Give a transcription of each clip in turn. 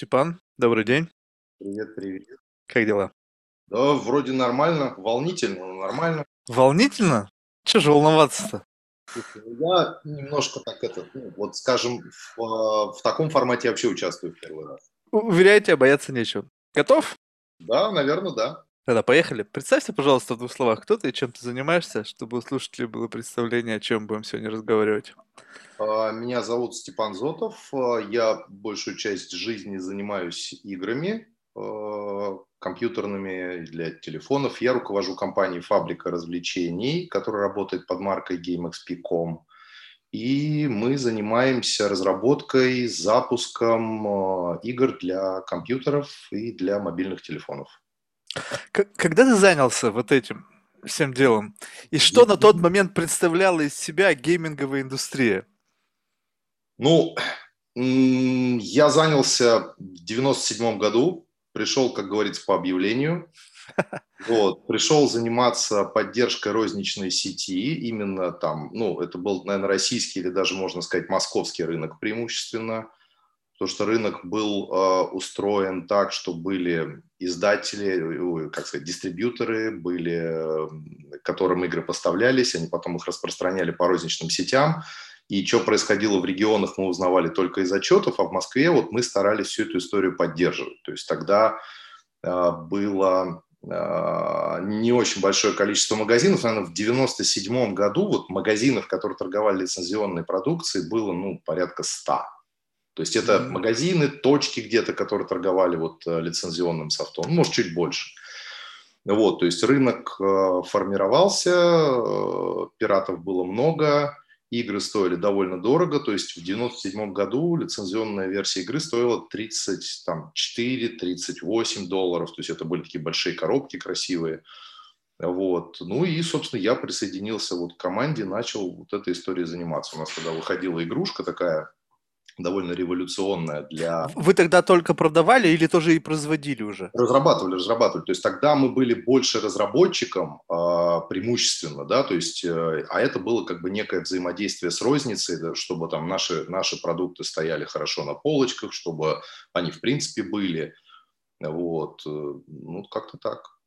Степан, добрый день. Привет, привет. Как дела? Да, вроде нормально, волнительно, но нормально. Волнительно? Че же волноваться-то? Ну, я немножко так это, ну, вот скажем, в, а, в таком формате вообще участвую в первый раз. Уверяю тебя, бояться нечего. Готов? Да, наверное, да. Тогда поехали. Представься, пожалуйста, в двух словах, кто ты и чем ты занимаешься, чтобы у слушателей было представление, о чем будем сегодня разговаривать. А, меня зовут Степан Зотов. А, я большую часть жизни занимаюсь играми компьютерными для телефонов. Я руковожу компанией «Фабрика развлечений», которая работает под маркой GameXP.com. И мы занимаемся разработкой, запуском игр для компьютеров и для мобильных телефонов. Когда ты занялся вот этим всем делом? И что на тот момент представляла из себя гейминговая индустрия? Ну, я занялся в 97 году, пришел, как говорится, по объявлению. Вот, пришел заниматься поддержкой розничной сети, именно там, ну, это был, наверное, российский или даже, можно сказать, московский рынок преимущественно то, что рынок был э, устроен так, что были издатели, как сказать, дистрибьюторы, были, э, которым игры поставлялись, они потом их распространяли по розничным сетям. И что происходило в регионах, мы узнавали только из отчетов, а в Москве вот мы старались всю эту историю поддерживать. То есть тогда э, было э, не очень большое количество магазинов. Наверное, в 97 году вот магазинов, которые торговали лицензионной продукцией, было ну, порядка 100. То есть это магазины, точки где-то, которые торговали вот э, лицензионным софтом, ну, может, чуть больше. Вот, то есть рынок э, формировался, э, пиратов было много, игры стоили довольно дорого, то есть в 97 году лицензионная версия игры стоила 34-38 долларов, то есть это были такие большие коробки красивые. Вот. Ну и, собственно, я присоединился вот к команде, начал вот этой историей заниматься. У нас тогда выходила игрушка такая, довольно революционная для... Вы тогда только продавали или тоже и производили уже? Разрабатывали, разрабатывали. То есть тогда мы были больше разработчиком э, преимущественно, да, то есть, э, а это было как бы некое взаимодействие с розницей, да, чтобы там наши, наши продукты стояли хорошо на полочках, чтобы они в принципе были. Вот, э, ну, как-то так.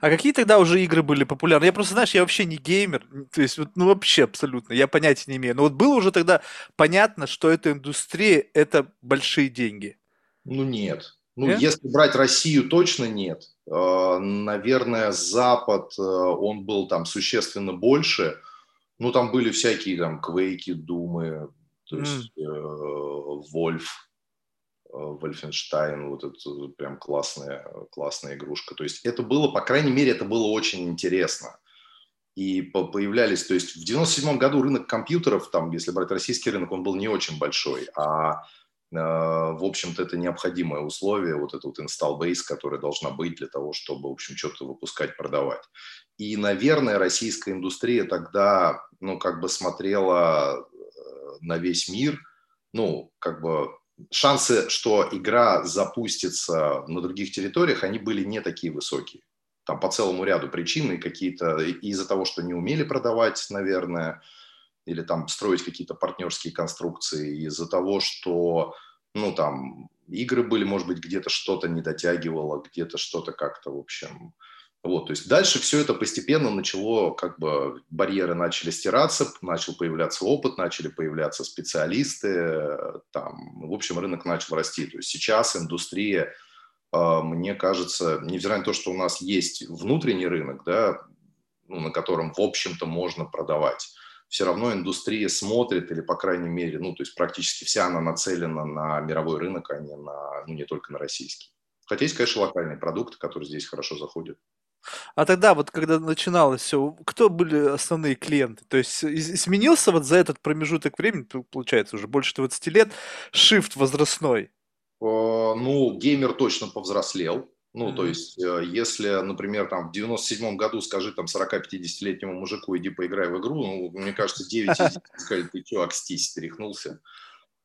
А какие тогда уже игры были популярны? Я просто, знаешь, я вообще не геймер, то есть, ну вообще абсолютно, я понятия не имею. Но вот было уже тогда понятно, что эта индустрия – это большие деньги. Ну нет. Ну, нет? если брать Россию, точно нет. А, наверное, Запад, э, он был там существенно больше. Ну, там были всякие там Квейки, Думы, то есть mm. Вольф, Вольфенштайн, вот это прям классная, классная игрушка. То есть это было, по крайней мере, это было очень интересно. И появлялись, то есть в 97 году рынок компьютеров, там, если брать российский рынок, он был не очень большой, а в общем-то, это необходимое условие, вот это вот install base, которая должна быть для того, чтобы, в общем, что-то выпускать, продавать. И, наверное, российская индустрия тогда, ну, как бы смотрела э, на весь мир, ну, как бы шансы, что игра запустится на других территориях, они были не такие высокие. Там по целому ряду причин, и какие-то из-за того, что не умели продавать, наверное, или там строить какие-то партнерские конструкции, из-за того, что, ну, там, игры были, может быть, где-то что-то не дотягивало, где-то что-то как-то, в общем, вот, то есть дальше все это постепенно начало, как бы барьеры начали стираться, начал появляться опыт, начали появляться специалисты, там, в общем, рынок начал расти. То есть сейчас индустрия, а, мне кажется, невзирая на то, что у нас есть внутренний рынок, да, ну, на котором, в общем-то, можно продавать, все равно индустрия смотрит, или, по крайней мере, ну, то есть практически вся она нацелена на мировой рынок, а не, на, ну, не только на российский. Хотя есть, конечно, локальные продукты, которые здесь хорошо заходят. А тогда вот, когда начиналось все, кто были основные клиенты? То есть сменился вот за этот промежуток времени, получается уже больше 20 лет, shift возрастной? Э, ну, геймер точно повзрослел. Ну, mm-hmm. то есть, э, если, например, там в 97-м году скажи там 40-50-летнему мужику, иди поиграй в игру, ну, мне кажется, 9 из 10 сказали, ты что, акстись, перехнулся.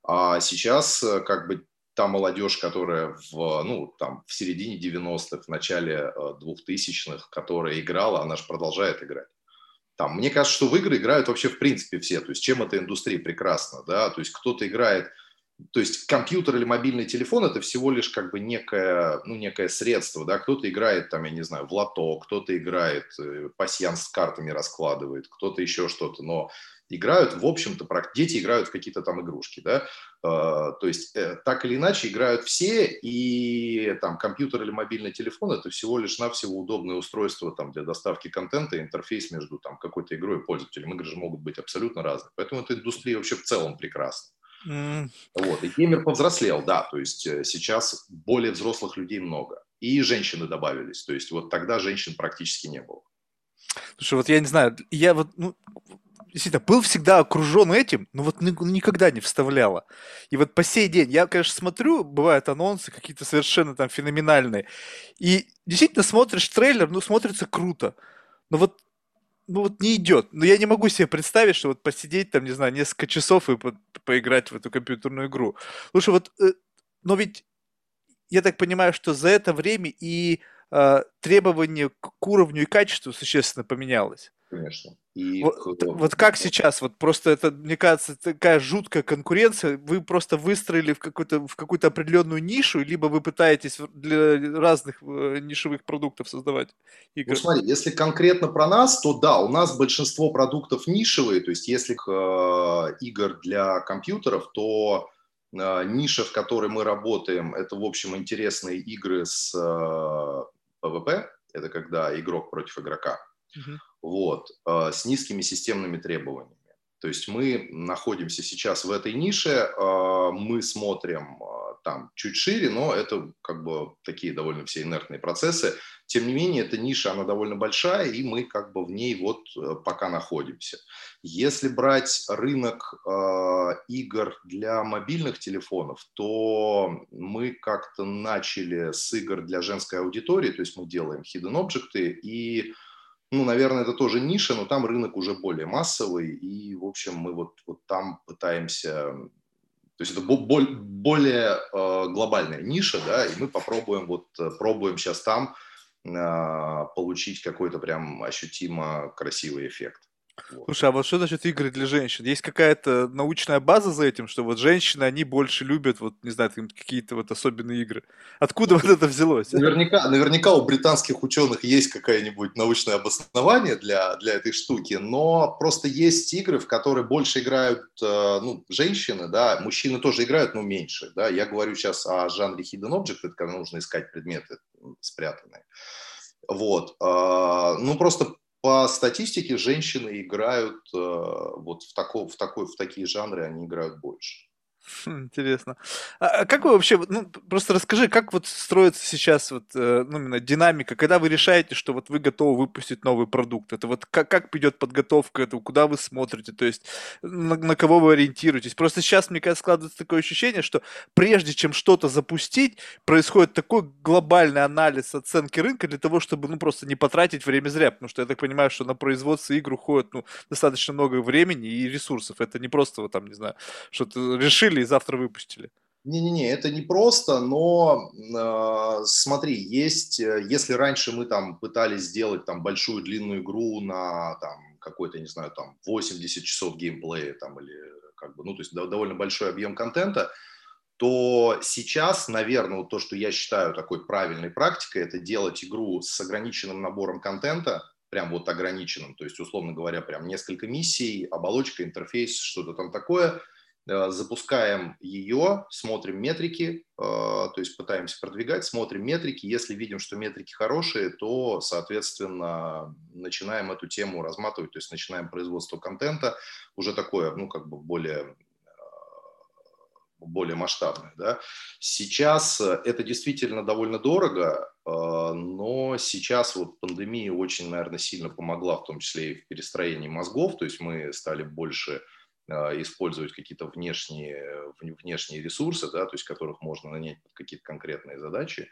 А сейчас э, как бы та молодежь, которая в, ну, там, в середине 90-х, в начале 2000-х, э, которая играла, она же продолжает играть. Там, мне кажется, что в игры играют вообще в принципе все. То есть чем эта индустрия прекрасна, да? То есть кто-то играет то есть компьютер или мобильный телефон это всего лишь как бы некое, ну, некое средство, да, кто-то играет там, я не знаю, в лото, кто-то играет, э, пасьянс с картами раскладывает, кто-то еще что-то, но играют, в общем-то, дети играют в какие-то там игрушки, да, а, то есть э, так или иначе играют все, и там компьютер или мобильный телефон это всего лишь навсего удобное устройство там для доставки контента, интерфейс между там какой-то игрой и пользователем. Игры же могут быть абсолютно разные, поэтому эта индустрия вообще в целом прекрасна. Mm. Вот, и геймер повзрослел, да, то есть э, сейчас более взрослых людей много. И женщины добавились, то есть вот тогда женщин практически не было. Слушай, вот я не знаю, я вот, ну, действительно, был всегда окружен этим, но вот никогда не вставляла. И вот по сей день, я, конечно, смотрю, бывают анонсы какие-то совершенно там феноменальные, и действительно смотришь трейлер, ну, смотрится круто. Но вот ну вот не идет. Но я не могу себе представить, что вот посидеть там, не знаю, несколько часов и по поиграть в эту компьютерную игру. Лучше вот, э, но ведь я так понимаю, что за это время и э, требование к уровню и качеству существенно поменялось конечно. И вот, вот как сейчас, вот просто это, мне кажется, такая жуткая конкуренция, вы просто выстроили в какую-то в какую-то определенную нишу, либо вы пытаетесь для разных э, нишевых продуктов создавать игры? Ну смотри, если конкретно про нас, то да, у нас большинство продуктов нишевые, то есть если к э, игр для компьютеров, то э, ниша, в которой мы работаем, это, в общем, интересные игры с э, PvP, это когда игрок против игрока вот, э, с низкими системными требованиями. То есть мы находимся сейчас в этой нише, э, мы смотрим э, там чуть шире, но это как бы такие довольно все инертные процессы. Тем не менее, эта ниша, она довольно большая, и мы как бы в ней вот пока находимся. Если брать рынок игр для мобильных телефонов, то мы как-то начали с игр для женской аудитории, то есть мы делаем hidden objects и ну, наверное, это тоже ниша, но там рынок уже более массовый, и, в общем, мы вот, вот там пытаемся, то есть это более, более э, глобальная ниша, да, и мы попробуем, вот, э, пробуем сейчас там э, получить какой-то прям ощутимо красивый эффект. Вот. Слушай, а вот что значит игры для женщин? Есть какая-то научная база за этим, что вот женщины, они больше любят, вот, не знаю, какие-то вот особенные игры? Откуда вот это взялось? Наверняка, наверняка у британских ученых есть какое-нибудь научное обоснование для, для этой штуки, но просто есть игры, в которые больше играют э, ну, женщины, да, мужчины тоже играют, но меньше, да. Я говорю сейчас о жанре Hidden Object, это когда нужно искать предметы спрятанные. Вот. Э, ну, просто по статистике женщины играют э, вот в, тако, в, такой, в такие жанры, они играют больше. Интересно. А, а как вы вообще, ну, просто расскажи, как вот строится сейчас вот, э, ну, именно динамика, когда вы решаете, что вот вы готовы выпустить новый продукт? Это вот как, как идет подготовка этого, куда вы смотрите, то есть на, на кого вы ориентируетесь? Просто сейчас, мне кажется, складывается такое ощущение, что прежде чем что-то запустить, происходит такой глобальный анализ оценки рынка для того, чтобы, ну, просто не потратить время зря, потому что я так понимаю, что на производство игр уходит, ну, достаточно много времени и ресурсов. Это не просто, вот там, не знаю, что-то решили и завтра выпустили. Не-не-не, это не просто, но э, смотри, есть, э, если раньше мы там пытались сделать там большую длинную игру на там какой-то, не знаю, там 80 часов геймплея там или как бы, ну то есть довольно большой объем контента, то сейчас, наверное, вот то, что я считаю такой правильной практикой, это делать игру с ограниченным набором контента, прям вот ограниченным, то есть, условно говоря, прям несколько миссий, оболочка, интерфейс, что-то там такое – запускаем ее, смотрим метрики, э, то есть пытаемся продвигать, смотрим метрики. Если видим, что метрики хорошие, то, соответственно, начинаем эту тему разматывать, то есть начинаем производство контента, уже такое, ну, как бы более э, более масштабное. Да? Сейчас это действительно довольно дорого, но сейчас вот пандемия очень, наверное, сильно помогла, в том числе и в перестроении мозгов, то есть мы стали больше использовать какие-то внешние, внешние ресурсы, да, то есть которых можно нанять под какие-то конкретные задачи.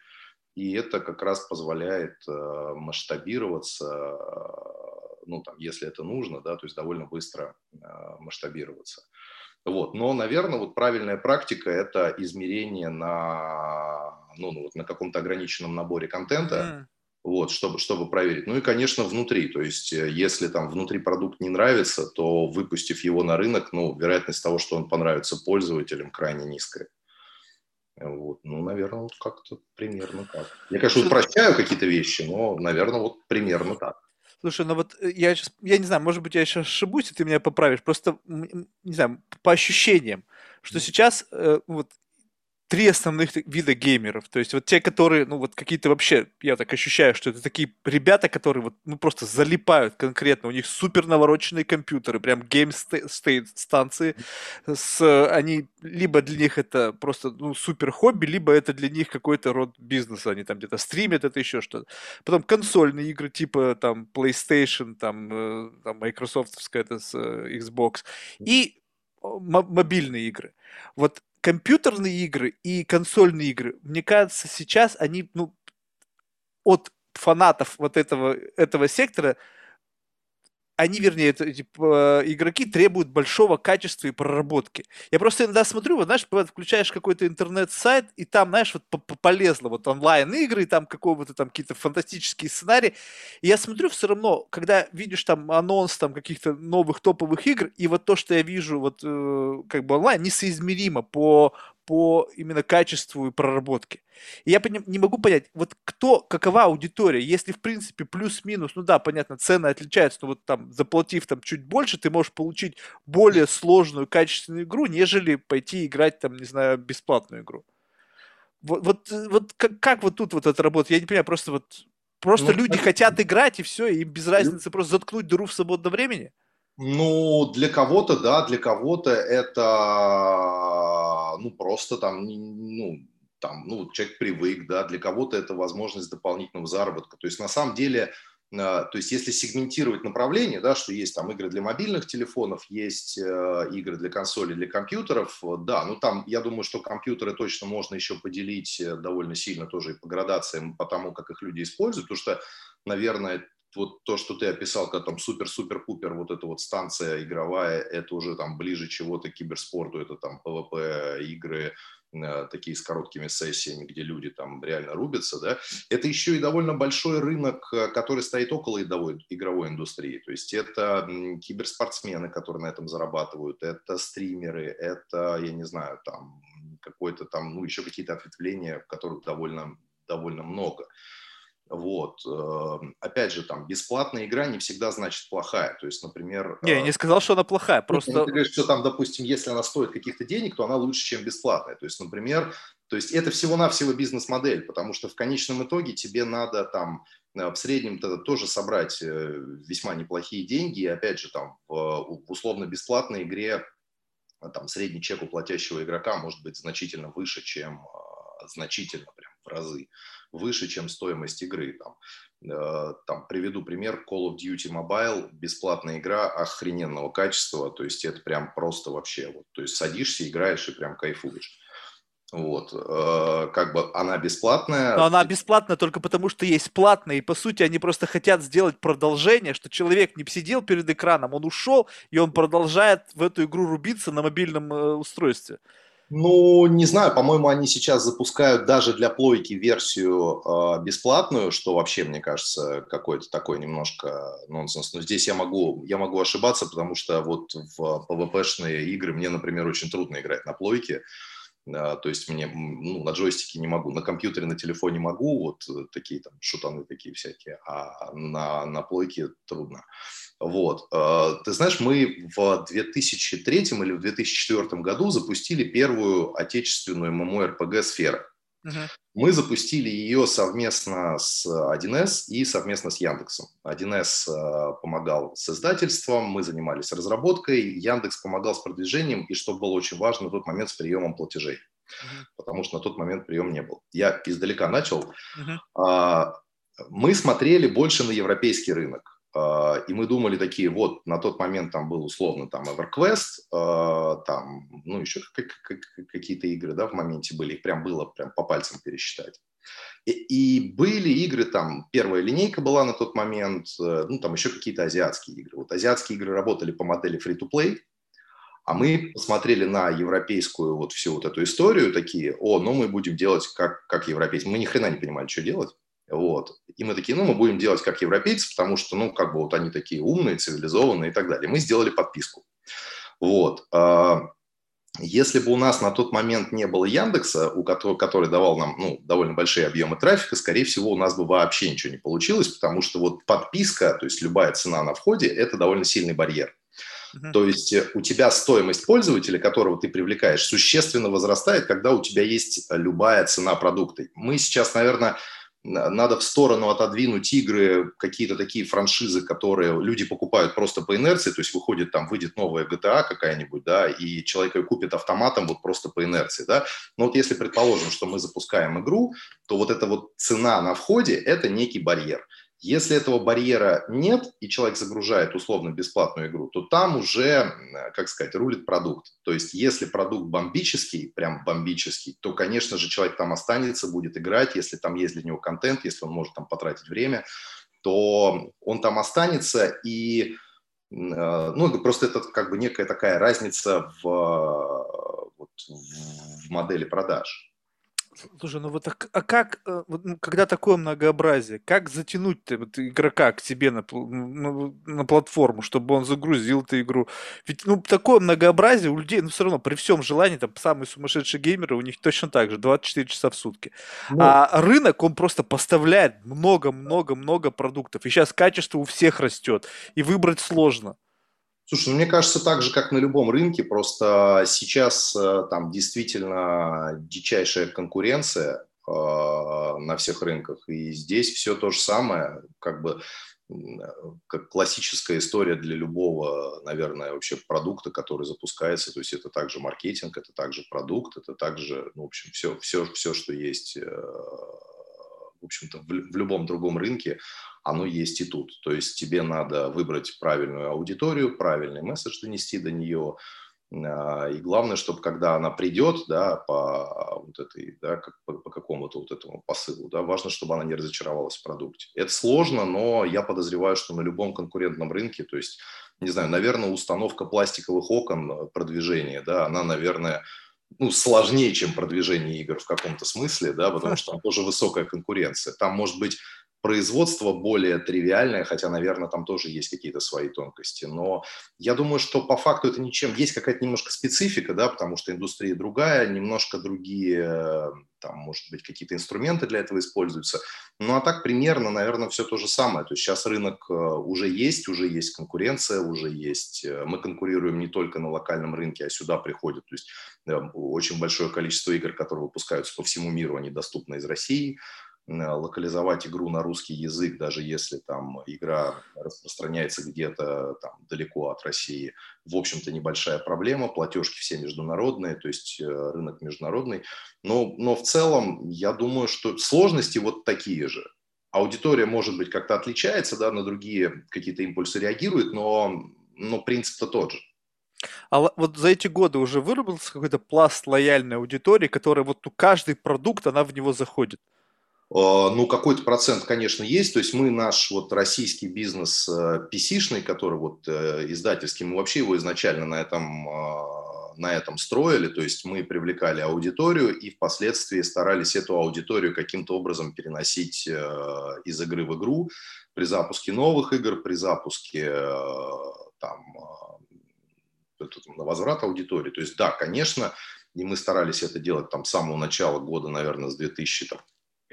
И это как раз позволяет а, масштабироваться, а, ну, там, если это нужно, да, то есть довольно быстро масштабироваться. Вот. Но, наверное, вот правильная практика – это измерение на, ну, ну, вот на каком-то ограниченном наборе контента, вот, чтобы, чтобы проверить. Ну и, конечно, внутри, то есть э, если там внутри продукт не нравится, то выпустив его на рынок, ну, вероятность того, что он понравится пользователям, крайне низкая. Вот, ну, наверное, вот как-то примерно так. Я, конечно, упрощаю какие-то вещи, но, наверное, вот примерно так. Слушай, ну вот э, я сейчас, я не знаю, может быть, я сейчас ошибусь, и ты меня поправишь. Просто, не знаю, по ощущениям, что сейчас э, вот три основных вида геймеров. То есть вот те, которые, ну вот какие-то вообще, я так ощущаю, что это такие ребята, которые вот, ну просто залипают конкретно. У них супер навороченные компьютеры, прям game state станции. С, они, либо для них это просто ну, супер хобби, либо это для них какой-то род бизнеса. Они там где-то стримят, это еще что-то. Потом консольные игры типа там PlayStation, там, э, там Microsoft, это с э, Xbox. И мобильные игры. Вот компьютерные игры и консольные игры, мне кажется, сейчас они, ну, от фанатов вот этого, этого сектора они, вернее, это, типа, игроки требуют большого качества и проработки. Я просто иногда смотрю, вот, знаешь, включаешь какой-то интернет-сайт, и там, знаешь, вот полезло вот онлайн-игры, и там какого-то там какие-то фантастические сценарии. И я смотрю все равно, когда видишь там анонс там каких-то новых топовых игр, и вот то, что я вижу вот э, как бы онлайн, несоизмеримо по, по именно качеству и проработке. И я не могу понять, вот кто, какова аудитория, если в принципе плюс-минус, ну да, понятно, цены отличаются, но вот там заплатив там чуть больше, ты можешь получить более сложную, качественную игру, нежели пойти играть там, не знаю, бесплатную игру. Вот, вот, вот как, как вот тут вот это работает? Я не понимаю, просто вот просто ну, люди это... хотят играть и все, и им без разницы просто заткнуть дыру в свободном времени? Ну, для кого-то, да, для кого-то это, ну, просто там, ну, там, ну, человек привык, да, для кого-то это возможность дополнительного заработка. То есть, на самом деле, а, то есть, если сегментировать направление, да, что есть там игры для мобильных телефонов, есть э, игры для консолей, для компьютеров, да, ну там, я думаю, что компьютеры точно можно еще поделить э, довольно сильно тоже и по градациям, по тому, как их люди используют, потому что, наверное, вот то, что ты описал, как там супер-супер-пупер, вот эта вот станция игровая, это уже там ближе чего-то к киберспорту, это там PvP игры, э, такие с короткими сессиями, где люди там реально рубятся, да, это еще и довольно большой рынок, э, который стоит около игровой, игровой индустрии, то есть это киберспортсмены, которые на этом зарабатывают, это стримеры, это, я не знаю, там какой-то там, ну, еще какие-то ответвления, которых довольно, довольно много. Вот. Эм, опять же, там, бесплатная игра не всегда значит плохая. То есть, например... Не, я не э, сказал, что она плохая, ну, просто... Ты говоришь, что там, допустим, если она стоит каких-то денег, то она лучше, чем бесплатная. То есть, например, то есть это всего-навсего бизнес-модель, потому что в конечном итоге тебе надо там э, в среднем -то тоже собрать э, весьма неплохие деньги. И опять же, там в условно-бесплатной игре там средний чек у платящего игрока может быть значительно выше, чем значительно прям в разы выше, чем стоимость игры. Там, э, там приведу пример Call of Duty Mobile, бесплатная игра охрененного качества, то есть это прям просто вообще, вот, то есть садишься, играешь и прям кайфуешь. Вот, э, как бы она бесплатная. Но она бесплатная только потому, что есть платная, и по сути они просто хотят сделать продолжение, что человек не сидел перед экраном, он ушел, и он продолжает в эту игру рубиться на мобильном э, устройстве. Ну, не знаю, по-моему, они сейчас запускают даже для плойки версию э, бесплатную, что вообще, мне кажется, какой-то такой немножко нонсенс. Но здесь я могу, я могу ошибаться, потому что вот в PvP-шные игры мне, например, очень трудно играть на плойке. То есть мне ну, на джойстике не могу, на компьютере, на телефоне могу, вот такие там шутаны такие всякие, а на, на плойке трудно. Вот. Э, ты знаешь, мы в 2003 или в 2004 году запустили первую отечественную MMORPG «Сфера». Uh-huh. Мы запустили ее совместно с 1С и совместно с Яндексом. 1С э, помогал с издательством, мы занимались разработкой, Яндекс помогал с продвижением и, что было очень важно, на тот момент с приемом платежей. Uh-huh. Потому что на тот момент прием не был. Я издалека начал. Uh-huh. Мы смотрели больше на европейский рынок. А, и мы думали такие, вот на тот момент там был условно там EverQuest, а, там, ну, еще какие-то игры, да, в моменте были, их прям было прям по пальцам пересчитать. И, и были игры, там, первая линейка была на тот момент, э, ну, там еще какие-то азиатские игры. Вот азиатские игры работали по модели free-to-play, а мы посмотрели на европейскую вот всю вот эту историю, такие, о, ну мы будем делать как, как европейцы. Мы ни хрена не понимали, что делать. Вот. И мы такие, ну, мы будем делать как европейцы, потому что, ну, как бы вот они такие умные, цивилизованные и так далее. Мы сделали подписку. Вот. А, если бы у нас на тот момент не было Яндекса, у которого, который давал нам ну, довольно большие объемы трафика, скорее всего, у нас бы вообще ничего не получилось, потому что вот подписка, то есть любая цена на входе, это довольно сильный барьер. Uh-huh. То есть э, у тебя стоимость пользователя, которого ты привлекаешь, существенно возрастает, когда у тебя есть любая цена продукта. Мы сейчас, наверное, надо в сторону отодвинуть игры, какие-то такие франшизы, которые люди покупают просто по инерции, то есть выходит там, выйдет новая GTA какая-нибудь, да, и человек ее купит автоматом вот просто по инерции, да. Но вот если предположим, что мы запускаем игру, то вот эта вот цена на входе – это некий барьер. Если этого барьера нет, и человек загружает условно бесплатную игру, то там уже, как сказать, рулит продукт. То есть если продукт бомбический, прям бомбический, то, конечно же, человек там останется, будет играть, если там есть для него контент, если он может там потратить время, то он там останется, и э, ну, просто это как бы некая такая разница в, вот, в модели продаж. Слушай, ну вот а, а как, э, вот, ну, когда такое многообразие, как затянуть вот, игрока к себе на, на, на платформу, чтобы он загрузил эту игру? Ведь ну такое многообразие у людей, ну все равно при всем желании, там самые сумасшедшие геймеры, у них точно так же, 24 часа в сутки. Ну, а рынок, он просто поставляет много-много-много продуктов. И сейчас качество у всех растет, и выбрать сложно. Слушай, ну, мне кажется, так же, как на любом рынке, просто сейчас э, там действительно дичайшая конкуренция э, на всех рынках, и здесь все то же самое, как бы как классическая история для любого, наверное, вообще продукта, который запускается. То есть это также маркетинг, это также продукт, это также, ну, в общем, все, все, все что есть, э, в общем-то, в, в любом другом рынке, оно есть и тут. То есть тебе надо выбрать правильную аудиторию, правильный месседж донести до нее, а, и главное, чтобы когда она придет, да, по вот этой, да, как, по, по какому-то вот этому посылу, да, важно, чтобы она не разочаровалась в продукте. Это сложно, но я подозреваю, что на любом конкурентном рынке, то есть, не знаю, наверное, установка пластиковых окон продвижения, да, она, наверное, ну, сложнее, чем продвижение игр в каком-то смысле, да, потому что там тоже высокая конкуренция. Там может быть производство более тривиальное, хотя, наверное, там тоже есть какие-то свои тонкости. Но я думаю, что по факту это ничем... Есть какая-то немножко специфика, да, потому что индустрия другая, немножко другие, там, может быть, какие-то инструменты для этого используются. Ну, а так примерно, наверное, все то же самое. То есть сейчас рынок э, уже есть, уже есть конкуренция, уже есть... Э, мы конкурируем не только на локальном рынке, а сюда приходят. То есть э, очень большое количество игр, которые выпускаются по всему миру, они доступны из России. Э, локализовать игру на русский язык, даже если там игра распространяется где-то там далеко от России, в общем-то небольшая проблема, платежки все международные, то есть э, рынок международный, но, но в целом я думаю, что сложности вот такие же. Аудитория, может быть, как-то отличается, да, на другие какие-то импульсы реагирует, но, но принцип-то тот же. А вот за эти годы уже выработался какой-то пласт лояльной аудитории, которая вот у каждый продукт, она в него заходит? А, ну, какой-то процент, конечно, есть. То есть мы наш вот российский бизнес PC-шный, э, который вот э, издательский, мы вообще его изначально на этом, а, на этом строили. То есть мы привлекали аудиторию и впоследствии старались эту аудиторию каким-то образом переносить э, из игры в игру при запуске новых игр, при запуске там, на возврат аудитории. То есть да, конечно, и мы старались это делать там с самого начала года, наверное, с 2000 там,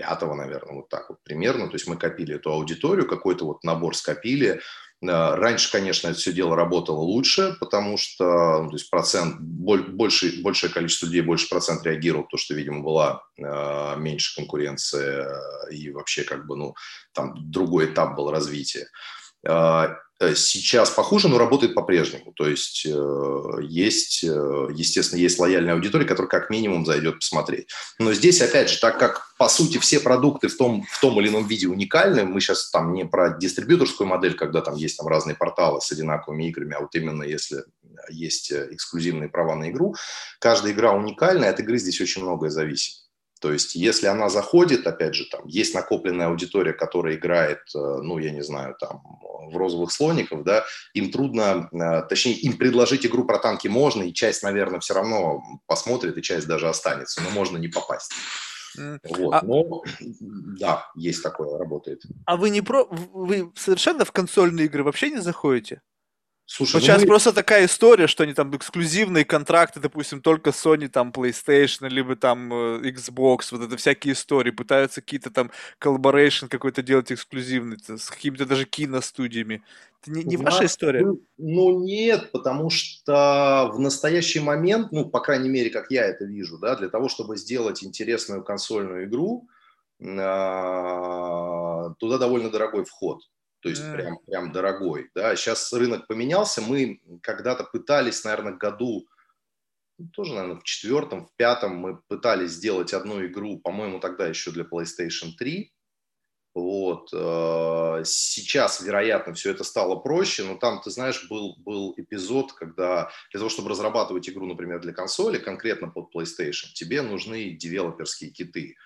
пятого, наверное, вот так вот примерно. То есть мы копили эту аудиторию, какой-то вот набор скопили. Э, раньше, конечно, это все дело работало лучше, потому что ну, то есть процент, больше, большее количество людей, больше процент реагировал, потому что, видимо, была э, меньше конкуренции э, и вообще как бы, ну, там другой этап был развития. Э, Э, сейчас похуже, но работает по-прежнему. То есть э, есть, э, естественно, есть лояльная аудитория, которая как минимум зайдет посмотреть. Но здесь, опять же, так как, по сути, все продукты в том, в том или ином виде уникальны, мы сейчас там не про дистрибьюторскую модель, когда там есть там разные порталы с одинаковыми играми, а вот именно если есть эксклюзивные права на игру, каждая игра уникальна, от игры здесь очень многое зависит. То есть, если она заходит, опять же, там есть накопленная аудитория, которая играет, ну, я не знаю, там в розовых слоников, да, им трудно, э, точнее, им предложить игру про танки можно, и часть, наверное, все равно посмотрит, и часть даже останется, но можно не попасть. Вот. А... Но да, есть такое, работает. А вы не про... Вы совершенно в консольные игры вообще не заходите? Слушай, ну сейчас мы... просто такая история, что они там эксклюзивные контракты, допустим, только Sony, там, PlayStation, либо там э, Xbox, вот это всякие истории, пытаются какие-то там collaboration какой-то делать эксклюзивный, с какими-то даже киностудиями. Это не, не ваша история? Ну, ну, нет, потому что в настоящий момент, ну, по крайней мере, как я это вижу, да, для того, чтобы сделать интересную консольную игру, а, туда довольно дорогой вход то есть mm. прям, прям дорогой. Да. Сейчас рынок поменялся, мы когда-то пытались, наверное, году, ну, тоже, наверное, в четвертом, в пятом мы пытались сделать одну игру, по-моему, тогда еще для PlayStation 3, вот. Э, сейчас, вероятно, все это стало проще, но там, ты знаешь, был, был эпизод, когда для того, чтобы разрабатывать игру, например, для консоли, конкретно под PlayStation, тебе нужны девелоперские киты.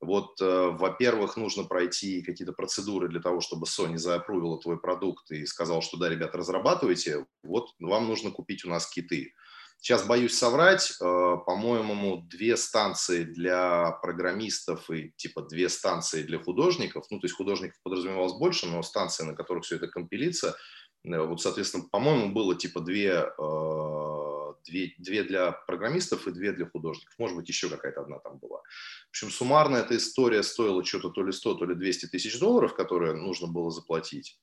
Вот, э, во-первых, нужно пройти какие-то процедуры для того, чтобы Sony заапрувила твой продукт и сказал, что да, ребята, разрабатывайте, вот вам нужно купить у нас киты. Сейчас боюсь соврать, э, по-моему, две станции для программистов и типа две станции для художников, ну, то есть художников подразумевалось больше, но станции, на которых все это компилится, э, вот, соответственно, по-моему, было типа две две, две для программистов и две для художников. Может быть, еще какая-то одна там была. В общем, суммарно эта история стоила что-то то ли 100, то ли 200 тысяч долларов, которые нужно было заплатить.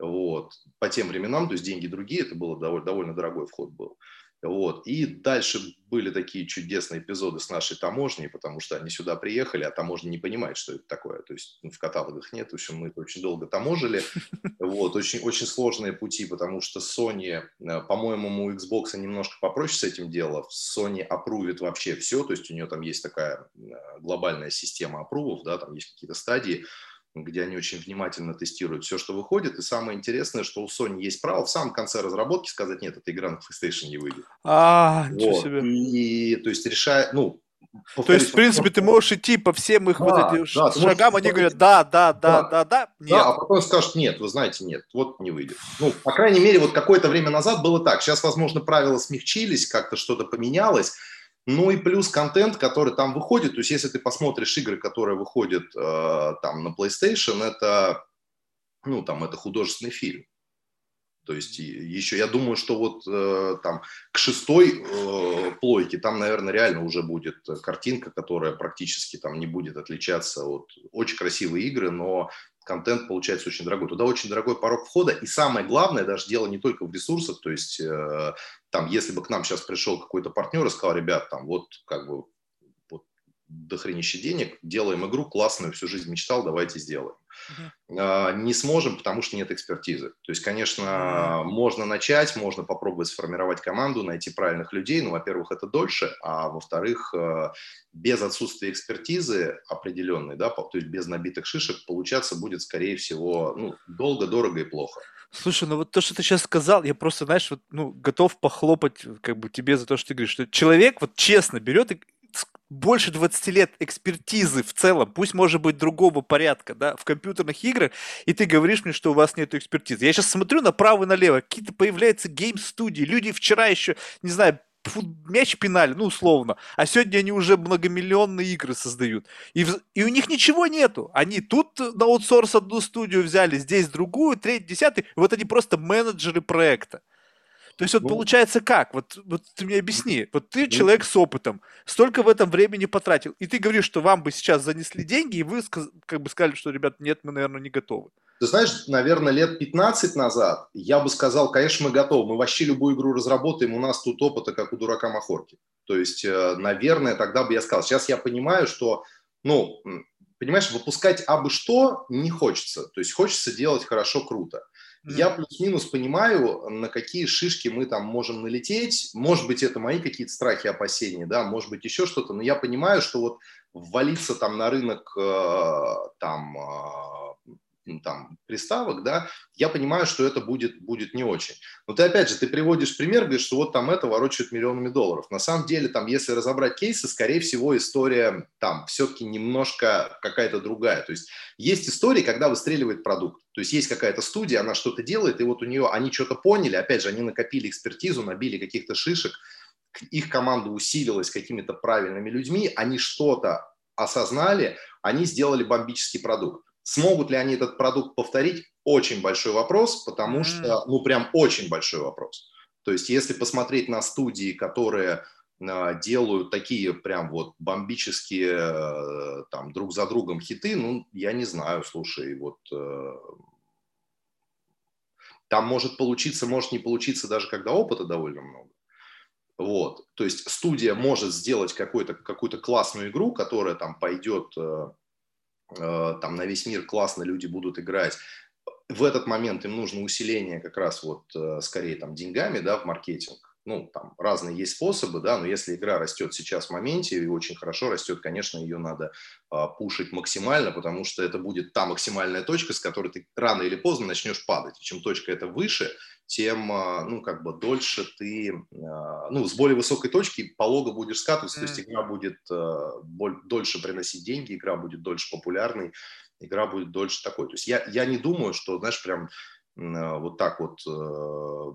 Вот. По тем временам, то есть деньги другие, это было довольно, довольно дорогой вход был. Вот. И дальше были такие чудесные эпизоды с нашей таможней, потому что они сюда приехали, а таможня не понимает, что это такое. То есть ну, в каталогах нет. В общем, мы это очень долго таможили. Вот. Очень, очень сложные пути, потому что Sony, э, по-моему, у Xbox немножко попроще с этим дело. Sony опрувит вообще все. То есть у нее там есть такая э, глобальная система опрувов, да, там есть какие-то стадии где они очень внимательно тестируют все, что выходит. И самое интересное, что у Sony есть право в самом конце разработки сказать, нет, эта игра на PlayStation не выйдет. А, вот. ничего себе. И, то есть, решая, ну, то есть, в принципе, ты можешь идти по всем их да, вот этим да, шагам, они говорят, да, да, да, да, да, да, нет. Да, а потом скажут, нет, вы знаете, нет, вот не выйдет. Ну, по крайней мере, вот какое-то время назад было так. Сейчас, возможно, правила смягчились, как-то что-то поменялось, ну и плюс контент, который там выходит. То есть если ты посмотришь игры, которые выходят э, там на PlayStation, это, ну, там, это художественный фильм. То есть еще я думаю, что вот э, там к шестой э, плойке там, наверное, реально уже будет картинка, которая практически там не будет отличаться от очень красивые игры, но контент получается очень дорогой. Туда очень дорогой порог входа. И самое главное, даже дело не только в ресурсах, то есть э, там, если бы к нам сейчас пришел какой-то партнер и сказал, ребят, там вот как бы вот дохренище денег, делаем игру классную, всю жизнь мечтал, давайте сделаем. Uh-huh. Не сможем, потому что нет экспертизы. То есть, конечно, uh-huh. можно начать, можно попробовать сформировать команду, найти правильных людей, но, во-первых, это дольше, а во-вторых, э, без отсутствия экспертизы определенной, да, то есть без набитых шишек, получаться будет, скорее всего, ну, долго, дорого и плохо. Слушай, ну вот то, что ты сейчас сказал, я просто, знаешь, вот, ну, готов похлопать как бы тебе за то, что ты говоришь, что человек вот честно берет и больше 20 лет экспертизы в целом, пусть может быть другого порядка, да, в компьютерных играх, и ты говоришь мне, что у вас нет экспертизы. Я сейчас смотрю направо и налево, какие-то появляются гейм-студии, люди вчера еще, не знаю, мяч пинали, ну, условно. А сегодня они уже многомиллионные игры создают. И, и у них ничего нету. Они тут на аутсорс одну студию взяли, здесь другую, третью, десятую. Вот они просто менеджеры проекта. То есть вот ну, получается как? Вот, вот ты мне объясни. Вот ты ну, человек с опытом, столько в этом времени потратил, и ты говоришь, что вам бы сейчас занесли деньги, и вы как бы сказали, что, ребят, нет, мы, наверное, не готовы. Ты знаешь, наверное, лет 15 назад я бы сказал, конечно, мы готовы, мы вообще любую игру разработаем, у нас тут опыта, как у дурака Махорки. То есть, э, наверное, тогда бы я сказал. Сейчас я понимаю, что, ну, понимаешь, выпускать абы что не хочется. То есть хочется делать хорошо, круто. Я плюс-минус понимаю, на какие шишки мы там можем налететь. Может быть, это мои какие-то страхи, опасения, да, может быть, еще что-то. Но я понимаю, что вот ввалиться там на рынок э, там э, там, приставок, да, я понимаю, что это будет, будет не очень. Но ты, опять же, ты приводишь пример, говоришь, что вот там это ворочают миллионами долларов. На самом деле, там, если разобрать кейсы, скорее всего, история там все-таки немножко какая-то другая. То есть есть истории, когда выстреливает продукт. То есть есть какая-то студия, она что-то делает, и вот у нее, они что-то поняли, опять же, они накопили экспертизу, набили каких-то шишек, их команда усилилась какими-то правильными людьми, они что-то осознали, они сделали бомбический продукт. Смогут ли они этот продукт повторить? Очень большой вопрос, потому что, ну, прям очень большой вопрос. То есть, если посмотреть на студии, которые а, делают такие прям вот бомбические э, там друг за другом хиты, ну, я не знаю, слушай, вот э, там может получиться, может не получиться, даже когда опыта довольно много. Вот, то есть студия может сделать какую-то какую классную игру, которая там пойдет э, там на весь мир классно, люди будут играть. В этот момент им нужно усиление как раз вот скорее там деньгами, да, в маркетинг ну, там разные есть способы, да, но если игра растет сейчас в моменте и очень хорошо растет, конечно, ее надо а, пушить максимально, потому что это будет та максимальная точка, с которой ты рано или поздно начнешь падать. И чем точка это выше, тем, а, ну, как бы дольше ты, а, ну, с более высокой точки полого будешь скатываться, mm. то есть игра будет а, боль, дольше приносить деньги, игра будет дольше популярной, игра будет дольше такой. То есть я, я не думаю, что, знаешь, прям вот так вот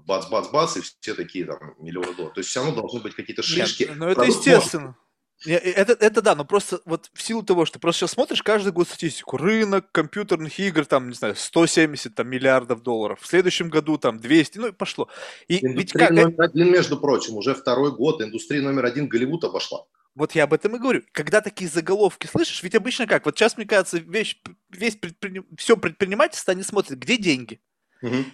бац-бац-бац, э, и все такие там миллионы долларов. То есть все равно должны быть какие-то шишки. Нет, ну это естественно. Это, это да, но просто вот в силу того, что просто сейчас смотришь каждый год статистику, рынок компьютерных игр, там, не знаю, 170 там, миллиардов долларов, в следующем году там 200, ну и пошло. И индустрия ведь как... номер один, между прочим, уже второй год, индустрия номер один Голливуд обошла. Вот я об этом и говорю. Когда такие заголовки слышишь, ведь обычно как? Вот сейчас, мне кажется, весь, весь предприним... все предпринимательство, они смотрят, где деньги. Угу.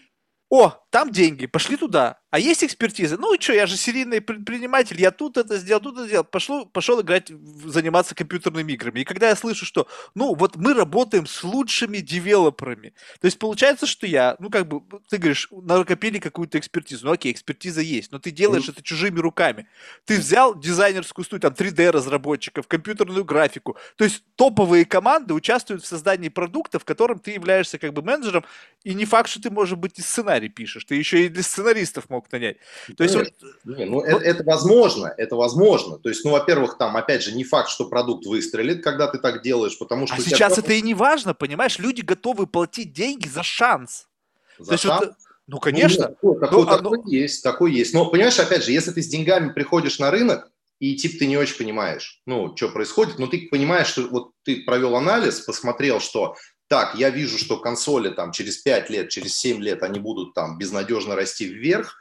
О, там деньги, пошли туда. А есть экспертиза? Ну и что, я же серийный предприниматель, я тут это сделал, тут это сделал. Пошел, пошел играть, заниматься компьютерными играми. И когда я слышу, что, ну, вот мы работаем с лучшими девелоперами. То есть получается, что я, ну, как бы, ты говоришь, накопили какую-то экспертизу. Ну, окей, экспертиза есть, но ты делаешь mm. это чужими руками. Ты взял дизайнерскую студию, там, 3D-разработчиков, компьютерную графику. То есть топовые команды участвуют в создании продукта, в котором ты являешься, как бы, менеджером. И не факт, что ты, может быть, и сценарий пишешь. Ты еще и для сценаристов мог нанять. То есть, Нет, вот, не, ну, это, это возможно, это возможно. То есть, ну, во-первых, там, опять же, не факт, что продукт выстрелит, когда ты так делаешь, потому что... А сейчас тебя... это и не важно, понимаешь? Люди готовы платить деньги за шанс. За То шанс? Вот, ну, конечно. Ну, такой, ну, такой ну... есть, такой есть. Но, понимаешь, опять же, если ты с деньгами приходишь на рынок, и тип ты не очень понимаешь, ну, что происходит, но ты понимаешь, что вот ты провел анализ, посмотрел, что так, я вижу, что консоли там через 5 лет, через 7 лет они будут там безнадежно расти вверх,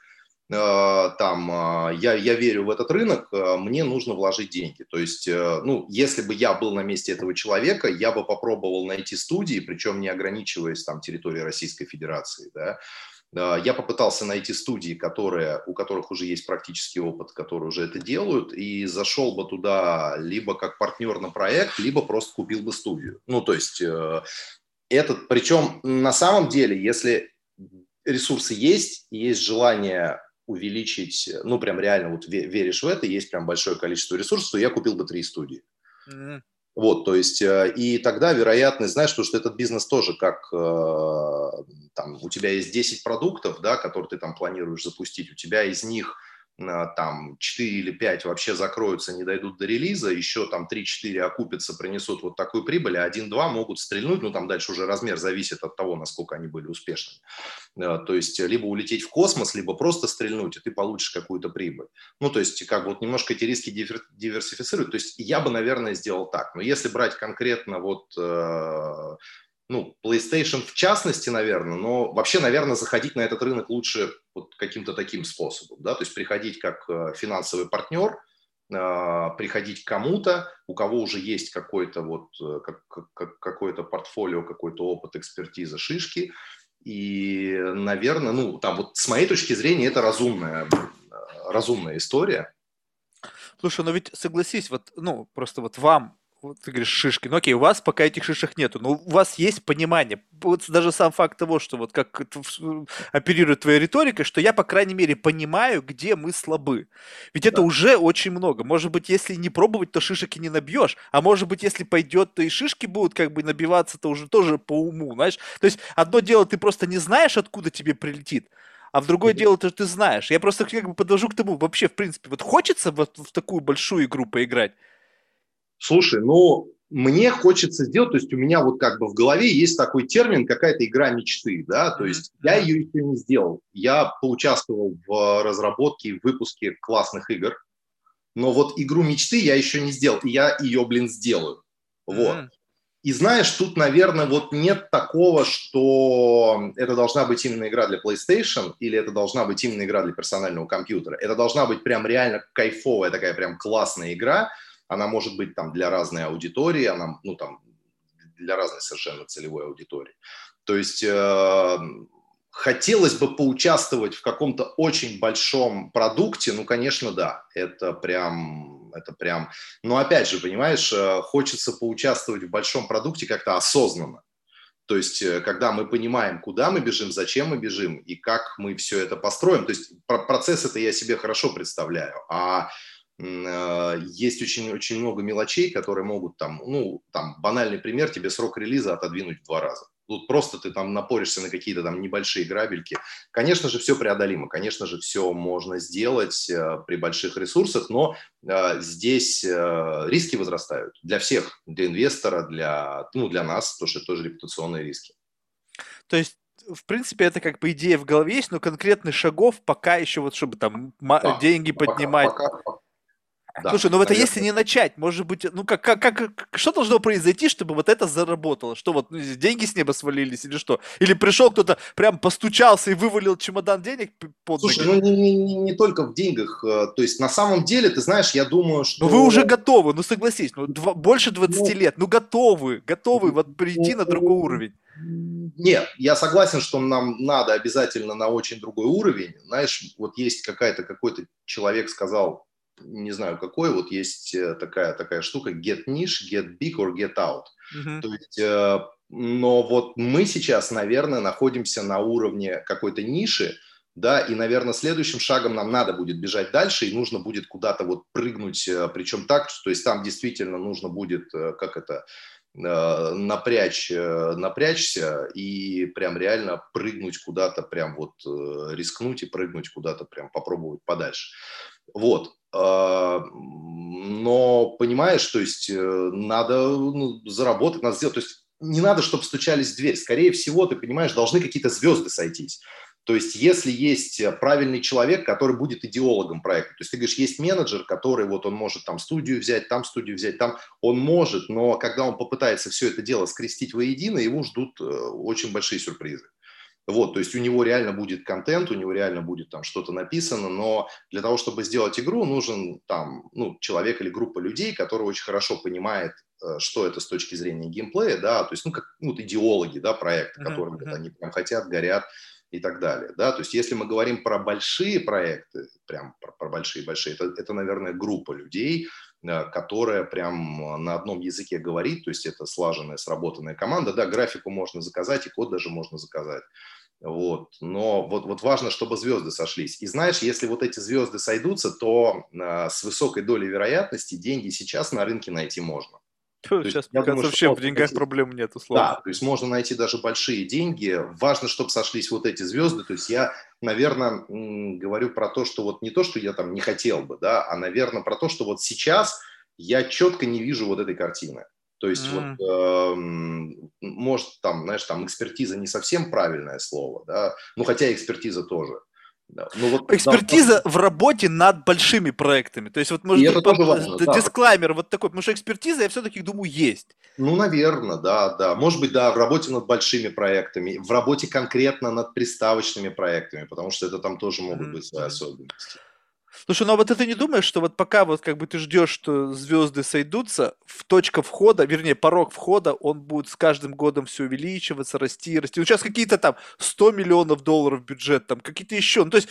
Э, там, э, я, я верю в этот рынок, э, мне нужно вложить деньги. То есть, ну, если бы я был на месте этого человека, я бы попробовал найти студии, причем не ограничиваясь там территорией Российской Федерации, да, я попытался найти студии, которые, у которых уже есть практический опыт, которые уже это делают, и зашел бы туда либо как партнер на проект, либо просто купил бы студию. Ну, то есть, этот, причем на самом деле, если ресурсы есть, есть желание увеличить, ну, прям реально вот веришь в это, есть прям большое количество ресурсов, то я купил бы три студии. Mm-hmm. Вот, то есть, э, и тогда вероятность, знаешь, что, что этот бизнес тоже как, э, там, у тебя есть 10 продуктов, да, которые ты там планируешь запустить, у тебя из них там 4 или 5 вообще закроются, не дойдут до релиза, еще там 3-4 окупятся, принесут вот такую прибыль, а 1-2 могут стрельнуть, ну там дальше уже размер зависит от того, насколько они были успешными. Э, то есть либо улететь в космос, либо просто стрельнуть, и ты получишь какую-то прибыль. Ну то есть как бы вот немножко эти риски диверсифицировать. То есть я бы, наверное, сделал так. Но если брать конкретно вот э, ну, PlayStation в частности, наверное, но вообще, наверное, заходить на этот рынок лучше вот каким-то таким способом, да, то есть приходить как э, финансовый партнер, э, приходить к кому-то, у кого уже есть какой-то вот э, как, какое-то портфолио, какой-то опыт, экспертиза, шишки, и, наверное, ну, там вот с моей точки зрения это разумная, разумная история. Слушай, ну ведь согласись, вот, ну, просто вот вам вот ты говоришь шишки, ну окей, у вас пока этих шишек нету, но у вас есть понимание. Вот даже сам факт того, что вот как оперирует твоя риторика, что я, по крайней мере, понимаю, где мы слабы. Ведь да. это уже очень много. Может быть, если не пробовать, то шишек и не набьешь. А может быть, если пойдет, то и шишки будут как бы набиваться-то уже тоже по уму, знаешь. То есть одно дело, ты просто не знаешь, откуда тебе прилетит, а в другое дело, то ты знаешь. Я просто как бы подвожу к тому, вообще, в принципе, вот хочется вот в такую большую игру поиграть? Слушай, ну, мне хочется сделать, то есть у меня вот как бы в голове есть такой термин, какая-то игра мечты, да, то есть я ее еще не сделал. Я поучаствовал в разработке и выпуске классных игр, но вот игру мечты я еще не сделал, и я ее, блин, сделаю. Вот. Mm-hmm. И знаешь, тут, наверное, вот нет такого, что это должна быть именно игра для PlayStation или это должна быть именно игра для персонального компьютера. Это должна быть прям реально кайфовая такая прям классная игра. Она может быть там для разной аудитории, она, ну там, для разной совершенно целевой аудитории. То есть э, хотелось бы поучаствовать в каком-то очень большом продукте, ну, конечно, да, это прям, это прям, но опять же, понимаешь, э, хочется поучаствовать в большом продукте как-то осознанно. То есть, э, когда мы понимаем, куда мы бежим, зачем мы бежим и как мы все это построим. То есть, процесс это я себе хорошо представляю. А э, есть очень-очень много мелочей, которые могут там, ну, там, банальный пример, тебе срок релиза отодвинуть в два раза. Тут просто ты там напоришься на какие-то там небольшие грабельки. Конечно же, все преодолимо, конечно же, все можно сделать э, при больших ресурсах, но э, здесь э, риски возрастают для всех, для инвестора, для, ну, для нас, потому что это тоже репутационные риски. То есть в принципе, это как бы идея в голове есть, но конкретных шагов пока еще вот, чтобы там да, деньги пока, поднимать. Пока, да, Слушай, ну это наверное. если не начать, может быть, ну как, как, как, что должно произойти, чтобы вот это заработало? Что вот ну, деньги с неба свалились или что? Или пришел кто-то, прям постучался и вывалил чемодан денег под Слушай, ну не, не, не только в деньгах, э, то есть на самом деле, ты знаешь, я думаю, что... Ну вы уже готовы, ну согласись, ну два, больше 20 ну, лет, ну готовы, готовы вот прийти ну, на другой уровень. Нет, я согласен, что нам надо обязательно на очень другой уровень. Знаешь, вот есть какая-то, какой-то человек сказал, не знаю какой, вот есть э, такая, такая штука get niche, get big or get out. Uh-huh. То есть, э, но вот мы сейчас, наверное, находимся на уровне какой-то ниши, да, и, наверное, следующим шагом нам надо будет бежать дальше, и нужно будет куда-то вот прыгнуть, э, причем так, то есть там действительно нужно будет, как это, напрячь, напрячься и прям реально прыгнуть куда-то, прям вот рискнуть и прыгнуть куда-то, прям попробовать подальше. Вот. А, но понимаешь, то есть э, надо ну, заработать, надо сделать. То есть не надо, чтобы стучались в дверь. Скорее всего, ты понимаешь, должны какие-то звезды сойтись. То есть если есть правильный человек, который будет идеологом проекта, то есть ты говоришь, есть менеджер, который вот он может там студию взять, там студию взять, там он может, но когда он попытается все это дело скрестить воедино, его ждут э, очень большие сюрпризы. Вот, то есть у него реально будет контент, у него реально будет там что-то написано, но для того, чтобы сделать игру, нужен там, ну, человек или группа людей, которые очень хорошо понимает, э, что это с точки зрения геймплея, да, то есть, ну, как ну, идеологи, да, проекта, которым mm-hmm. они прям хотят, горят и так далее, да, то есть если мы говорим про большие проекты, прям про, про большие-большие, это, это, наверное, группа людей, э, которая прям на одном языке говорит, то есть это слаженная, сработанная команда, да, графику можно заказать и код даже можно заказать, вот. Но вот, вот важно, чтобы звезды сошлись. И знаешь, если вот эти звезды сойдутся, то э, с высокой долей вероятности деньги сейчас на рынке найти можно. Фу, сейчас, есть, мне кажется, вообще в деньгах найти... проблем нет, условно. Да, то есть можно найти даже большие деньги. Важно, чтобы сошлись вот эти звезды. То есть я, наверное, говорю про то, что вот не то, что я там не хотел бы, да, а, наверное, про то, что вот сейчас я четко не вижу вот этой картины. То есть mm. вот, э, может, там, знаешь, там экспертиза не совсем правильное слово, да, ну хотя экспертиза тоже. Да. Ну, вот, экспертиза да, в работе над большими проектами. То есть вот может быть тоже важно, дисклаймер да. вот такой, потому что экспертиза, я все-таки думаю, есть. Ну, наверное, да, да. Может быть, да, в работе над большими проектами, в работе конкретно над приставочными проектами, потому что это там тоже могут mm-hmm. быть свои особенности. Слушай, ну а вот ты не думаешь, что вот пока вот как бы ты ждешь, что звезды сойдутся, в точка входа, вернее, порог входа, он будет с каждым годом все увеличиваться, расти, расти. Ну сейчас какие-то там 100 миллионов долларов бюджет, там какие-то еще. Ну то есть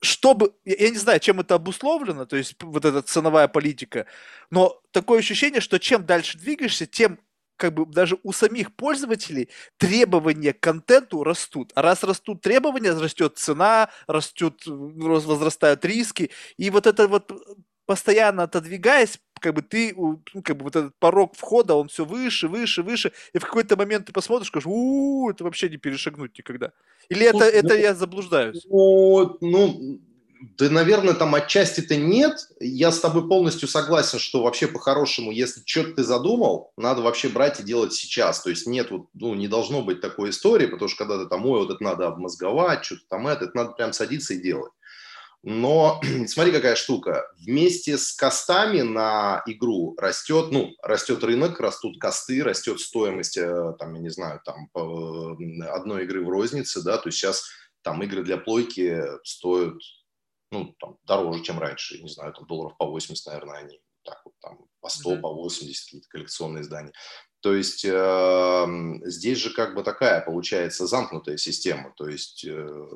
чтобы, я не знаю, чем это обусловлено, то есть вот эта ценовая политика, но такое ощущение, что чем дальше двигаешься, тем как бы даже у самих пользователей требования к контенту растут. А раз растут требования, растет цена, растет, возрастают риски. И вот это вот постоянно отодвигаясь, как бы ты, ну, как бы вот этот порог входа, он все выше, выше, выше, и в какой-то момент ты посмотришь, скажешь, у это вообще не перешагнуть никогда. Или это, это я заблуждаюсь? Ну, ну, да, наверное, там отчасти-то нет. Я с тобой полностью согласен, что вообще по-хорошему, если что-то ты задумал, надо вообще брать и делать сейчас. То есть нет, вот, ну, не должно быть такой истории, потому что когда ты там, ой, вот это надо обмозговать, что-то там это, это надо прям садиться и делать. Но смотри, какая штука. Вместе с костами на игру растет, ну, растет рынок, растут косты, растет стоимость, э, там, я не знаю, там, одной игры в рознице, да, то есть сейчас там игры для плойки стоят, ну, там, дороже, чем раньше, не знаю, там, долларов по 80, наверное, они так вот там по 100, mm-hmm. по 80 какие-то коллекционные издания. То есть э, здесь же как бы такая получается замкнутая система, то есть э,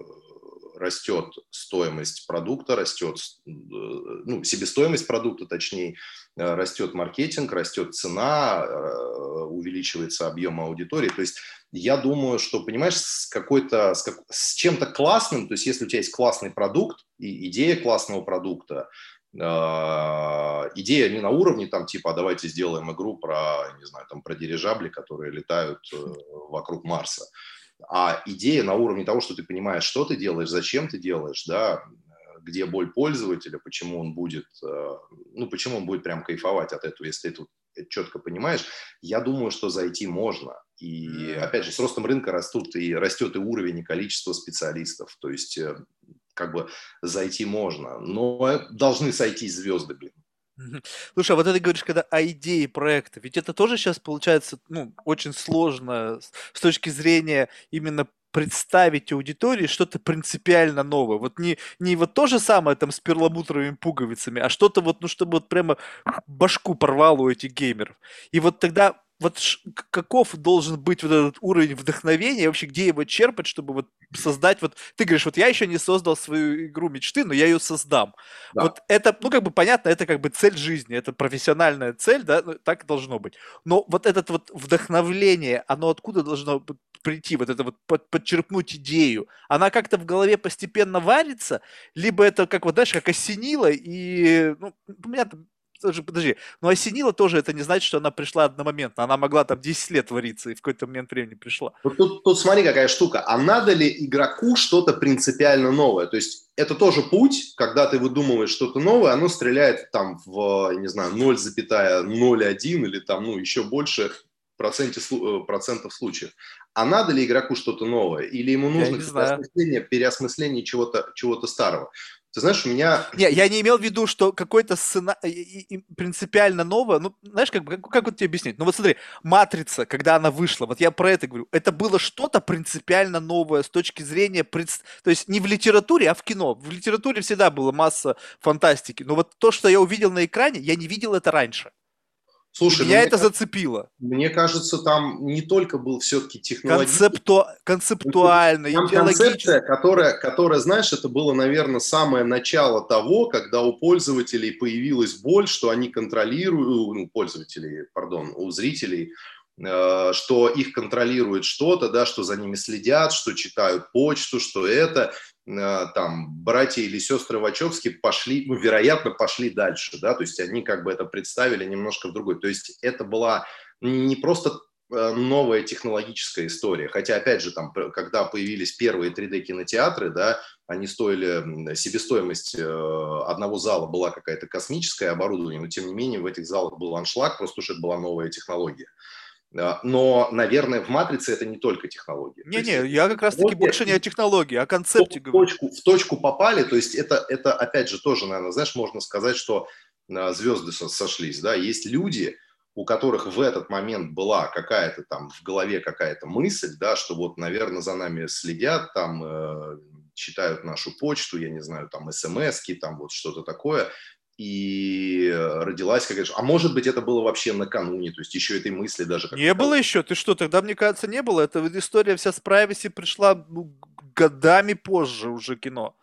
растет стоимость продукта, растет, э, ну, себестоимость продукта, точнее, э, растет маркетинг, растет цена, э, увеличивается объем аудитории. То есть я думаю, что, понимаешь, с какой-то, с, как, с чем-то классным, то есть если у тебя есть классный продукт и идея классного продукта, идея не на уровне там типа а давайте сделаем игру про не знаю там про дирижабли которые летают вокруг Марса а идея на уровне того, что ты понимаешь, что ты делаешь, зачем ты делаешь, да, где боль пользователя, почему он будет, э, ну, почему он будет прям кайфовать от этого, если ты тут четко понимаешь, я думаю, что зайти можно. И, опять же, с ростом рынка растут и растет и уровень, и количество специалистов. То есть, э, как бы зайти можно. Но должны сойти звезды, блин. Слушай, а вот это говоришь, когда о идее проекта, ведь это тоже сейчас получается, ну, очень сложно с точки зрения именно представить аудитории что-то принципиально новое. Вот не, не вот то же самое там с перламутровыми пуговицами, а что-то вот, ну, чтобы вот прямо башку порвало у этих геймеров. И вот тогда вот каков должен быть вот этот уровень вдохновения, вообще где его черпать, чтобы вот создать, вот ты говоришь, вот я еще не создал свою игру мечты, но я ее создам. Да. Вот это, ну как бы понятно, это как бы цель жизни, это профессиональная цель, да, ну, так должно быть. Но вот это вот вдохновление, оно откуда должно прийти, вот это вот под, подчерпнуть идею? Она как-то в голове постепенно варится, либо это как вот, знаешь, как осенило, и, ну, понятно, тоже, подожди, но осенила тоже это не значит, что она пришла одномоментно. Она могла там 10 лет вариться и в какой-то момент времени пришла. Вот тут, тут смотри, какая штука. А надо ли игроку что-то принципиально новое? То есть это тоже путь, когда ты выдумываешь что-то новое, оно стреляет там в, не знаю, 0,01 или там, ну, еще больше проценте, э, процентов случаев. А надо ли игроку что-то новое? Или ему нужно переосмысление, переосмысление чего-то чего старого? Ты знаешь, у меня... Не, я не имел в виду, что какой-то сцена... принципиально новое. Ну, знаешь, как, как, как вот тебе объяснить? Ну вот смотри, «Матрица», когда она вышла, вот я про это говорю, это было что-то принципиально новое с точки зрения... Пред... То есть не в литературе, а в кино. В литературе всегда была масса фантастики. Но вот то, что я увидел на экране, я не видел это раньше. Слушай, меня ну, это зацепило. Мне кажется, там не только был все-таки технологический... Концепту... Концептуально, там концепция, которая, которая, знаешь, это было, наверное, самое начало того, когда у пользователей появилась боль, что они контролируют, ну, пользователей, пардон, у зрителей, э, что их контролирует что-то, да, что за ними следят, что читают почту, что это. Э, там братья или сестры Вачовски пошли, ну, вероятно, пошли дальше, да, то есть они как бы это представили немножко в другой. То есть это была не просто э, новая технологическая история. Хотя, опять же, там, когда появились первые 3D-кинотеатры, да, они стоили, себестоимость э, одного зала была какая-то космическая оборудование, но тем не менее в этих залах был аншлаг, просто что это была новая технология. Но, наверное, в матрице это не только технологии. Не-не, я как раз-таки больше не о технологии, а о концепте в говорю. Точку, в точку попали, то есть это, это, опять же, тоже, наверное, знаешь, можно сказать, что а, звезды сошлись, да, есть люди, у которых в этот момент была какая-то там в голове какая-то мысль, да, что вот, наверное, за нами следят, там э, читают нашу почту, я не знаю, там смс там вот что-то такое, и родилась какая-то... А может быть, это было вообще накануне, то есть еще этой мысли даже... Не было еще? Ты что, тогда, мне кажется, не было. Эта история вся с privacy пришла ну, годами позже уже кино.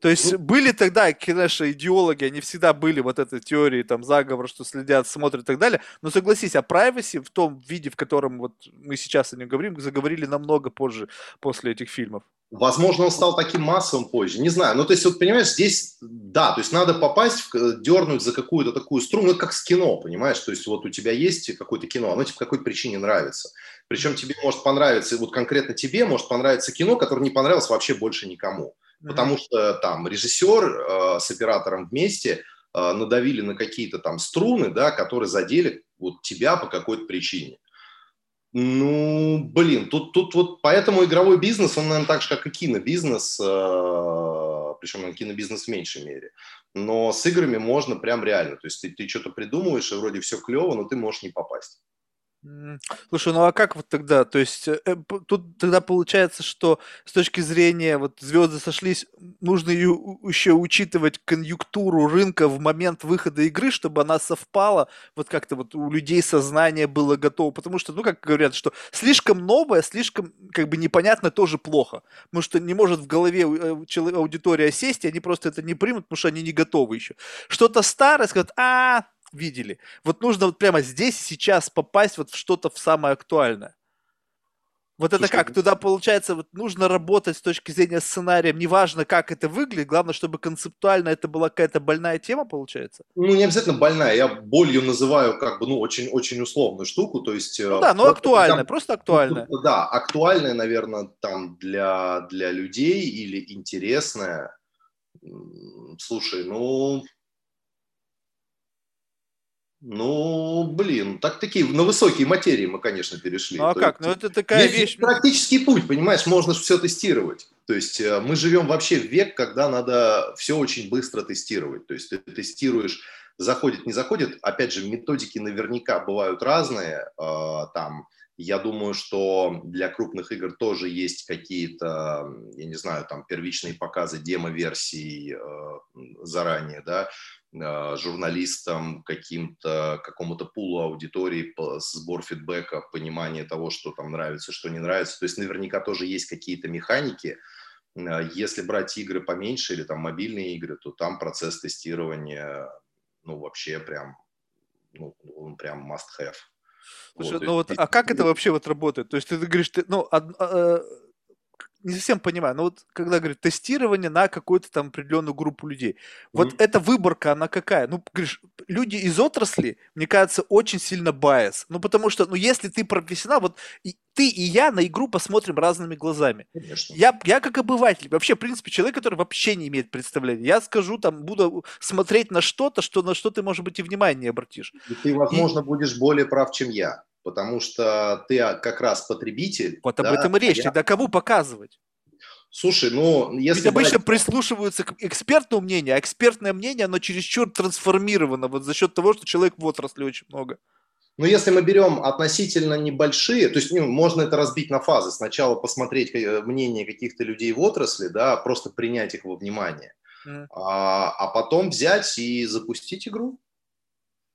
То есть ну, были тогда, конечно, идеологи, они всегда были вот этой теории, там, заговор, что следят, смотрят и так далее. Но согласись, о privacy в том виде, в котором вот мы сейчас о нем говорим, заговорили намного позже, после этих фильмов. Возможно, он стал таким массовым позже, не знаю. Ну, то есть, вот понимаешь, здесь, да, то есть надо попасть, в, дернуть за какую-то такую струну, ну, как с кино, понимаешь? То есть вот у тебя есть какое-то кино, оно тебе по какой-то причине нравится. Причем тебе может понравиться, вот конкретно тебе может понравиться кино, которое не понравилось вообще больше никому потому что там режиссер э, с оператором вместе э, надавили на какие-то там струны, да, которые задели вот тебя по какой-то причине. Ну, блин, тут, тут вот поэтому игровой бизнес, он, наверное, так же, как и кинобизнес, э, причем на кинобизнес в меньшей мере. Но с играми можно прям реально. То есть ты, ты что-то придумываешь, и вроде все клево, но ты можешь не попасть. Слушай, ну а как вот тогда? То есть э, э тут тогда получается, что с точки зрения вот звезды сошлись, нужно еще учитывать конъюнктуру рынка в момент выхода игры, чтобы она совпала, вот как-то вот у людей сознание было готово, потому что, ну как говорят, что слишком новое, слишком как бы непонятно тоже плохо, потому что не может в голове э, аудитория сесть, и они просто это не примут, потому что они не готовы еще. Что-то старое, скажут, а, видели. Вот нужно вот прямо здесь сейчас попасть вот в что-то в самое актуальное. Вот Слушай, это как? Туда, получается, вот нужно работать с точки зрения сценария. Неважно, как это выглядит, главное, чтобы концептуально это была какая-то больная тема, получается? Ну, не обязательно больная. Я болью называю как бы, ну, очень-очень условную штуку. То есть, ну да, но актуальная, там, просто актуальная. Ну, да, актуальная, наверное, там для, для людей или интересная. Слушай, ну, ну, блин, так такие, на высокие материи мы, конечно, перешли. Ну, а То как? Есть, ну, это такая вещь... практический путь, понимаешь, можно все тестировать. То есть э, мы живем вообще в век, когда надо все очень быстро тестировать. То есть ты тестируешь, заходит, не заходит. Опять же, методики наверняка бывают разные. А, там, я думаю, что для крупных игр тоже есть какие-то, я не знаю, там первичные показы демо-версий э, заранее, да, журналистам, каким-то, какому-то пулу аудитории, сбор фидбэка, понимание того, что там нравится, что не нравится. То есть наверняка тоже есть какие-то механики. А, если брать игры поменьше или там мобильные игры, то там процесс тестирования, ну, вообще прям, ну, он прям must have. Слушай, вот, ну вот, а как это вообще вот работает? То есть ты, говоришь, ты, ну, од, а, не совсем понимаю, но вот когда говорят тестирование на какую-то там определенную группу людей, вот mm-hmm. эта выборка, она какая? Ну, говоришь, люди из отрасли, мне кажется, очень сильно байс. Ну, потому что, ну, если ты профессионал, вот и, ты и я на игру посмотрим разными глазами. Конечно. Я, я как обыватель, вообще, в принципе, человек, который вообще не имеет представления, я скажу, там, буду смотреть на что-то, что, на что ты, может быть, и внимания не обратишь. И ты, возможно, и... будешь более прав, чем я потому что ты а, как раз потребитель. Вот об да, этом и речь. А я... Тогда кому показывать? Слушай, ну, если... Ведь обычно брать... прислушиваются к экспертному мнению, а экспертное мнение, оно чересчур трансформировано вот за счет того, что человек в отрасли очень много. Ну, если мы берем относительно небольшие, то есть ну, можно это разбить на фазы. Сначала посмотреть э, мнение каких-то людей в отрасли, да, просто принять их во внимание, mm. а, а потом взять и запустить игру.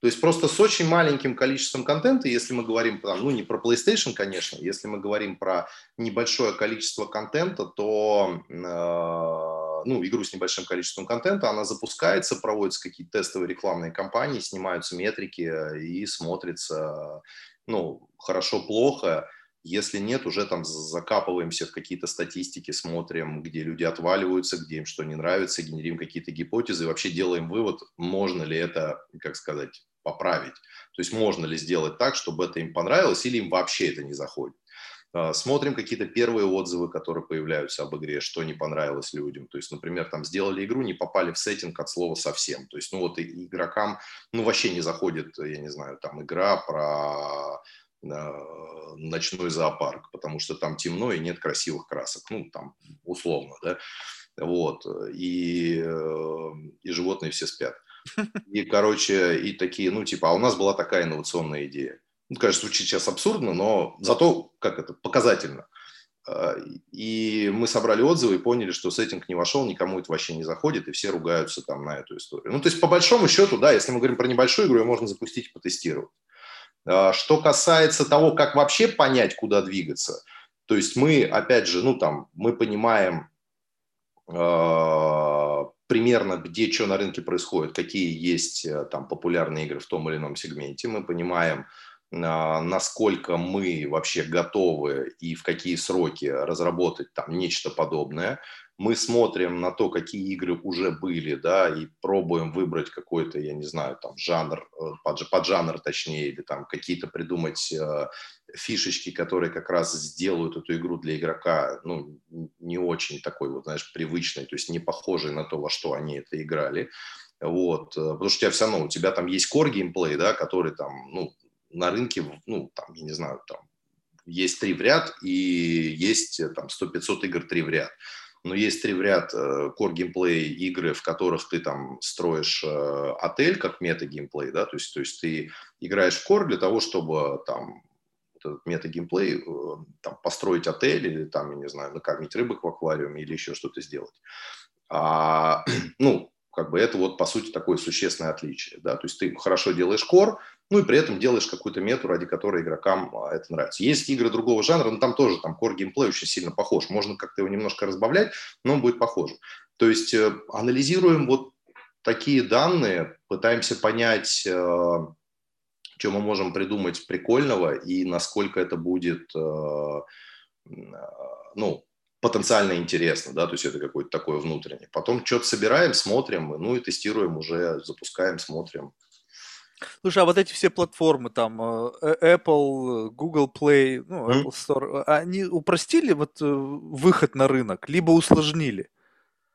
То есть просто с очень маленьким количеством контента, если мы говорим, ну не про PlayStation, конечно, если мы говорим про небольшое количество контента, то э, ну, игру с небольшим количеством контента, она запускается, проводятся какие-то тестовые рекламные кампании, снимаются метрики и смотрится, ну, хорошо-плохо. Если нет, уже там закапываемся в какие-то статистики, смотрим, где люди отваливаются, где им что не нравится, генерим какие-то гипотезы, вообще делаем вывод, можно ли это, как сказать, поправить. То есть можно ли сделать так, чтобы это им понравилось, или им вообще это не заходит. А, смотрим какие-то первые отзывы, которые появляются об игре, что не понравилось людям. То есть, например, там сделали игру, не попали в сеттинг от слова совсем. То есть, ну вот игрокам, ну вообще не заходит, я не знаю, там игра про а, ночной зоопарк, потому что там темно и нет красивых красок, ну там условно, да, вот, и, э, и животные все спят. И, короче, и такие, ну, типа, а у нас была такая инновационная идея. Ну, конечно, звучит сейчас абсурдно, но зато, как это, показательно. А, и мы собрали отзывы и поняли, что сеттинг не вошел, никому это вообще не заходит, и все ругаются там на эту историю. Ну, то есть, по большому счету, да, если мы говорим про небольшую игру, ее можно запустить и потестировать. А, что касается того, как вообще понять, куда двигаться, то есть мы, опять же, ну, там, мы понимаем, а, примерно, где что на рынке происходит, какие есть э, там популярные игры в том или ином сегменте. Мы понимаем, а, насколько мы вообще готовы и в какие сроки разработать там нечто подобное мы смотрим на то, какие игры уже были, да, и пробуем выбрать какой-то, я не знаю, там, жанр, э, под, под жанр точнее, или там какие-то придумать э, фишечки, которые как раз сделают эту игру для игрока, ну, не очень такой вот, знаешь, привычной, то есть не похожей на то, во что они это играли, вот, э, потому что у тебя все равно, у тебя там есть core геймплей, да, который там, ну, на рынке, ну, там, я не знаю, там, есть три в ряд и есть э, там 100-500 игр три в ряд. но есть три в ряд э, core геймплей игры, в которых ты там строишь отель как мета-геймплей, да, то есть, то есть ты играешь в core для того, чтобы там этот мета-геймплей, э, там, построить отель или там, я не знаю, накормить рыбок в аквариуме или еще что-то сделать. А, ну, как бы это вот, по сути, такое существенное отличие, да, то есть ты хорошо делаешь core, ну и при этом делаешь какую-то мету, ради которой игрокам а, это нравится. Есть игры другого жанра, но там тоже там core геймплей очень сильно похож. Можно как-то его немножко разбавлять, но он будет похож. То есть э, анализируем вот такие данные, пытаемся понять, э, что мы можем придумать прикольного и насколько это будет, э, ну, потенциально интересно, да, то есть это какое-то такое внутреннее. Потом что-то собираем, смотрим, ну и тестируем уже, запускаем, смотрим. Слушай, а вот эти все платформы, там, э, Apple, Google Play, ну, Apple Store, они упростили вот э, выход на рынок, либо усложнили?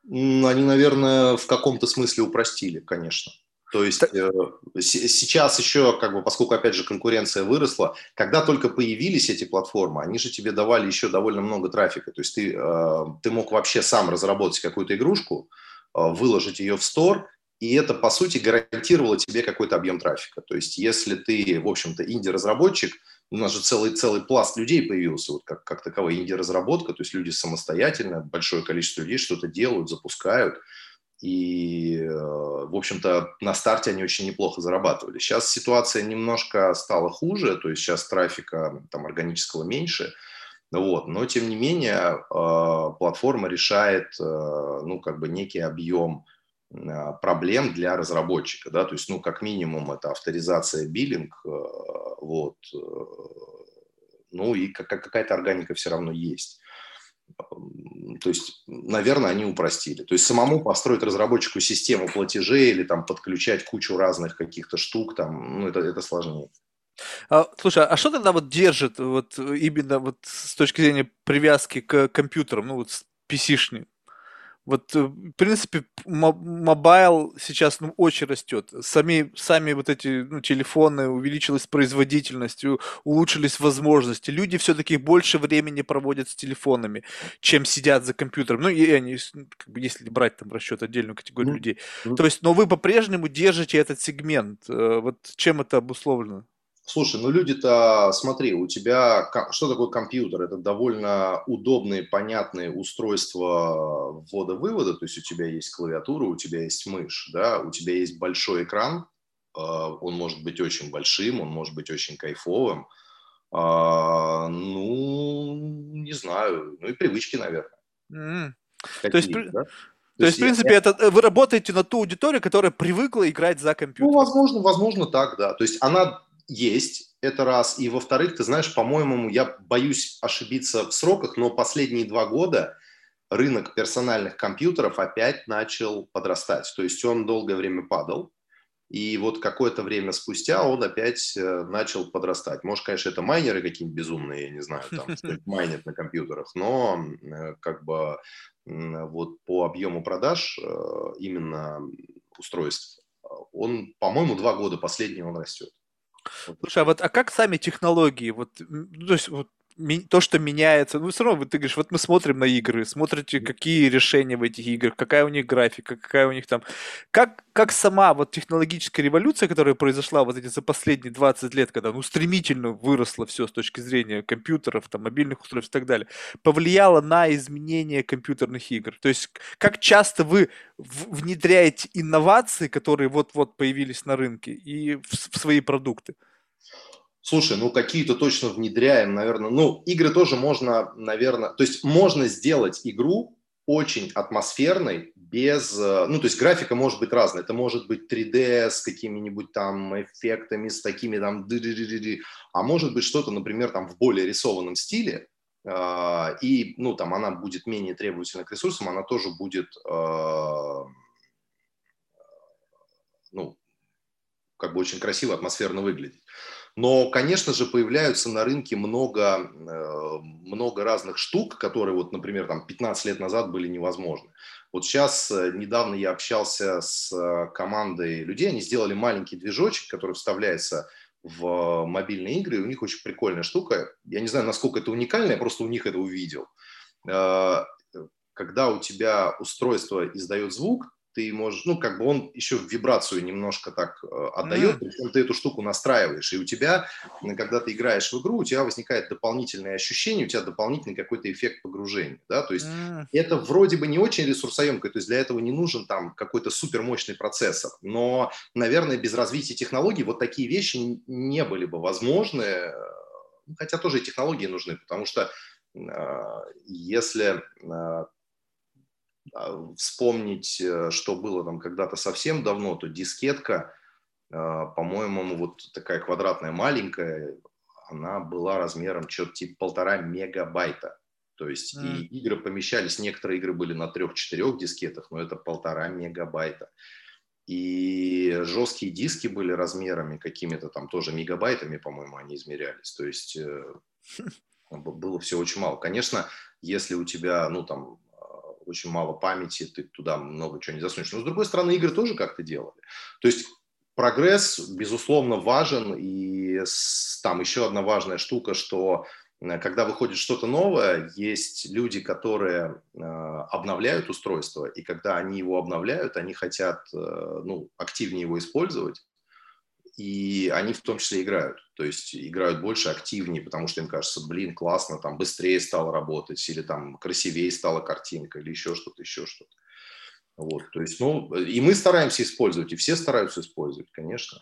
Они, наверное, в каком-то смысле упростили, конечно. То есть э, сейчас еще, как бы, поскольку, опять же, конкуренция выросла, когда только появились эти платформы, они же тебе давали еще довольно много трафика. То есть ты, э, ты мог вообще сам разработать какую-то игрушку, э, выложить ее в стор, и это, по сути, гарантировало тебе какой-то объем трафика. То есть если ты, в общем-то, инди-разработчик, у нас же целый, целый пласт людей появился, вот как, как таковая инди-разработка, то есть люди самостоятельно, большое количество людей что-то делают, запускают, и, э, в общем-то, на старте они очень неплохо зарабатывали. Сейчас ситуация немножко стала хуже, то есть сейчас трафика там органического меньше, вот, но тем не менее э, платформа решает, э, ну, как бы некий объем проблем для разработчика, да, то есть, ну, как минимум, это авторизация, биллинг, вот, ну, и какая-то органика все равно есть. То есть, наверное, они упростили. То есть самому построить разработчику систему платежей или там подключать кучу разных каких-то штук, там, ну, это, это сложнее. А, слушай, а что тогда вот держит вот именно вот с точки зрения привязки к компьютерам, ну вот PC-шным? Вот, э, в принципе, mobile сейчас ну, очень растет. Сами, сами вот эти ну, телефоны, увеличилась производительность, улучшились возможности. Люди все-таки больше времени проводят с телефонами, чем сидят за компьютером. Ну, и они, ну, как бы, если брать там расчет отдельную категорию mm-hmm. людей. То есть, но вы по-прежнему держите этот сегмент. Э, вот чем это обусловлено? Слушай, ну люди-то, смотри, у тебя, что такое компьютер? Это довольно удобные, понятные устройства ввода-вывода, то есть у тебя есть клавиатура, у тебя есть мышь, да, у тебя есть большой экран, а, он может быть очень большим, он может быть очень кайфовым, а, ну, не знаю, ну и привычки, наверное. Mm. Какие, то есть, да? То, есть, в принципе, я... это, э, вы работаете на ту аудиторию, которая привыкла играть за компьютер. Ну, возможно, возможно так, да. То есть она есть, это раз. И во-вторых, ты знаешь, по-моему, я боюсь ошибиться в сроках, но последние два года рынок персональных компьютеров опять начал подрастать. То есть он долгое время падал, и вот какое-то время спустя он опять э, начал подрастать. Может, конечно, это майнеры какие-нибудь безумные, я не знаю, там, майнят на компьютерах, но э, как бы вот по объему продаж э, именно устройств, он, по-моему, два года последний он растет. Слушай, а вот а как сами технологии, вот, ну, то есть вот то, что меняется, ну, все равно ты говоришь, вот мы смотрим на игры, смотрите, какие решения в этих играх, какая у них графика, какая у них там... Как, как сама вот технологическая революция, которая произошла вот эти за последние 20 лет, когда, ну, стремительно выросло все с точки зрения компьютеров, там, мобильных устройств и так далее, повлияла на изменение компьютерных игр? То есть как часто вы внедряете инновации, которые вот-вот появились на рынке, и в, в свои продукты? Слушай, ну какие-то точно внедряем, наверное. Ну, игры тоже можно, наверное... То есть можно сделать игру очень атмосферной, без... Э, ну, то есть графика может быть разная. Это может быть 3D с какими-нибудь там эффектами, с такими там... А может быть что-то, например, там в более рисованном стиле, а, и, ну, там она будет менее требовательна к ресурсам, она тоже будет, а, ну, как бы очень красиво, атмосферно выглядеть. Но, конечно же, появляются на рынке много, э, много разных штук, которые, вот, например, там 15 лет назад были невозможны. Вот сейчас, э, недавно я общался с э, командой людей, они сделали маленький движочек, который вставляется в мобильные игры, и у них очень прикольная штука. Я не знаю, насколько это уникально, я просто у них это увидел когда у тебя устройство издает звук, ты можешь, ну, как бы он еще вибрацию немножко так э, отдает, mm. причем ты эту штуку настраиваешь, и у тебя, когда ты играешь в игру, у тебя возникает дополнительное ощущение, у тебя дополнительный какой-то эффект погружения, да, то есть mm. это вроде бы не очень ресурсоемко, то есть для этого не нужен там какой-то супермощный процессор, но, наверное, без развития технологий вот такие вещи не были бы возможны, э, хотя тоже и технологии нужны, потому что э, если а, вспомнить, э, что было там когда-то совсем давно, то дискетка, а, по-моему, вот такая квадратная маленькая, она была размером что-то типа полтора мегабайта. То есть mm. и игры помещались, некоторые игры были на трех-четырех дискетах, но это полтора мегабайта. И жесткие диски были размерами какими-то там тоже мегабайтами, по-моему, они измерялись. То есть э, было все очень мало. Конечно, если у тебя, ну там, очень мало памяти, ты туда много чего не засунешь. Но, с другой стороны, игры тоже как-то делали. То есть прогресс, безусловно, важен. И там еще одна важная штука, что э, когда выходит что-то новое, есть люди, которые э, обновляют устройство, и когда они его обновляют, они хотят э, ну, активнее его использовать и они в том числе играют. То есть играют больше, активнее, потому что им кажется, блин, классно, там быстрее стало работать, или там красивее стала картинка, или еще что-то, еще что-то. Вот, то есть, ну, и мы стараемся использовать, и все стараются использовать, конечно.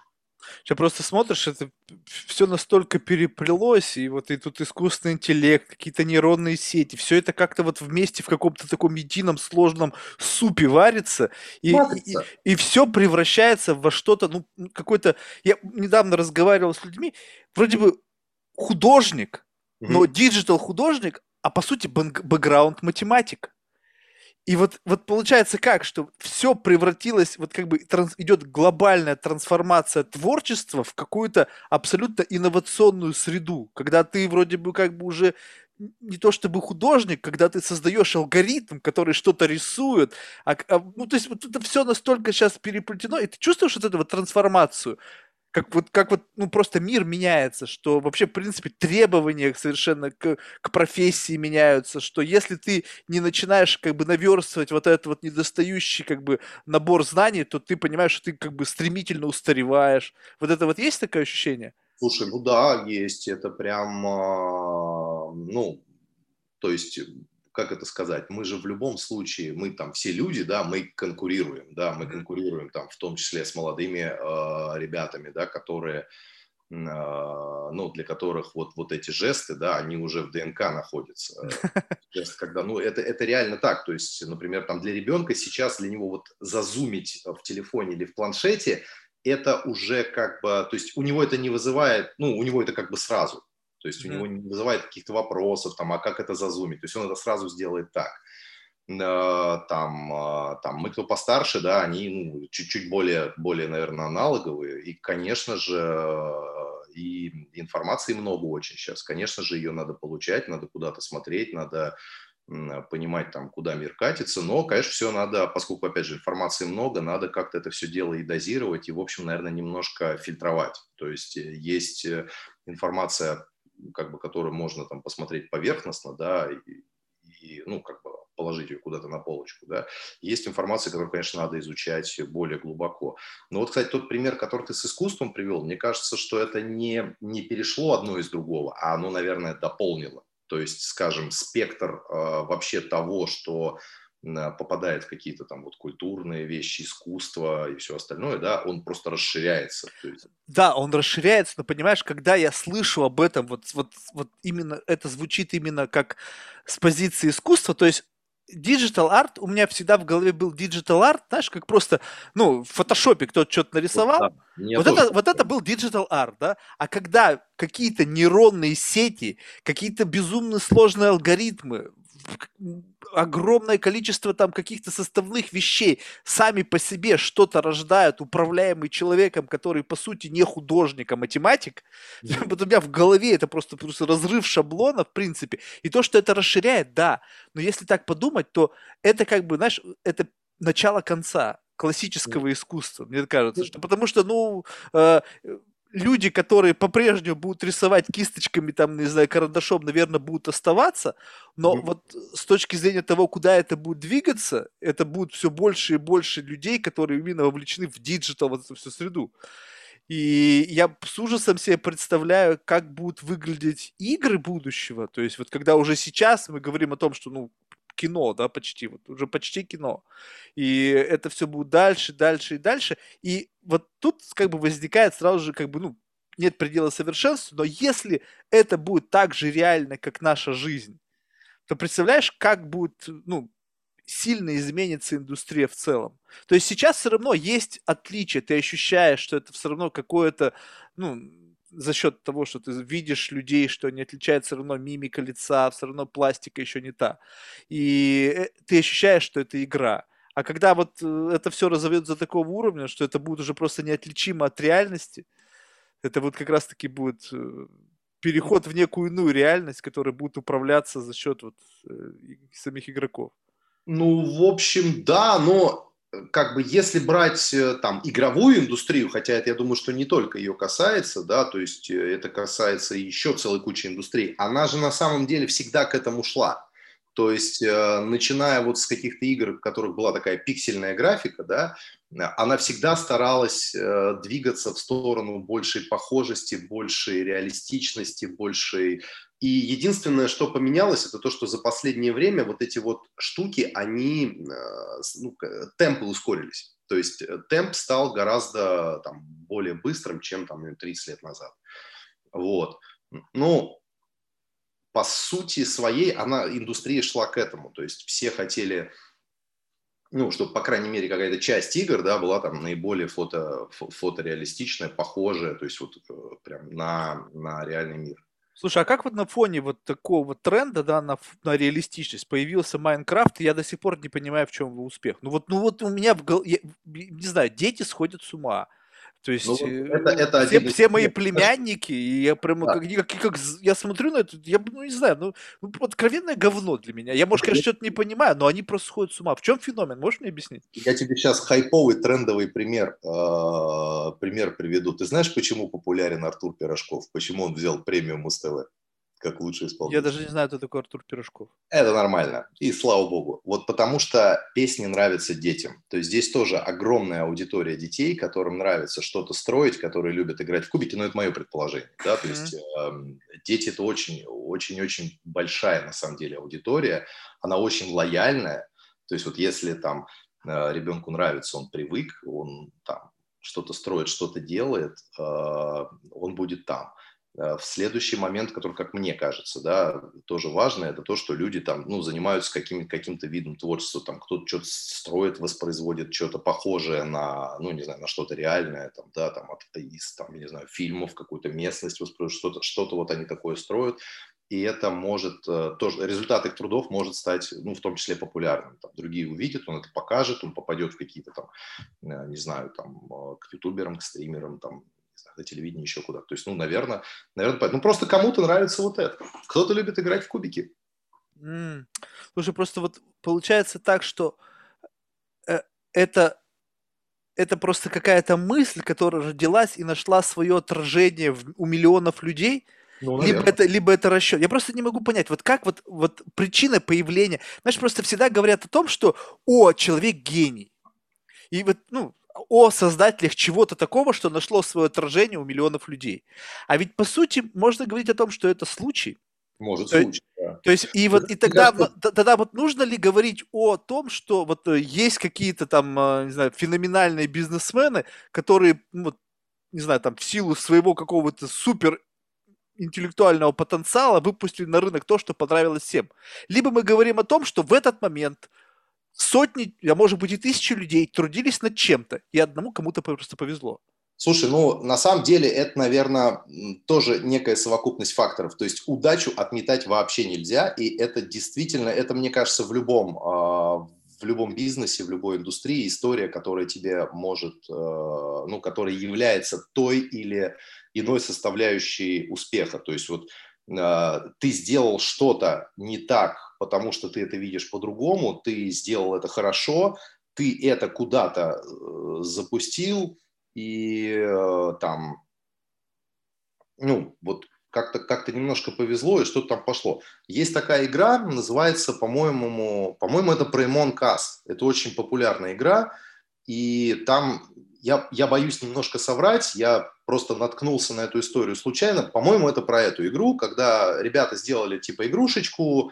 Сейчас просто смотришь, это все настолько переплелось, и вот и тут искусственный интеллект, какие-то нейронные сети, все это как-то вот вместе в каком-то таком едином сложном супе варится, и, и, и все превращается во что-то, ну, какой-то... Я недавно разговаривал с людьми, вроде бы художник, но digital художник, а по сути бэкграунд математик. И вот, вот получается как, что все превратилось, вот как бы транс, идет глобальная трансформация творчества в какую-то абсолютно инновационную среду, когда ты вроде бы как бы уже не то чтобы художник, когда ты создаешь алгоритм, который что-то рисует, а, а, ну то есть вот это все настолько сейчас переплетено, и ты чувствуешь вот эту вот трансформацию, как вот, как вот, ну, просто мир меняется, что вообще, в принципе, требования совершенно к, к профессии меняются, что если ты не начинаешь как бы наверстывать вот этот вот недостающий как бы набор знаний, то ты понимаешь, что ты как бы стремительно устареваешь. Вот это вот есть такое ощущение? Слушай, ну да, есть. Это прям, а, ну, то есть как это сказать, мы же в любом случае, мы там все люди, да, мы конкурируем, да, мы конкурируем там в том числе с молодыми э, ребятами, да, которые, э, ну, для которых вот, вот эти жесты, да, они уже в ДНК находятся. Жест, когда, ну, это, это реально так, то есть, например, там для ребенка сейчас для него вот зазумить в телефоне или в планшете, это уже как бы, то есть у него это не вызывает, ну, у него это как бы сразу, то есть mm-hmm. у него не вызывает каких-то вопросов, там, а как это зазумить. То есть он это сразу сделает так. Там, а, там мы, кто постарше, да, они ну, чуть-чуть более, более, наверное, аналоговые. И, конечно же, и информации много очень сейчас. Конечно же, ее надо получать, надо куда-то смотреть, надо понимать, там, куда мир катится, но, конечно, все надо, поскольку, опять же, информации много, надо как-то это все дело и дозировать, и, в общем, наверное, немножко фильтровать. То есть э, есть э, информация как бы, которую можно там посмотреть поверхностно, да, и, и ну, как бы положить ее куда-то на полочку, да. Есть информация, которую, конечно, надо изучать более глубоко. Но вот, кстати, тот пример, который ты с искусством привел, мне кажется, что это не, не перешло одно из другого, а оно, наверное, дополнило. То есть, скажем, спектр э, вообще того, что попадает в какие-то там вот культурные вещи, искусство и все остальное, да, он просто расширяется. Да, он расширяется, но понимаешь, когда я слышу об этом, вот, вот, вот именно это звучит именно как с позиции искусства, то есть Digital Art, у меня всегда в голове был Digital Art, знаешь, как просто, ну, в фотошопе кто-то что-то нарисовал. Вот, да, вот, это, вот это был Digital Art, да? А когда какие-то нейронные сети, какие-то безумно сложные алгоритмы, огромное количество там каких-то составных вещей сами по себе что-то рождают, управляемый человеком, который по сути не художник, а математик. Mm-hmm. Вот у меня в голове это просто, просто разрыв шаблона, в принципе. И то, что это расширяет, да. Но если так подумать, то это как бы, знаешь, это начало конца классического искусства, мне кажется. Что, потому что, ну, э, люди, которые по-прежнему будут рисовать кисточками, там, не знаю, карандашом, наверное, будут оставаться, но mm-hmm. вот с точки зрения того, куда это будет двигаться, это будет все больше и больше людей, которые именно вовлечены в digital, вот эту всю среду. И я с ужасом себе представляю, как будут выглядеть игры будущего. То есть вот когда уже сейчас мы говорим о том, что ну кино, да, почти, вот уже почти кино. И это все будет дальше, дальше и дальше. И вот тут как бы возникает сразу же как бы, ну, нет предела совершенства, но если это будет так же реально, как наша жизнь, то представляешь, как будет, ну, сильно изменится индустрия в целом. То есть сейчас все равно есть отличие, ты ощущаешь, что это все равно какое-то, ну, за счет того, что ты видишь людей, что они отличаются, все равно мимика лица, все равно пластика еще не та. И э, ты ощущаешь, что это игра. А когда вот э, это все разовьется до такого уровня, что это будет уже просто неотличимо от реальности, это вот как раз-таки будет э, переход в некую иную реальность, которая будет управляться за счет вот самих игроков. Ну, в общем, да, но как бы если брать э, там игровую индустрию, хотя это, я думаю, что не только ее касается, да, то есть э, это касается еще целой кучи индустрий, она же на самом деле всегда к этому шла. То есть, начиная вот с каких-то игр, в которых была такая пиксельная графика, да, она всегда старалась двигаться в сторону большей похожести, большей реалистичности, большей и единственное, что поменялось, это то, что за последнее время вот эти вот штуки, они, э, ну, темпы ускорились. То есть э, темп стал гораздо там, более быстрым, чем там 30 лет назад. Вот. Ну, по сути своей, она, индустрия шла к этому. То есть все хотели, ну, чтобы, по крайней мере, какая-то часть игр, да, была там наиболее фото, фотореалистичная, похожая, то есть вот э, прям на, на реальный мир. Слушай, а как вот на фоне вот такого тренда, да, на, на реалистичность появился Майнкрафт, и я до сих пор не понимаю, в чем его успех. Ну вот, ну вот у меня в голове, не знаю, дети сходят с ума. То есть ну, э, это, это все, один... все мои племянники, и я прямо да. как, как, как я смотрю на это, я ну не знаю, ну, ну откровенное говно для меня. Я, может, конечно, что-то не понимаю, но они просто сходят с ума. В чем феномен? Можешь мне объяснить? Я тебе сейчас хайповый, трендовый пример, э, пример приведу. Ты знаешь, почему популярен Артур Пирожков? Почему он взял премию Муз-ТВ? Как лучший исполнитель. Я даже не знаю, кто такой Артур Пирожков. Это нормально. И слава богу. Вот потому что песни нравятся детям. То есть здесь тоже огромная аудитория детей, которым нравится что-то строить, которые любят играть в кубики. Но это мое предположение. Да? То есть э, дети это очень, очень-очень большая на самом деле аудитория. Она очень лояльная. То есть вот если там э, ребенку нравится, он привык, он там что-то строит, что-то делает, э, он будет там. Э, в следующий момент, который, как мне кажется, да, тоже важно, это то, что люди там, ну, занимаются каким, каким-то видом творчества, там, кто-то что-то строит, воспроизводит что-то похожее на, ну, не знаю, на что-то реальное, там, да, там, от, из, там, не знаю, фильмов, какую-то местность воспроизводят, что-то, что-то вот они такое строят, и это может, э, тоже, результат их трудов может стать, ну, в том числе популярным. Там, другие увидят, он это покажет, он попадет в какие-то там, э, не знаю, там, к ютуберам, к стримерам, там, на телевидении, еще куда-то. То есть, ну, наверное, наверное, ну, просто кому-то нравится вот это. Кто-то любит играть в кубики. Mm. Слушай, просто вот получается так, что э, это, это просто какая-то мысль, которая родилась и нашла свое отражение в, у миллионов людей, ну, либо это, либо это расчет. Я просто не могу понять, вот как вот, вот причина появления. Знаешь, просто всегда говорят о том, что, о, человек гений. И вот, ну, о создателях чего-то такого, что нашло свое отражение у миллионов людей. А ведь, по сути, можно говорить о том, что это случай. Может, то, случай, да. То есть, и вот, и тогда, тогда вот нужно ли говорить о том, что вот э, есть какие-то там, э, не знаю, феноменальные бизнесмены, которые, ну вот, не знаю, там, в силу своего какого-то супер интеллектуального потенциала выпустили на рынок то, что понравилось всем. Либо мы говорим о том, что в этот момент сотни, а может быть и тысячи людей трудились над чем-то, и одному кому-то просто повезло. Слушай, ну на самом деле это, наверное, тоже некая совокупность факторов. То есть удачу отметать вообще нельзя, и это действительно, это мне кажется в любом а, в любом бизнесе, в любой индустрии история, которая тебе может, э, ну, которая является той или иной составляющей успеха. То есть вот э, ты сделал что-то не так потому что ты это видишь по-другому, ты сделал это хорошо, ты это куда-то э, запустил, и э, там ну, вот как-то как немножко повезло, и что-то там пошло. Есть такая игра, называется, по-моему, по-моему, это Premon Cast. Это очень популярная игра, и там я, я боюсь немножко соврать, я просто наткнулся на эту историю случайно. По-моему, это про эту игру, когда ребята сделали типа игрушечку,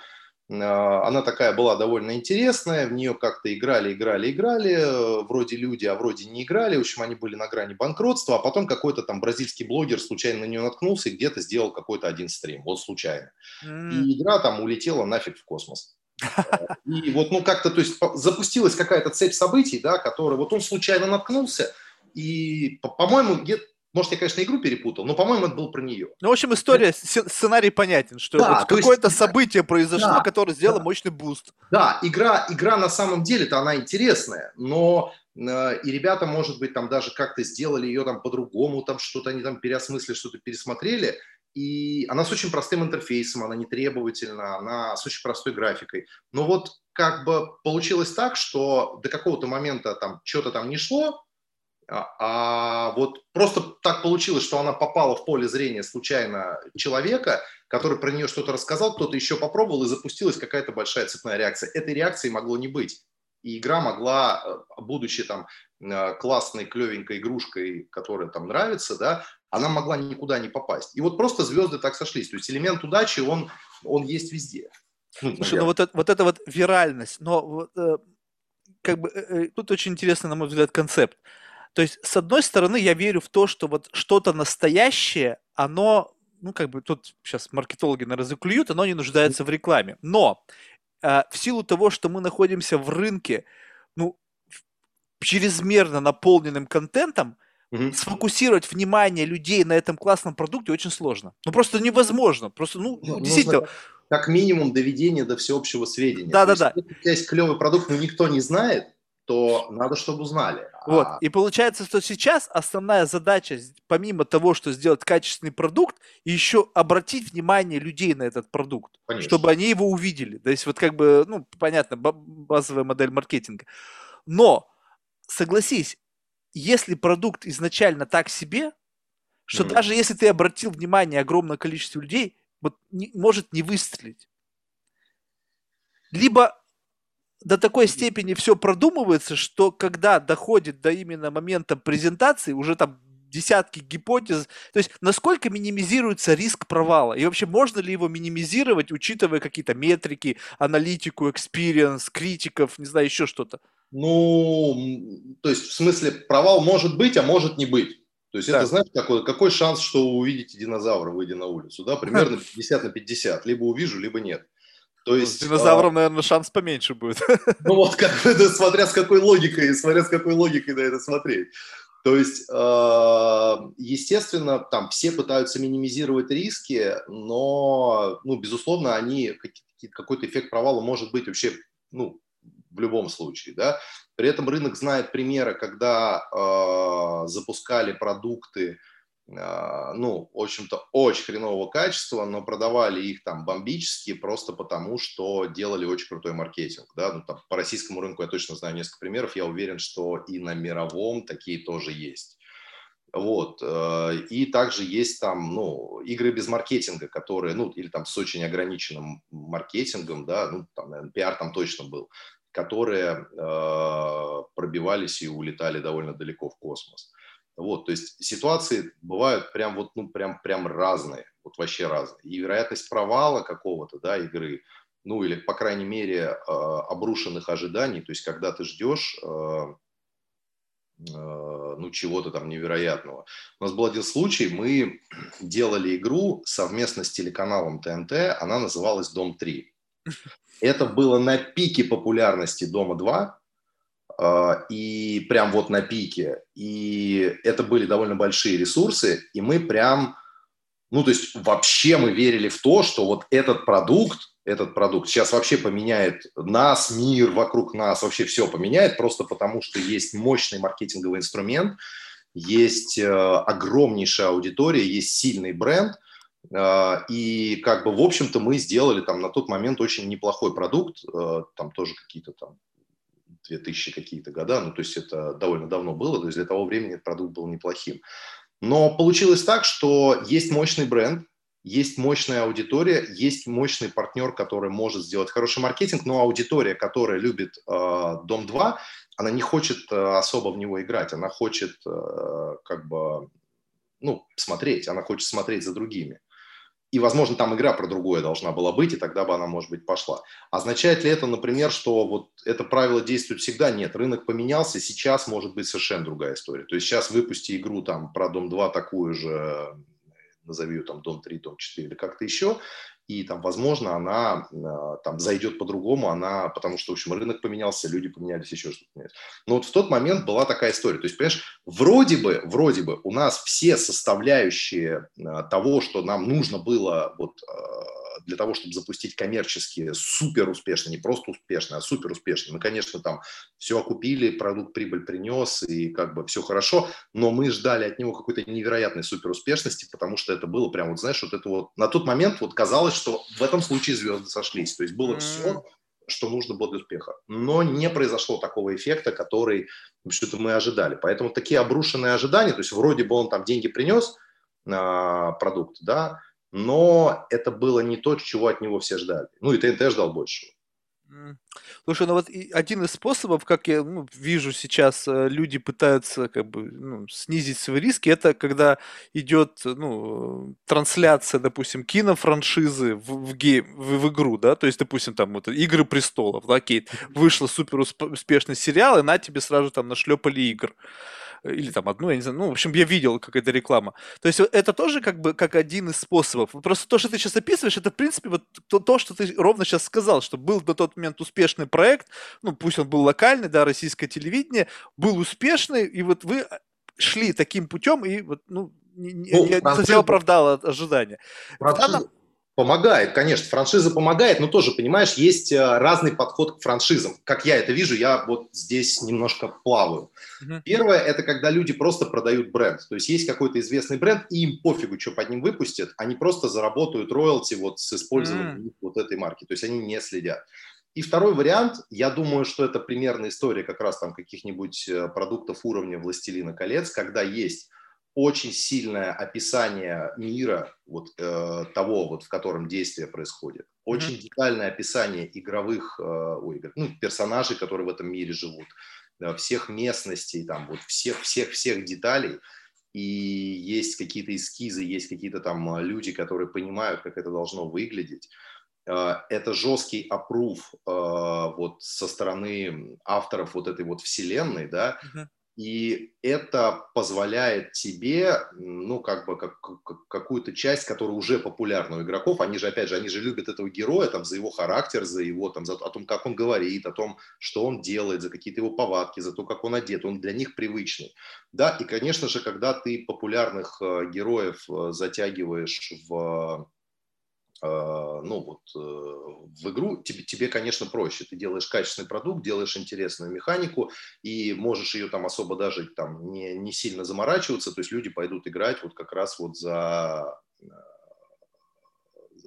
она такая была довольно интересная, в нее как-то играли, играли, играли, э, вроде люди, а вроде не играли, в общем, они были на грани банкротства, а потом какой-то там бразильский блогер случайно на нее наткнулся и где-то сделал какой-то один стрим, вот случайно. Mm. И игра там улетела нафиг в космос. И вот, ну, как-то, то есть, запустилась какая-то цепь событий, да, которая, вот он случайно наткнулся, и, по-моему, где-то может, я, конечно, игру перепутал, но, по-моему, это был про нее. Ну, в общем, история, сценарий понятен, что да, вот какое-то есть, событие произошло, да, которое сделало да. мощный boost. Да, игра, игра на самом деле-то она интересная, но э, и ребята, может быть, там даже как-то сделали ее там по-другому, там что-то они там переосмыслили, что-то пересмотрели, и она с очень простым интерфейсом, она не требовательна, она с очень простой графикой. Но вот как бы получилось так, что до какого-то момента там что-то там не шло, а, а вот просто так получилось, что она попала в поле зрения случайно человека, который про нее что-то рассказал, кто-то еще попробовал, и запустилась какая-то большая цепная реакция. Этой реакции могло не быть. И игра могла, э, будучи там э, классной, клевенькой игрушкой, которая там нравится, да, она могла никуда не попасть. И вот просто звезды так сошлись. То есть элемент удачи, он, он есть везде. Ну, Слушай, ну вот, это, вот эта вот виральность, но вот, э, как бы э, э тут очень интересный, на мой взгляд, концепт. То есть, с одной стороны, я верю в то, что вот что-то настоящее, оно, ну, как бы тут сейчас маркетологи, наверное, заклюют, оно не нуждается в рекламе. Но э, в силу того, что мы находимся в рынке, ну, чрезмерно наполненным контентом, угу. сфокусировать внимание людей на этом классном продукте очень сложно. Ну, просто невозможно. Просто, ну, ну действительно... Как минимум доведение до всеобщего сведения. Да, да, да. Если у тебя есть клевый продукт, но никто не знает, то надо, чтобы узнали. Вот. А... И получается, что сейчас основная задача, помимо того, что сделать качественный продукт, еще обратить внимание людей на этот продукт, Конечно. чтобы они его увидели. То есть вот как бы, ну, понятно, базовая модель маркетинга. Но, согласись, если продукт изначально так себе, что mm-hmm. даже если ты обратил внимание огромное количество людей, вот не, может не выстрелить. Либо до такой степени все продумывается, что когда доходит до именно момента презентации, уже там десятки гипотез. То есть насколько минимизируется риск провала? И вообще можно ли его минимизировать, учитывая какие-то метрики, аналитику, experience, критиков, не знаю, еще что-то? Ну, то есть в смысле провал может быть, а может не быть. То есть да. это, знаешь, какой, какой шанс, что вы увидите динозавра, выйдя на улицу, да? Примерно 50 на 50. Либо увижу, либо нет. То ну, есть, С динозавром, а... наверное, шанс поменьше будет. Ну вот, как, смотря с какой логикой, смотря с какой логикой на это смотреть. То есть, а, естественно, там все пытаются минимизировать риски, но, ну, безусловно, они какой-то эффект провала может быть вообще, ну, в любом случае, да. При этом рынок знает примеры, когда э, запускали продукты, а, ну, в общем-то, очень хренового качества, но продавали их там бомбически просто потому, что делали очень крутой маркетинг, да, ну, там, по российскому рынку я точно знаю несколько примеров, я уверен, что и на мировом такие тоже есть. Вот. Э, и также есть там, ну, игры без маркетинга, которые, ну, или там с очень ограниченным маркетингом, да, ну, там, наверное, пиар там точно был, которые э, пробивались и улетали довольно далеко в космос. Вот, то есть ситуации бывают прям вот, ну, прям, прям разные, вот вообще разные. И вероятность провала какого-то, да, игры, ну, или, по крайней мере, э, обрушенных ожиданий, то есть когда ты ждешь, э, э, ну, чего-то там невероятного. У нас был один случай, мы делали игру совместно с телеканалом ТНТ, она называлась «Дом-3». Это было на пике популярности «Дома-2», а, и прям вот на пике. И это были довольно большие ресурсы, и мы прям, ну, то есть вообще мы верили в то, что вот этот продукт, этот продукт сейчас вообще поменяет нас, мир вокруг нас, вообще все поменяет, просто потому что есть мощный маркетинговый инструмент, есть э, огромнейшая аудитория, есть сильный бренд, э, и как бы, в общем-то, мы сделали там на тот момент очень неплохой продукт, э, там тоже какие-то там 2000 какие-то года, ну, то есть это довольно давно было, то есть для того времени этот продукт был неплохим. Но получилось так, что есть мощный бренд, есть мощная аудитория, есть мощный партнер, который может сделать хороший маркетинг, но аудитория, которая любит э, Дом 2, она не хочет э, особо в него играть, она хочет э, как бы, ну, смотреть, она хочет смотреть за другими. И, возможно, там игра про другое должна была быть, и тогда бы она, может быть, пошла. Означает ли это, например, что вот это правило действует всегда? Нет, рынок поменялся, сейчас может быть совершенно другая история. То есть сейчас выпусти игру там про Дом 2 такую же, назови ее там Дом 3, Дом 4 или как-то еще, и там, возможно, она а, там зайдет по-другому, она, потому что, в общем, рынок поменялся, люди поменялись, еще что-то поменялось. Но вот в тот момент была такая история. То есть, понимаешь, вроде бы, вроде бы у нас все составляющие а, того, что нам нужно было вот а, для того, чтобы запустить коммерчески супер успешно, не просто успешно, а супер успешно. Мы, конечно, там все окупили, продукт прибыль принес, и как бы все хорошо, но мы ждали от него какой-то невероятной супер успешности, потому что это было прям, вот знаешь, вот это вот, на тот момент вот казалось, что в этом случае звезды сошлись, то есть было mm-hmm. все, что нужно было для успеха. Но не произошло такого эффекта, который что-то мы ожидали. Поэтому такие обрушенные ожидания, то есть вроде бы он там деньги принес, продукт, да, но это было не то, чего от него все ждали. Ну и ТНТ ждал большего. Слушай, ну вот один из способов, как я ну, вижу сейчас, э, люди пытаются как бы ну, снизить свои риски, это когда идет ну, трансляция, допустим, кинофраншизы в, в, game, в, в игру, да, то есть, допустим, там вот Игры престолов, да, окей, вышел супер успешный сериал, и на тебе сразу там нашлепали игр или там одну, я не знаю, ну, в общем, я видел какая-то реклама. То есть это тоже как бы как один из способов. Просто то, что ты сейчас описываешь, это, в принципе, вот то, то что ты ровно сейчас сказал, что был на тот момент успешный проект, ну, пусть он был локальный, да, российское телевидение, был успешный, и вот вы шли таким путем, и вот, ну, не, ну, не совсем оправдало ожидания. Франшиза, Помогает, конечно, франшиза помогает, но тоже, понимаешь, есть э, разный подход к франшизам. Как я это вижу, я вот здесь немножко плаваю. Uh-huh. Первое – это когда люди просто продают бренд. То есть есть какой-то известный бренд, и им пофигу, что под ним выпустят, они просто заработают роялти вот с использованием uh-huh. вот этой марки. То есть они не следят. И второй вариант, я думаю, что это примерная история как раз там каких-нибудь э, продуктов уровня «Властелина колец», когда есть очень сильное описание мира, вот э, того, вот, в котором действие происходит. Очень mm-hmm. детальное описание игровых э, ой, ну, персонажей, которые в этом мире живут, э, всех местностей, там, вот, всех, всех, всех деталей. И есть какие-то эскизы, есть какие-то там э, люди, которые понимают, как это должно выглядеть. Э, это жесткий опрув э, вот со стороны авторов вот этой вот вселенной, да, uh-huh. И это позволяет тебе, ну, как бы, как, как, какую-то часть, которая уже популярна у игроков, они же, опять же, они же любят этого героя, там, за его характер, за его, там, за, о том, как он говорит, о том, что он делает, за какие-то его повадки, за то, как он одет, он для них привычный. Да, и, конечно же, когда ты популярных э, героев э, затягиваешь в ну вот э, в игру тебе, тебе, конечно, проще. Ты делаешь качественный продукт, делаешь интересную механику и можешь ее там особо даже там не, не сильно заморачиваться. То есть люди пойдут играть вот как раз вот за э,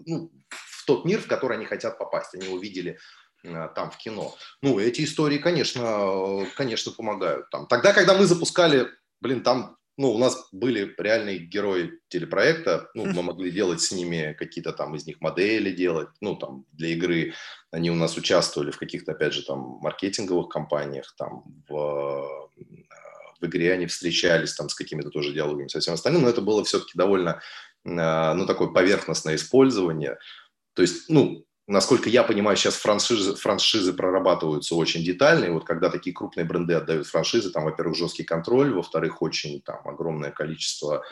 ну, в тот мир, в который они хотят попасть. Они увидели э, там в кино. Ну, эти истории, конечно, конечно, помогают. Там. Тогда, когда мы запускали, блин, там ну, у нас были реальные герои телепроекта, ну, мы могли делать с ними какие-то там из них модели делать, ну, там, для игры. Они у нас участвовали в каких-то, опять же, там, маркетинговых компаниях, там, в, в игре они встречались там с какими-то тоже диалогами, со всем остальным, но это было все-таки довольно, э, ну, такое поверхностное использование. То есть, ну, насколько я понимаю, сейчас франшизы, франшизы прорабатываются очень детально, и вот когда такие крупные бренды отдают франшизы, там, во-первых, жесткий контроль, во-вторых, очень там огромное количество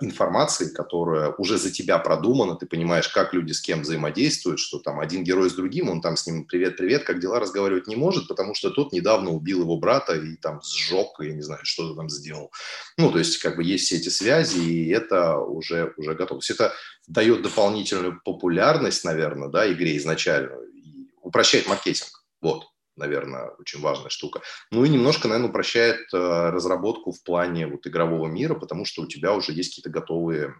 информации, которая уже за тебя продумана, ты понимаешь, как люди с кем взаимодействуют, что там один герой с другим, он там с ним привет-привет, как дела разговаривать не может, потому что тот недавно убил его брата и там сжег, я не знаю, что то там сделал. Ну, то есть как бы есть все эти связи, и это уже, уже готово. То есть это дает дополнительную популярность, наверное, да, игре изначальную, и упрощает маркетинг. Вот, наверное, очень важная штука. Ну и немножко, наверное, упрощает э, разработку в плане вот игрового мира, потому что у тебя уже есть какие-то готовые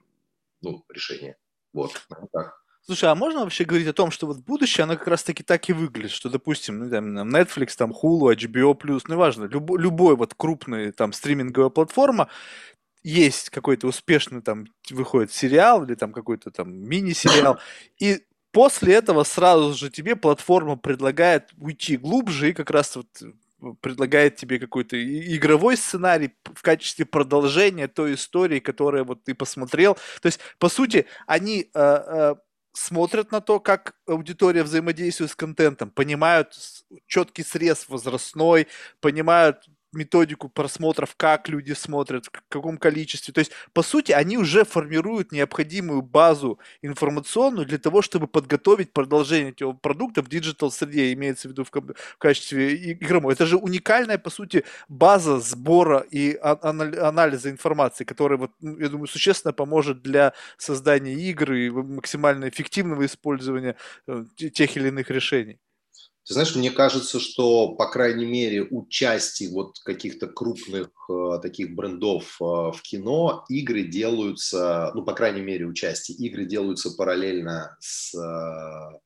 ну, решения. Вот, так. Слушай, а можно вообще говорить о том, что вот будущее, оно как раз-таки так и выглядит, что, допустим, ну, там, Netflix, там, Hulu, HBO+, неважно, любой, любой вот крупный там стриминговая платформа, есть какой-то успешный там выходит сериал или там какой-то там мини-сериал, и после этого сразу же тебе платформа предлагает уйти глубже и как раз вот предлагает тебе какой-то игровой сценарий в качестве продолжения той истории, которую вот ты посмотрел. То есть, по сути, они э, э, смотрят на то, как аудитория взаимодействует с контентом, понимают четкий срез возрастной, понимают методику просмотров, как люди смотрят, в каком количестве. То есть, по сути, они уже формируют необходимую базу информационную для того, чтобы подготовить продолжение этого продукта в digital среде, имеется в виду в, в качестве игровой. Это же уникальная, по сути, база сбора и анализа информации, которая, вот, я думаю, существенно поможет для создания игры и максимально эффективного использования э, тех или иных решений. Ты знаешь, мне кажется, что, по крайней мере, у части вот каких-то крупных э, таких брендов э, в кино игры делаются, ну, по крайней мере, у части игры делаются параллельно с, э,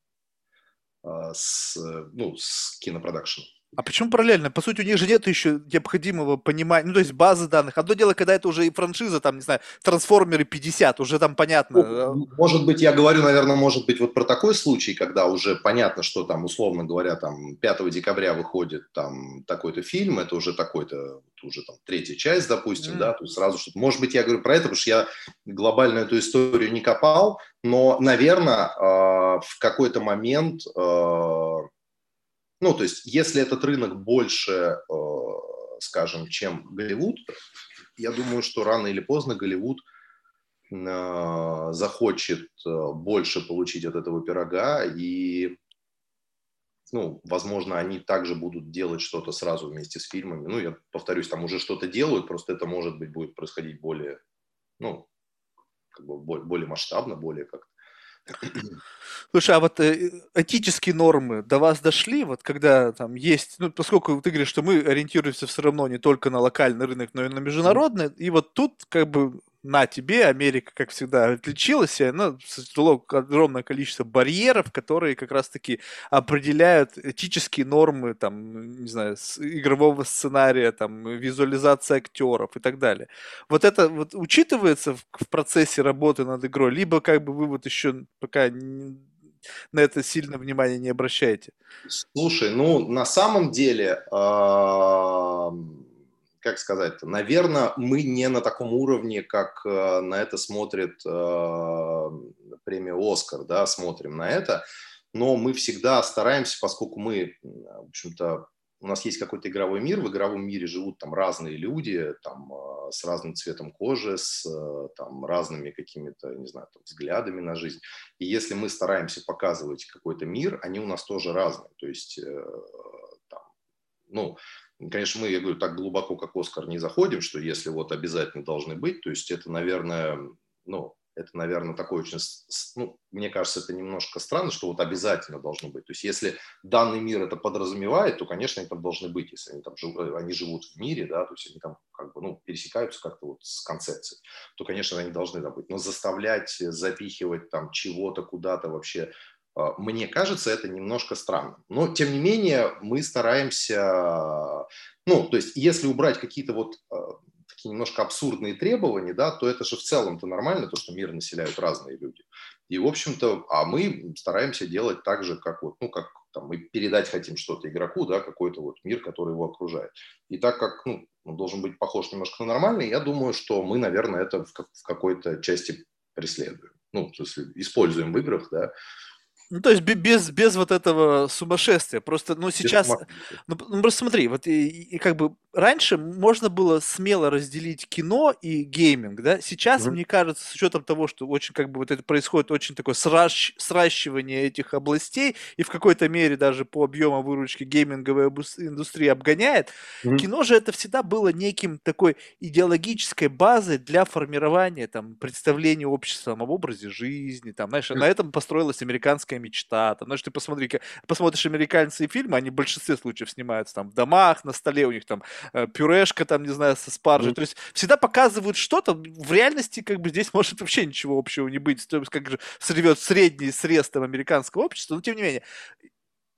э с, ну, с кинопродакшеном. А почему параллельно? По сути, у них же нет еще необходимого понимания, ну, то есть базы данных. Одно дело, когда это уже и франшиза, там, не знаю, трансформеры 50, уже там понятно. Ну, может быть, я говорю, наверное, может быть, вот про такой случай, когда уже понятно, что там, условно говоря, там 5 декабря выходит там такой-то фильм, это уже такой-то, уже там третья часть, допустим, mm. да, то есть сразу что-то. Может быть, я говорю про это, потому что я глобально эту историю не копал, но, наверное, а, в какой-то момент а, ну, то есть, если этот рынок больше, э, скажем, чем Голливуд, я думаю, что рано или поздно Голливуд э, захочет э, больше получить от этого пирога, и, ну, возможно, они также будут делать что-то сразу вместе с фильмами. Ну, я повторюсь, там уже что-то делают, просто это, может быть, будет происходить более, ну, как бы более масштабно, более как-то Слушай, а вот э, этические нормы до вас дошли, вот когда там есть, ну, поскольку ты говоришь, что мы ориентируемся все равно не только на локальный рынок, но и на международный, и вот тут как бы на тебе, Америка, как всегда, отличилась, ну, создало огромное количество барьеров, которые как раз-таки определяют этические нормы, там, не знаю, игрового сценария, там, визуализация актеров и так далее. Вот это вот учитывается в, в процессе работы над игрой, либо как бы вы вот еще пока не, на это сильно внимание не обращаете? Слушай, ну, на самом деле... Э как сказать, наверное, мы не на таком уровне, как э, на это смотрит э, премия «Оскар», да, смотрим на это, но мы всегда стараемся, поскольку мы, в общем-то, у нас есть какой-то игровой мир, в игровом мире живут там разные люди, там, э, с разным цветом кожи, с там, разными какими-то, не знаю, там, взглядами на жизнь. И если мы стараемся показывать какой-то мир, они у нас тоже разные. То есть, там, ну, Конечно, мы, я говорю, так глубоко, как Оскар, не заходим, что если вот обязательно должны быть, то есть это, наверное, ну, это, наверное, такой очень, ну, мне кажется, это немножко странно, что вот обязательно должно быть. То есть если данный мир это подразумевает, то, конечно, они там должны быть, если они там живут, они живут в мире, да, то есть они там как бы, ну, пересекаются как-то вот с концепцией, то, конечно, они должны там быть. Но заставлять, запихивать там чего-то куда-то вообще мне кажется, это немножко странно. Но, тем не менее, мы стараемся... Ну, то есть, если убрать какие-то вот а, такие немножко абсурдные требования, да, то это же в целом-то нормально, то, что мир населяют разные люди. И, в общем-то, а мы стараемся делать так же, как вот, ну, как там, мы передать хотим что-то игроку, да, какой-то вот мир, который его окружает. И так как, ну, он должен быть похож немножко на нормальный, я думаю, что мы, наверное, это в, в какой-то части преследуем. Ну, то есть используем в играх, да, ну, то есть без, без вот этого сумасшествия. Просто, ну, сейчас... Ну, ну, просто смотри, вот и, и как бы раньше можно было смело разделить кино и гейминг, да? Сейчас, mm-hmm. мне кажется, с учетом того, что очень как бы вот это происходит очень такое сращ, сращивание этих областей, и в какой-то мере даже по объему выручки гейминговая индустрия обгоняет, mm-hmm. кино же это всегда было неким такой идеологической базой для формирования там представления общества об образе жизни, там, знаешь, mm-hmm. на этом построилась американская мечта. Там, знаешь, ты посмотри, посмотришь американцы фильмы, они в большинстве случаев снимаются там в домах, на столе у них там э, пюрешка, там, не знаю, со спаржей. Mm-hmm. То есть всегда показывают что-то. В реальности как бы здесь может вообще ничего общего не быть. То есть как же сревет средний срез там американского общества. Но тем не менее,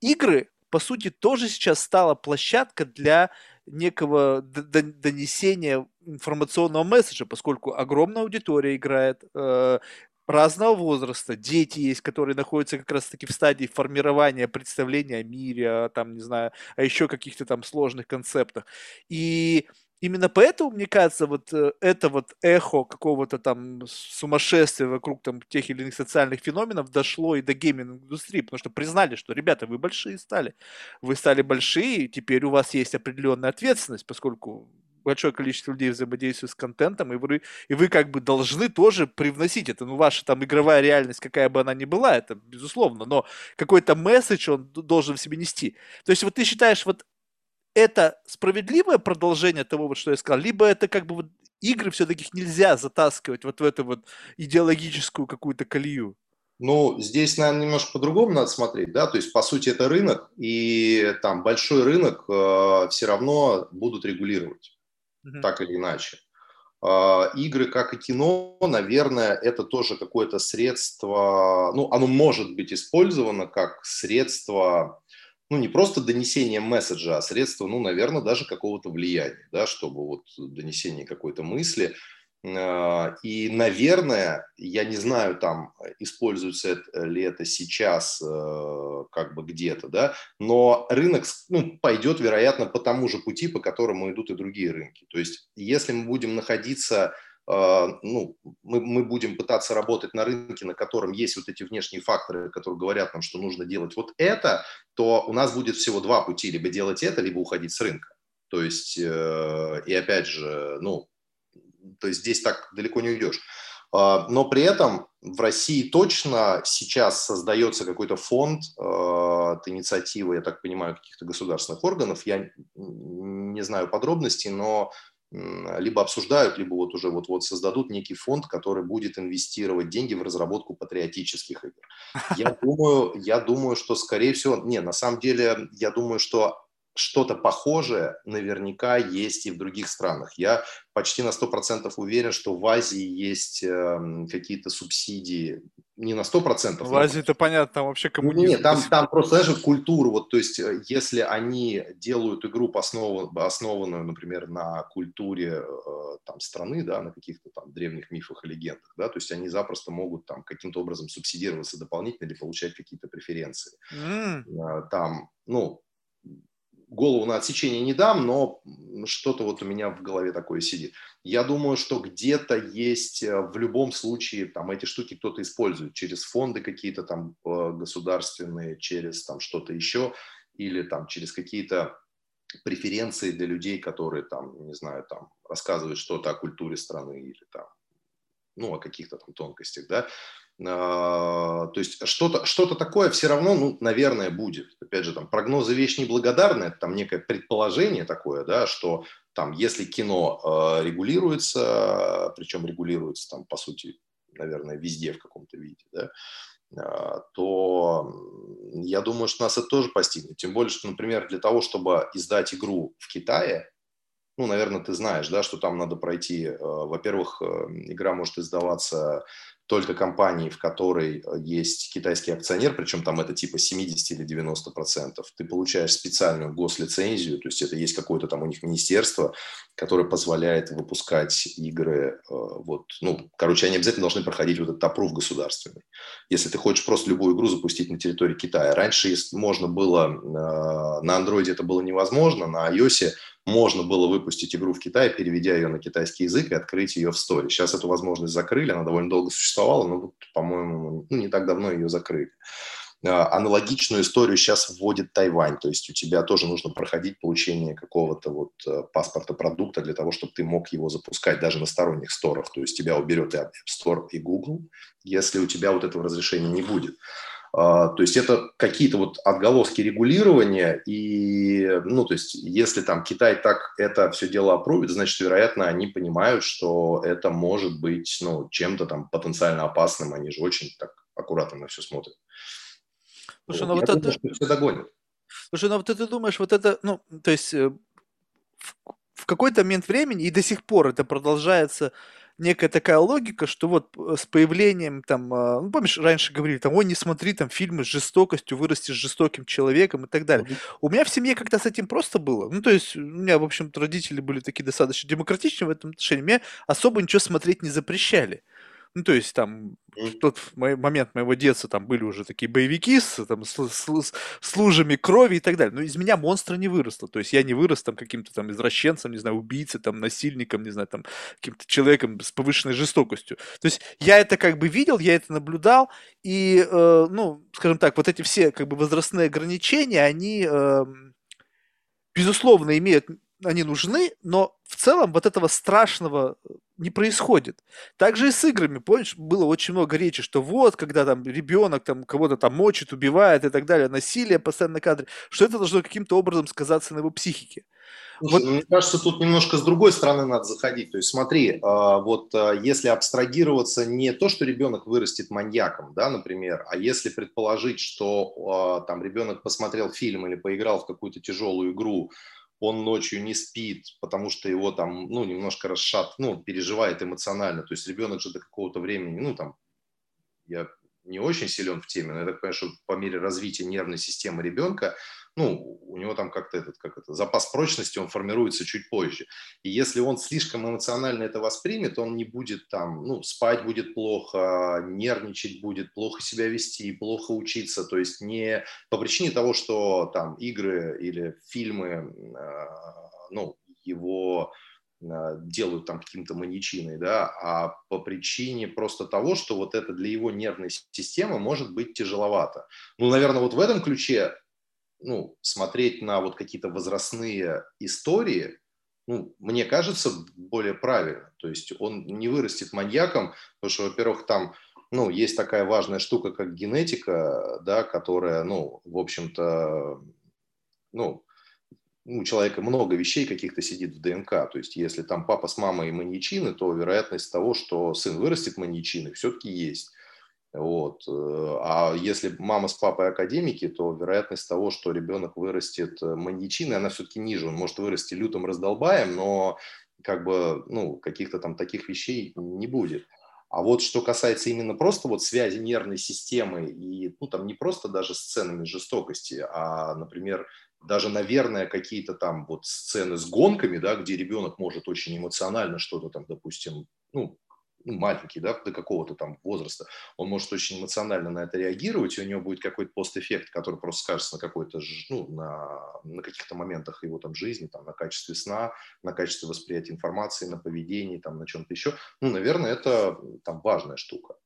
игры, по сути, тоже сейчас стала площадка для некого донесения информационного месседжа, поскольку огромная аудитория играет, э, разного возраста, дети есть, которые находятся как раз-таки в стадии формирования представления о мире, там, не знаю, о еще каких-то там сложных концептах. И именно поэтому, мне кажется, вот э, это вот эхо какого-то там сумасшествия вокруг там тех или иных социальных феноменов дошло и до гейминг-индустрии, потому что признали, что, ребята, вы большие стали. Вы стали большие, теперь у вас есть определенная ответственность, поскольку большое количество людей взаимодействует с контентом, и вы, и вы как бы должны тоже привносить это. Ну, ваша там игровая реальность, какая бы она ни была, это безусловно, но какой-то месседж он должен в себе нести. То есть вот ты считаешь, вот это справедливое продолжение того, вот, что я сказал, либо это как бы вот игры все-таки нельзя затаскивать вот в эту вот идеологическую какую-то колею? Ну, здесь, наверное, немножко по-другому надо смотреть, да, то есть, по сути, это рынок, и там большой рынок э, все равно будут регулировать, mm-hmm. так или иначе. Э, игры, как и кино, наверное, это тоже какое-то средство, ну, оно может быть использовано как средство ну, не просто донесение месседжа, а средство, ну, наверное, даже какого-то влияния, да, чтобы вот донесение какой-то мысли. А, и, наверное, я не знаю, там, используется ли это сейчас э, как бы где-то, да, но рынок ну, пойдет, вероятно, по тому же пути, по которому идут и другие рынки. То есть, если мы будем находиться ну, мы, мы будем пытаться работать на рынке, на котором есть вот эти внешние факторы, которые говорят нам, что нужно делать вот это, то у нас будет всего два пути, либо делать это, либо уходить с рынка. То есть, э, и опять же, ну, то есть здесь так далеко не уйдешь. А, но при этом в России точно сейчас создается какой-то фонд э, от инициативы, я так понимаю, каких-то государственных органов. Я не знаю подробностей, но либо обсуждают, либо вот уже вот-вот создадут некий фонд, который будет инвестировать деньги в разработку патриотических игр. Я думаю, я думаю, что скорее всего, не, на самом деле, я думаю, что что-то похожее наверняка есть и в других странах. Я почти на 100% уверен, что в Азии есть э, какие-то субсидии. Не на 100%. В Азии это понятно, там вообще коммунизм. Нет, там, там просто, знаешь, культура. Вот, то есть, э, если они делают игру, основу, основанную, например, на культуре э, там, страны, да, на каких-то там древних мифах и легендах, да, то есть они запросто могут там каким-то образом субсидироваться дополнительно или получать какие-то преференции. Mm. Там, ну, голову на отсечение не дам, но что-то вот у меня в голове такое сидит. Я думаю, что где-то есть э, в любом случае там эти штуки кто-то использует через фонды какие-то там э, государственные, через там что-то еще или там через какие-то преференции для людей, которые там, не знаю, там рассказывают что-то о культуре страны или там, ну, о каких-то там тонкостях, да. А, то есть что-то что такое все равно, ну, наверное, будет. Опять же, там прогнозы вещь неблагодарная, это там некое предположение такое, да, что там, если кино э, регулируется, причем регулируется там, по сути, наверное, везде в каком-то виде, да, э, то я думаю, что нас это тоже постигнет. Тем более, что, например, для того, чтобы издать игру в Китае, ну, наверное, ты знаешь, да, что там надо пройти, во-первых, э, игра может издаваться только компании, в которой э, есть китайский акционер, причем там это типа 70 или 90 процентов, ты получаешь специальную гослицензию, то есть это есть какое-то там у них министерство, которое позволяет выпускать игры, э, вот, ну, короче, они обязательно должны проходить вот этот опруф государственный. Если ты хочешь просто любую игру запустить на территории Китая. Раньше можно было, э, на андроиде это было невозможно, на iOS можно было выпустить игру в Китае, переведя ее на китайский язык и открыть ее в сторе. Сейчас эту возможность закрыли, она довольно долго существовала, но, по-моему, ну, не так давно ее закрыли. А, аналогичную историю сейчас вводит Тайвань, то есть у тебя тоже нужно проходить получение какого-то вот э, паспорта продукта для того, чтобы ты мог его запускать даже на сторонних сторах, то есть тебя уберет и App Store, и Google, если у тебя вот этого разрешения не будет. А, то есть это какие-то вот отголоски регулирования, и, ну, то есть если там Китай так это все дело опробует, значит, вероятно, они понимают, что это может быть, ну, чем-то там потенциально опасным, они же очень так аккуратно на все смотрят. Слушай, ну вот, вот это... Думаю, что все догонят. Слушай, ну вот ты думаешь, вот это, ну, то есть э, в, в какой-то момент времени, и до сих пор это продолжается некая такая логика, что вот э, с появлением там, а, ну, помнишь, раньше говорили, там, ой, не смотри там фильмы с жестокостью, вырастешь жестоким человеком и так далее. Mm-hmm. У меня в семье как-то с этим просто было. Ну, то есть у меня, в общем-то, родители были такие достаточно демократичны в этом отношении. Мне особо ничего смотреть не запрещали. Ну, то есть там в тот момент моего детства там были уже такие боевики с, там, с, с, с лужами крови и так далее. Но из меня монстра не выросло. То есть я не вырос там каким-то там извращенцем, не знаю, убийцей, там, насильником, не знаю, там, каким-то человеком с повышенной жестокостью. То есть я это как бы видел, я это наблюдал, и, э, ну, скажем так, вот эти все как бы возрастные ограничения, они, э, безусловно, имеют они нужны, но в целом вот этого страшного э, не происходит. Также и с играми, помнишь, было очень много речи, что вот, когда там ребенок там кого-то там мочит, убивает и так далее, насилие постоянно на кадре, что это должно каким-то образом сказаться на его психике. Слушай, вот... Мне кажется, тут немножко с другой стороны надо заходить. То есть смотри, а, вот а, если абстрагироваться не то, что ребенок вырастет маньяком, да, например, а если предположить, что а, там ребенок посмотрел фильм или поиграл в какую-то тяжелую игру, он ночью не спит, потому что его там, ну, немножко расшат, ну, переживает эмоционально. То есть ребенок же до какого-то времени, ну, там, я не очень силен в теме, но я так понимаю, что по мере развития нервной системы ребенка ну, у него там как-то этот, как это, запас прочности, он формируется чуть позже. И если он слишком эмоционально это воспримет, он не будет там, ну, спать будет плохо, нервничать будет, плохо себя вести, плохо учиться. То есть не по причине того, что там игры или фильмы, а, ну, его а, делают там каким-то маньячиной, да, а по причине просто того, что вот это для его нервной системы может быть тяжеловато. Ну, наверное, вот в этом ключе ну, смотреть на вот какие-то возрастные истории, ну, мне кажется, более правильно. То есть он не вырастет маньяком, потому что, во-первых, там, ну, есть такая важная штука, как генетика, да, которая, ну, в общем-то, ну, у человека много вещей каких-то сидит в ДНК. То есть если там папа с мамой маньячины, то вероятность того, что сын вырастет маньячиной, все-таки есть. Вот. Э, а если мама с папой академики, то вероятность того, что ребенок вырастет э, маньячиной, она все-таки ниже. Он может вырасти лютым раздолбаем, но как бы, ну, каких-то там таких вещей не будет. А вот что касается именно просто вот связи нервной системы и, ну, там не просто даже сценами жестокости, а, например, даже, наверное, какие-то там вот сцены с гонками, да, где ребенок может очень эмоционально что-то там, допустим, ну, ну, маленький, да, до какого-то там возраста, он может очень эмоционально на это реагировать, и у него будет какой-то постэффект, который просто скажется на какой-то, ну, на, на каких-то моментах его там жизни, там, на качестве сна, на качестве восприятия информации, на поведении, там, на чем-то еще. Ну, наверное, это там важная штука.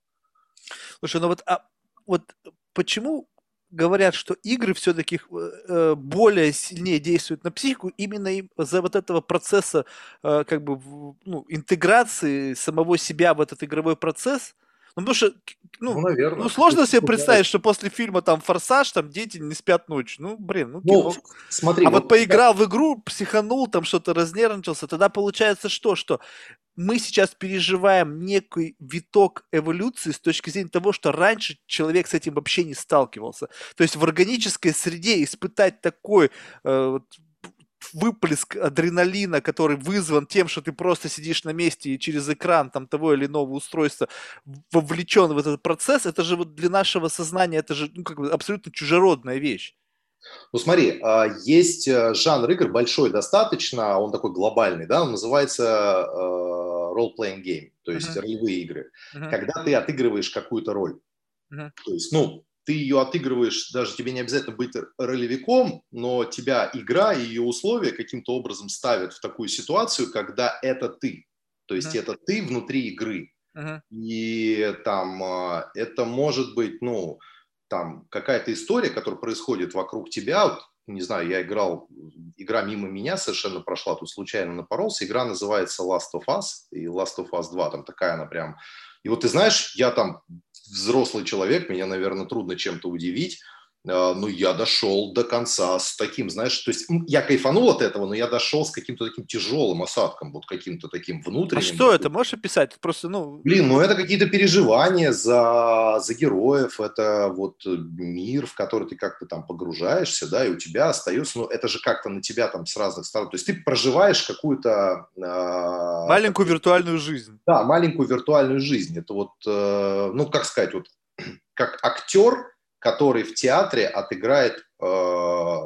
Слушай, ну вот, а, вот почему говорят, что игры все-таки э, более сильнее действуют на психику именно за вот этого процесса э, как бы ну, интеграции самого себя в этот игровой процесс. Ну, потому что, ну, ну, наверное. ну сложно себе представить, что после фильма там «Форсаж» там дети не спят ночью. Ну, блин, ну, ну смотри. А вот, вот поиграл в игру, психанул, там что-то разнервничался, тогда получается что? Что мы сейчас переживаем некий виток эволюции с точки зрения того, что раньше человек с этим вообще не сталкивался. То есть в органической среде испытать такой э, выплеск адреналина, который вызван тем, что ты просто сидишь на месте и через экран там того или иного устройства вовлечен в этот процесс, это же вот для нашего сознания, это же ну, как бы абсолютно чужеродная вещь. Ну смотри, а, есть э, жанр игр большой достаточно, он такой глобальный, да, он называется э, role-playing game, то есть uh-huh. ролевые игры, uh-huh. когда ты отыгрываешь какую-то роль. Uh-huh. То есть, ну, ты ее отыгрываешь, даже тебе не обязательно быть ролевиком, но тебя игра и ее условия каким-то образом ставят в такую ситуацию, когда это ты. То есть uh-huh. это ты внутри игры. Uh-huh. И там а, это может быть, ну, там какая-то история, которая происходит вокруг тебя, вот, не знаю, я играл, игра мимо меня совершенно прошла, тут случайно напоролся, игра называется Last of Us, и Last of Us 2, там такая она прям... И вот ты знаешь, я там взрослый человек, меня, наверное, трудно чем-то удивить, ну, я дошел до конца с таким, знаешь, то есть я кайфанул от этого, но я дошел с каким-то таким тяжелым осадком, вот каким-то таким внутренним. А что это? Можешь описать? Просто, ну... Блин, ну это какие-то переживания за, за героев, это вот мир, в который ты как-то там погружаешься, да, и у тебя остается, ну это же как-то на тебя там с разных сторон, то есть ты проживаешь какую-то... Э, маленькую такую, виртуальную жизнь. Да, маленькую виртуальную жизнь. Это вот, э, ну как сказать, вот как актер, который в театре отыграет э,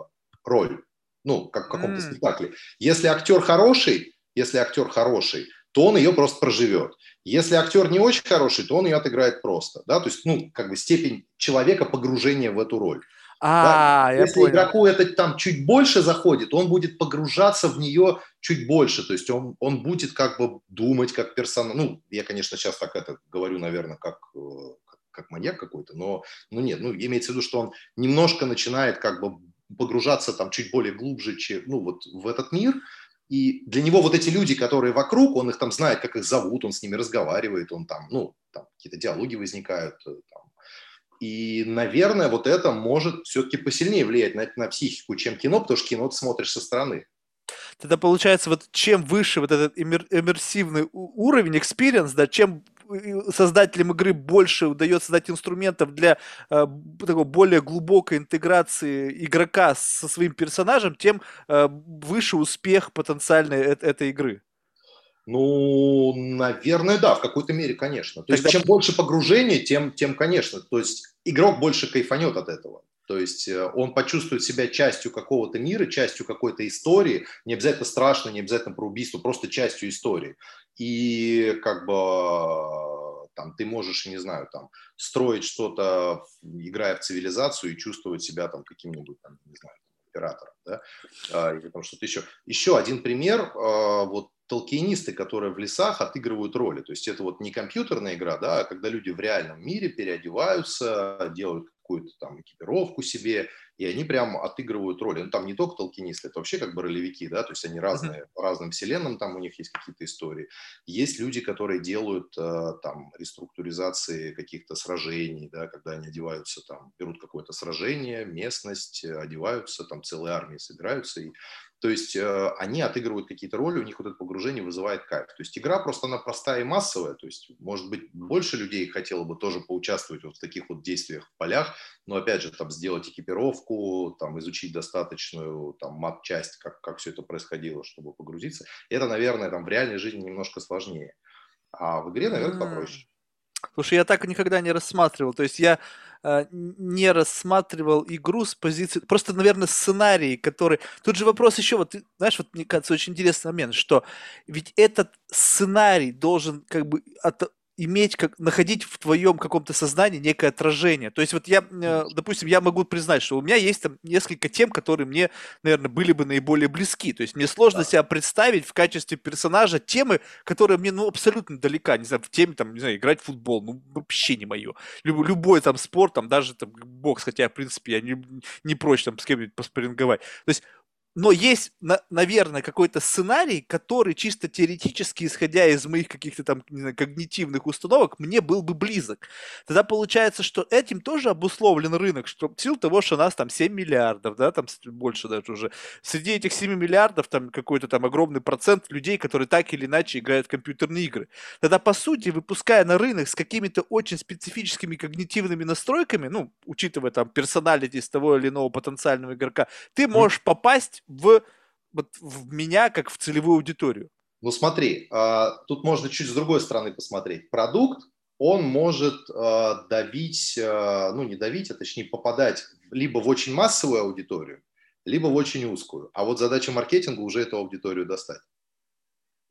роль, ну, как в каком-то mm. спектакле. Если актер хороший, если актер хороший, то он ее просто проживет. Если актер не очень хороший, то он ее отыграет просто, да, то есть, ну, как бы степень человека погружения в эту роль. А, да? я Если понял. игроку это там чуть больше заходит, он будет погружаться в нее чуть больше, то есть он, он будет как бы думать как персонаж. Ну, я, конечно, сейчас так это говорю, наверное, как э, как маньяк какой-то, но, но нет, ну, имеется в виду, что он немножко начинает как бы погружаться там чуть более глубже, чем, ну, вот в этот мир, и для него вот эти люди, которые вокруг, он их там знает, как их зовут, он с ними разговаривает, он там, ну, там какие-то диалоги возникают, э, там. И, наверное, вот это может все-таки посильнее влиять на, на психику, чем кино, потому что кино ты смотришь со стороны. Тогда получается, вот чем выше вот этот иммерсивный уровень, experience, да, чем создателям игры больше удается создать инструментов для э, такой более глубокой интеграции игрока со своим персонажем, тем э, выше успех потенциальной э- этой игры. Ну, наверное, да, в какой-то мере, конечно. То Тогда... есть, чем больше погружения, тем, тем, конечно. То есть, игрок больше кайфанет от этого. То есть э, он почувствует себя частью какого-то мира, частью какой-то истории, не обязательно страшно, не обязательно про убийство, просто частью истории. И как бы там ты можешь, не знаю, там строить что-то, играя в цивилизацию и чувствовать себя там каким-нибудь, там, не знаю, оператором, да, а, или там что-то еще. Еще один пример, а, вот толкинисты, которые в лесах отыгрывают роли. То есть это вот не компьютерная игра, да, а когда люди в реальном мире переодеваются, делают какую-то там экипировку себе, и они прям отыгрывают роли. Ну, там не только толкинисты, это вообще как бы ролевики, да, то есть они разные, mm-hmm. по разным вселенным, там у них есть какие-то истории. Есть люди, которые делают э, там реструктуризации каких-то сражений, да, когда они одеваются там, берут какое-то сражение, местность, одеваются, там целые армии собираются и то есть э, они отыгрывают какие-то роли, у них вот это погружение вызывает кайф. То есть игра просто она простая и массовая. То есть, может быть, больше людей хотело бы тоже поучаствовать вот в таких вот действиях в полях, но опять же, там сделать экипировку, там изучить достаточную там мат-часть, как, как все это происходило, чтобы погрузиться. Это, наверное, там в реальной жизни немножко сложнее. А в игре, наверное, попроще. Слушай, я так никогда не рассматривал. То есть я не рассматривал игру с позиции... Просто, наверное, сценарий, который... Тут же вопрос еще, вот, знаешь, вот мне кажется, очень интересный момент, что ведь этот сценарий должен как бы от, иметь, как, находить в твоем каком-то сознании некое отражение. То есть вот я, э, допустим, я могу признать, что у меня есть там несколько тем, которые мне, наверное, были бы наиболее близки. То есть мне сложно да. себя представить в качестве персонажа темы, которые мне, ну, абсолютно далека. Не знаю, в теме, там, не знаю, играть в футбол, ну, вообще не мое. Люб, любой там спорт, там, даже там бокс, хотя, в принципе, я не, не прочь там с кем-нибудь поспоринговать. То есть но есть, наверное, какой-то сценарий, который чисто теоретически, исходя из моих каких-то там знаю, когнитивных установок, мне был бы близок. Тогда получается, что этим тоже обусловлен рынок, что в силу того, что у нас там 7 миллиардов, да, там больше даже уже. Среди этих 7 миллиардов там какой-то там огромный процент людей, которые так или иначе играют в компьютерные игры. Тогда, по сути, выпуская на рынок с какими-то очень специфическими когнитивными настройками, ну, учитывая там персоналити с того или иного потенциального игрока, ты можешь mm. Попасть в, вот, в меня как в целевую аудиторию? Ну смотри, а, тут можно чуть с другой стороны посмотреть. Продукт, он может а, давить, а, ну не давить, а точнее попадать либо в очень массовую аудиторию, либо в очень узкую. А вот задача маркетинга уже эту аудиторию достать.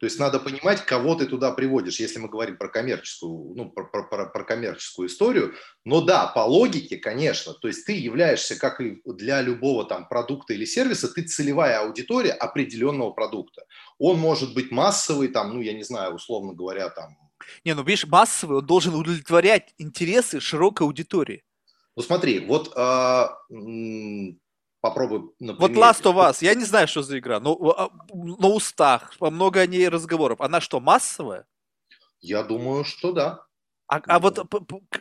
То есть надо понимать, кого ты туда приводишь, если мы говорим про коммерческую, ну, про, про, про, про коммерческую историю. Но да, по логике, конечно, то есть ты являешься, как и для любого там продукта или сервиса, ты целевая аудитория определенного продукта. Он может быть массовый, там, ну, я не знаю, условно говоря, там... Не, ну, видишь, массовый, он должен удовлетворять интересы широкой аудитории. Ну смотри, вот э, попробуй на Вот Last of Us, я не знаю, что за игра, но а, на устах, много о ней разговоров. Она что, массовая? Я думаю, что да. А, а вот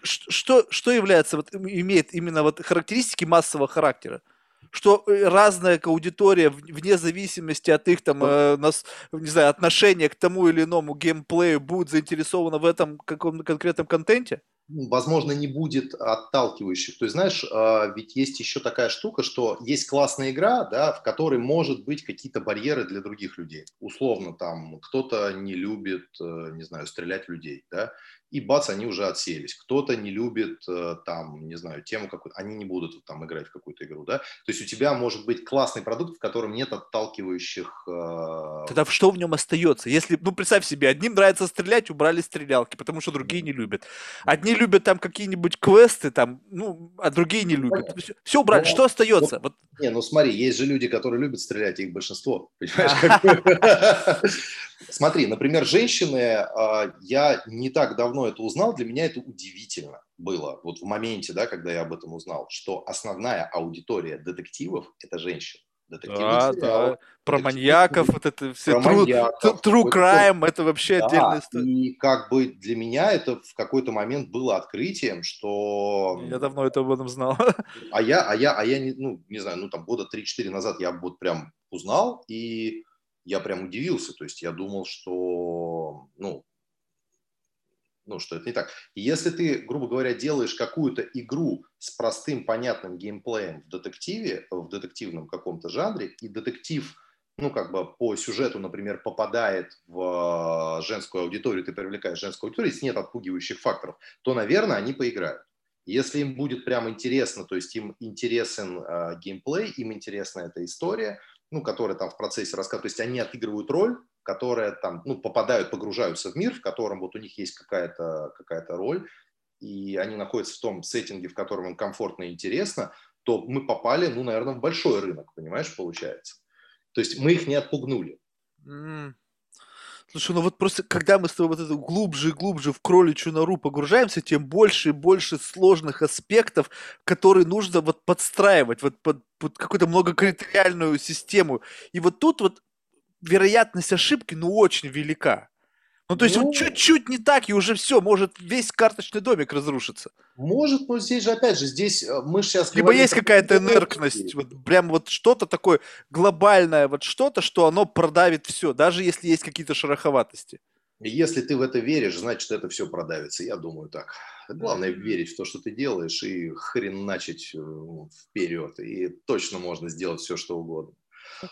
что, что является, вот, имеет именно вот характеристики массового характера? что э, разная аудитория вне зависимости от их там, э, нас, не знаю, отношения к тому или иному геймплею будет заинтересована в этом каком-то конкретном контенте? Возможно, не будет отталкивающих. То есть, знаешь, а, ведь есть еще такая штука, что есть классная игра, да, в которой может быть какие-то барьеры для других людей. Условно, там, кто-то не любит, э, не знаю, стрелять в людей, да, и бац, они уже отсеялись. Кто-то не любит, э, там, не знаю, тему какую-то, они не будут там играть в какую-то игру, да. То есть у тебя может быть классный продукт, в котором нет отталкивающих... Э... Тогда что в нем остается? Если, ну, представь себе, одним нравится стрелять, убрали стрелялки, потому что другие не любят. Одни любят там какие-нибудь квесты, там, ну, а другие не любят. Понятно. Все убрали, Но, что остается? Вот. Не, ну смотри, есть же люди, которые любят стрелять, их большинство, понимаешь? Смотри, например, женщины, а, я не так давно это узнал, для меня это удивительно было, вот в моменте, да, когда я об этом узнал, что основная аудитория детективов – это женщины. Да, да. Про маньяков, вот это все true, маньяков, true crime, это вообще да, отдельная история. И как бы для меня это в какой-то момент было открытием, что... Я давно это об этом знал. А я, а я, а я не, ну, не знаю, ну там года 3-4 назад я вот прям узнал, и я прям удивился. То есть я думал, что, ну, ну, что это не так. Если ты, грубо говоря, делаешь какую-то игру с простым, понятным геймплеем в детективе, в детективном каком-то жанре, и детектив, ну, как бы по сюжету, например, попадает в женскую аудиторию, ты привлекаешь женскую аудиторию, если нет отпугивающих факторов, то, наверное, они поиграют. Если им будет прям интересно, то есть им интересен э, геймплей, им интересна эта история, ну, которая там в процессе рассказа, то есть они отыгрывают роль, которая там, ну, попадают, погружаются в мир, в котором вот у них есть какая-то какая роль, и они находятся в том сеттинге, в котором им комфортно и интересно, то мы попали, ну, наверное, в большой рынок, понимаешь, получается. То есть мы их не отпугнули. Mm. Слушай, ну вот просто когда мы с тобой вот это глубже и глубже в кроличью нору погружаемся, тем больше и больше сложных аспектов, которые нужно вот подстраивать вот под, под какую-то многокритериальную систему. И вот тут вот вероятность ошибки, ну, очень велика. Ну, то есть ну, вот чуть-чуть не так, и уже все, может весь карточный домик разрушиться. Может, но здесь же, опять же, здесь э, мы сейчас... Либо есть какая-то инеркность, вот прям вот что-то такое глобальное, вот что-то, что оно продавит все, даже если есть какие-то шероховатости. Если ты в это веришь, значит, это все продавится. Я думаю так. Главное верить в то, что ты делаешь, и хрен начать э, вперед. И точно можно сделать все, что угодно.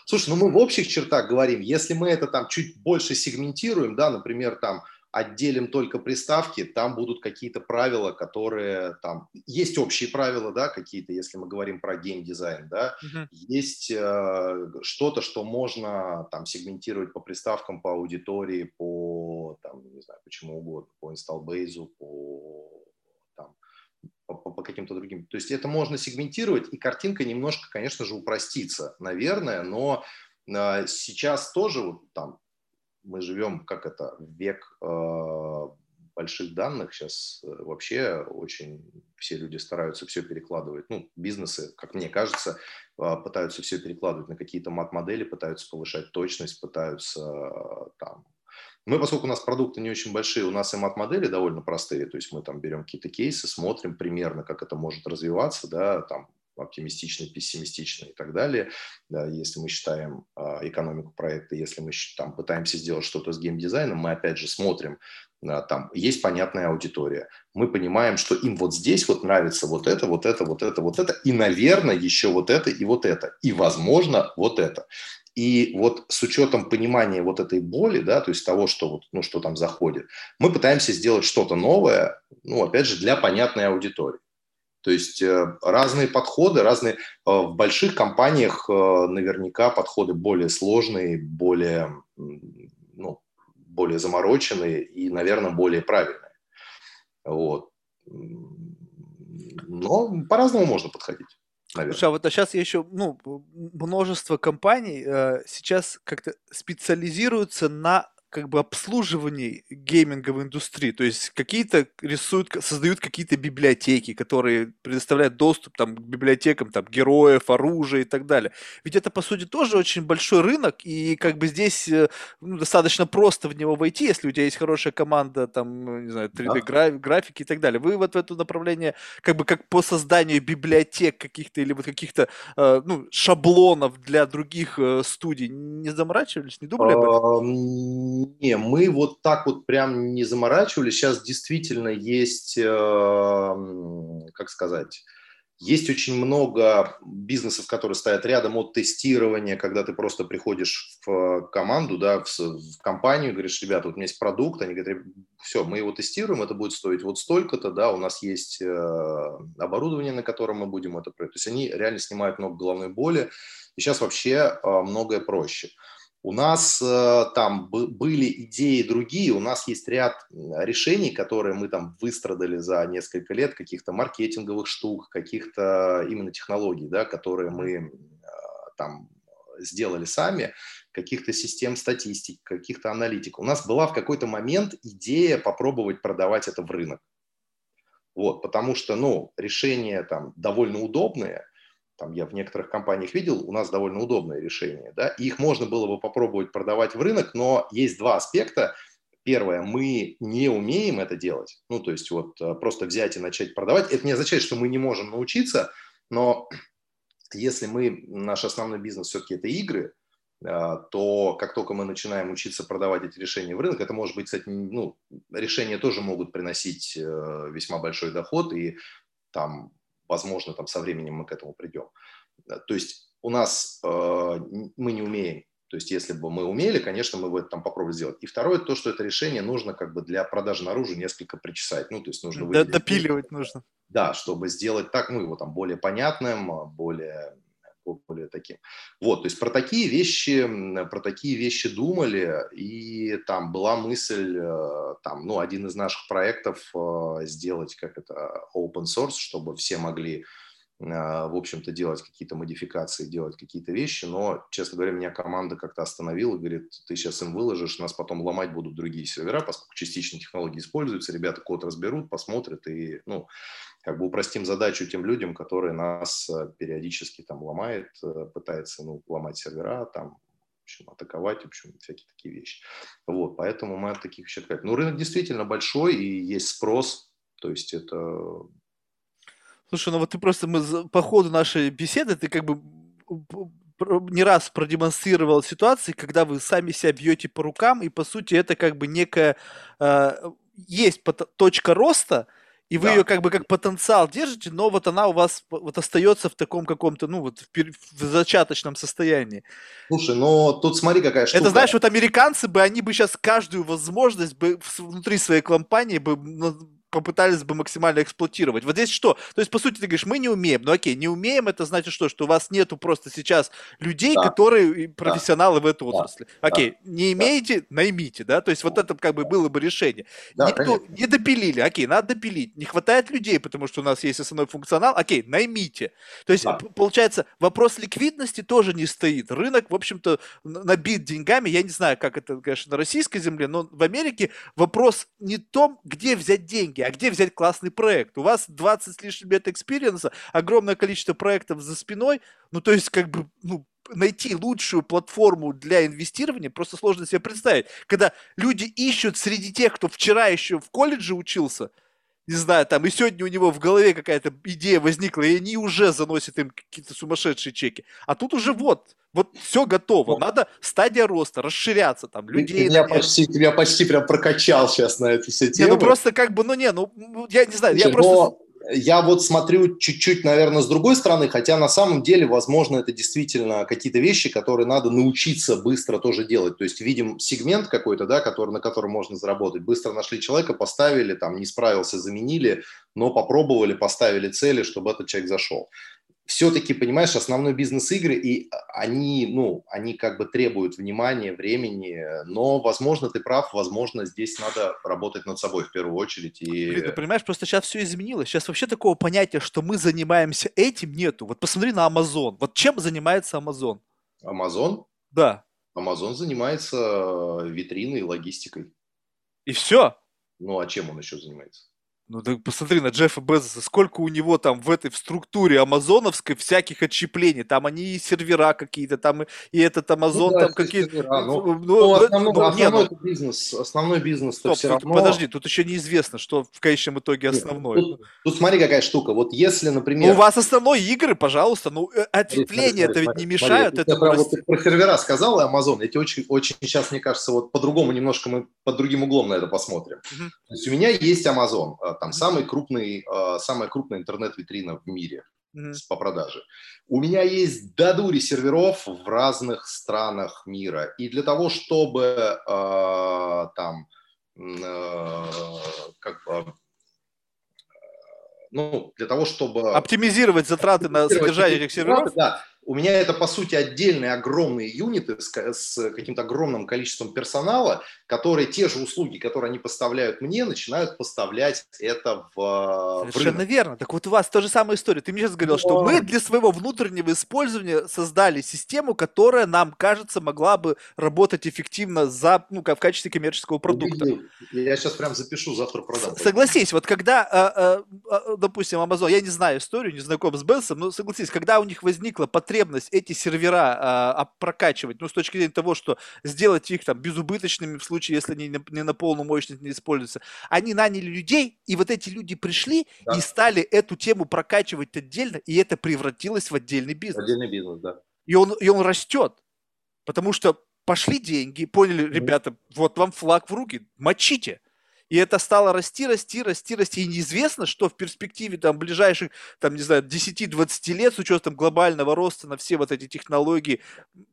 Слушай, ну мы в общих чертах говорим, если мы это там чуть больше сегментируем, да, например, там отделим только приставки, там будут какие-то правила, которые там есть общие правила, да, какие-то, если мы говорим про геймдизайн, да, uh-huh. есть э, что-то, что можно там сегментировать по приставкам, по аудитории, по там не знаю, почему угодно, по инсталл-бейзу, по по, по каким-то другим. То есть это можно сегментировать, и картинка немножко, конечно же, упростится, наверное, но э, сейчас тоже вот там мы живем, как это, век э, больших данных, сейчас э, вообще очень все люди стараются все перекладывать, ну, бизнесы, как мне кажется, э, пытаются все перекладывать на какие-то мат-модели, пытаются повышать точность, пытаются там мы, поскольку у нас продукты не очень большие, у нас и мат-модели довольно простые, то есть мы там берем какие-то кейсы, смотрим примерно, как это может развиваться, да, там оптимистичный, пессимистичный и так далее. Да, если мы считаем э, экономику проекта, если мы там пытаемся сделать что-то с геймдизайном, мы опять же смотрим, э, там есть понятная аудитория. Мы понимаем, что им вот здесь вот нравится вот это, вот это, вот это, вот это, и, наверное, еще вот это и вот это, и, возможно, вот это. И вот с учетом понимания вот этой боли, да, то есть того, что, вот, ну, что там заходит, мы пытаемся сделать что-то новое, ну, опять же, для понятной аудитории. То есть э, разные подходы, разные... Э, в больших компаниях э, наверняка подходы более сложные, более, ну, более замороченные и, наверное, более правильные. Вот. Но по-разному можно подходить наверное. Слушай, а вот а сейчас я еще, ну, множество компаний э, сейчас как-то специализируются на как бы обслуживании гейминговой индустрии. То есть какие-то рисуют, создают какие-то библиотеки, которые предоставляют доступ там, к библиотекам там, героев, оружия и так далее. Ведь это, по сути, тоже очень большой рынок, и как бы здесь э, ну, достаточно просто в него войти, если у тебя есть хорошая команда, там, не знаю, 3D-графики и так далее. Вы вот в это направление, как бы как по созданию библиотек каких-то или вот каких-то э, ну, шаблонов для других э, студий не заморачивались, не думали об этом? Не, мы вот так вот прям не заморачивались. Сейчас действительно есть, э, как сказать, есть очень много бизнесов, которые стоят рядом от тестирования, когда ты просто приходишь в команду, да, в, в компанию, говоришь, ребята, вот у меня есть продукт, они говорят, все, мы его тестируем, это будет стоить вот столько-то, да, у нас есть э, оборудование, на котором мы будем это То есть они реально снимают много головной боли, и сейчас вообще э, многое проще. У нас э, там были идеи другие, у нас есть ряд решений, которые мы там выстрадали за несколько лет, каких-то маркетинговых штук, каких-то именно технологий, да, которые мы э, там сделали сами, каких-то систем статистики, каких-то аналитик. У нас была в какой-то момент идея попробовать продавать это в рынок. Вот, потому что, ну, решения там довольно удобные, там я в некоторых компаниях видел, у нас довольно удобное решение, да, и их можно было бы попробовать продавать в рынок, но есть два аспекта. Первое, мы не умеем это делать, ну, то есть вот э, просто взять и начать продавать. Это не означает, что мы не можем научиться, но если мы, наш основной бизнес все-таки это игры, э, то как только мы начинаем учиться продавать эти решения в рынок, это может быть, кстати, ну, решения тоже могут приносить э, весьма большой доход, и там возможно, там со временем мы к этому придем. То есть у нас э, мы не умеем. То есть если бы мы умели, конечно, мы бы это там попробовали сделать. И второе, то, что это решение нужно как бы для продажи наружу несколько причесать. Ну, то есть нужно... Выделить, Допиливать нужно. Да, чтобы сделать так, ну, его там более понятным, более более таким. Вот, то есть про такие вещи, про такие вещи думали, и там была мысль, э, там, ну, один из наших проектов э, сделать, как это, open source, чтобы все могли в общем-то, делать какие-то модификации, делать какие-то вещи, но, честно говоря, меня команда как-то остановила, говорит, ты сейчас им выложишь, нас потом ломать будут другие сервера, поскольку частично технологии используются, ребята код разберут, посмотрят, и, ну, как бы упростим задачу тем людям, которые нас э, периодически там ломает, э, пытается ну, ломать сервера, там, в общем, атаковать, в общем, всякие такие вещи. Вот, поэтому мы от таких вещей Ну, рынок действительно большой и есть спрос, то есть это... Слушай, ну вот ты просто, мы по ходу нашей беседы, ты как бы не раз продемонстрировал ситуации, когда вы сами себя бьете по рукам, и по сути это как бы некая э, есть точка роста, и вы да. ее как бы как потенциал держите, но вот она у вас вот остается в таком каком-то, ну вот в, в зачаточном состоянии. Слушай, но тут смотри какая штука. Это знаешь, вот американцы бы, они бы сейчас каждую возможность бы внутри своей компании бы попытались бы максимально эксплуатировать. Вот здесь что? То есть, по сути, ты говоришь, мы не умеем. Ну окей, не умеем, это значит что? Что у вас нету просто сейчас людей, да. которые профессионалы да. в этой отрасли. Да. Окей, да. не имеете, да. наймите, да? То есть, вот это как бы было бы решение. Да, Никто, не допилили, окей, надо допилить. Не хватает людей, потому что у нас есть основной функционал, окей, наймите. То есть, да. получается, вопрос ликвидности тоже не стоит. Рынок, в общем-то, набит деньгами. Я не знаю, как это, конечно, на российской земле, но в Америке вопрос не в том, где взять деньги, деньги, а где взять классный проект? У вас 20 с лишним лет experience -а, огромное количество проектов за спиной, ну, то есть, как бы, ну, найти лучшую платформу для инвестирования просто сложно себе представить. Когда люди ищут среди тех, кто вчера еще в колледже учился, не знаю, там, и сегодня у него в голове какая-то идея возникла, и они уже заносят им какие-то сумасшедшие чеки. А тут уже вот, вот все готово. Надо стадия роста, расширяться там, людей. Меня, почти, меня почти прям прокачал сейчас на эти все темы. Не, ну просто как бы, ну не, ну я не знаю, Слушай, я просто... Но я вот смотрю чуть-чуть, наверное, с другой стороны, хотя на самом деле, возможно, это действительно какие-то вещи, которые надо научиться быстро тоже делать. То есть видим сегмент какой-то, да, который, на котором можно заработать. Быстро нашли человека, поставили, там, не справился, заменили, но попробовали, поставили цели, чтобы этот человек зашел все-таки, понимаешь, основной бизнес игры, и они, ну, они как бы требуют внимания, времени, но, возможно, ты прав, возможно, здесь надо работать над собой в первую очередь. И... Блин, ты понимаешь, просто сейчас все изменилось. Сейчас вообще такого понятия, что мы занимаемся этим, нету. Вот посмотри на Amazon. Вот чем занимается Amazon? Amazon? Да. Amazon занимается э, витриной и логистикой. И все? Ну, а чем он еще занимается? Ну, ты посмотри на Джеффа Безоса, сколько у него там в этой в структуре амазоновской всяких отщеплений. Там они и сервера какие-то, там и, и этот Амазон, ну, да, там какие-то... Ну, ну, ну, основной, ну, основной не, бизнес, основной бизнес стоп, все равно... Подожди, тут еще неизвестно, что в конечном итоге основной. Тут, тут смотри, какая штука. Вот если, например... Ну, у вас основной игры, пожалуйста, ну, э, ответвления это ведь не мешают смотри, этому... Про, вот, про сервера сказал и Амазон. Эти очень, очень сейчас, мне кажется, вот по-другому немножко мы под другим углом на это посмотрим. Угу. То есть у меня есть Амазон, там самый крупный, а, самая крупная интернет-витрина в мире mm-hmm. по продаже. У меня есть до дури серверов в разных странах мира. И для того, чтобы э, там э, как бы ну, для того, чтобы... Оптимизировать затраты на содержание этих серверов? Да, у меня это, по сути, отдельные огромные юниты с, с каким-то огромным количеством персонала, которые те же услуги, которые они поставляют мне, начинают поставлять это в, Совершенно в рынок. верно. Так вот у вас та же самая история. Ты мне сейчас говорил, Но... что мы для своего внутреннего использования создали систему, которая нам кажется могла бы работать эффективно за, ну, в качестве коммерческого продукта. Я сейчас прям запишу, завтра продам. Согласись, вот когда, а, а, допустим, Amazon, я не знаю историю, не знаком с Бенсом, но согласись, когда у них возникла потребность потребность эти сервера а, прокачивать, ну, с точки зрения того, что сделать их там безубыточными в случае, если они не, не на полную мощность не используются, они наняли людей, и вот эти люди пришли да. и стали эту тему прокачивать отдельно, и это превратилось в отдельный бизнес. Отдельный бизнес, да. И он, и он растет, потому что пошли деньги, поняли, ребята, вот вам флаг в руки, мочите. И это стало расти, расти, расти, расти. И неизвестно, что в перспективе там ближайших, там, не знаю, 10-20 лет с учетом глобального роста на все вот эти технологии,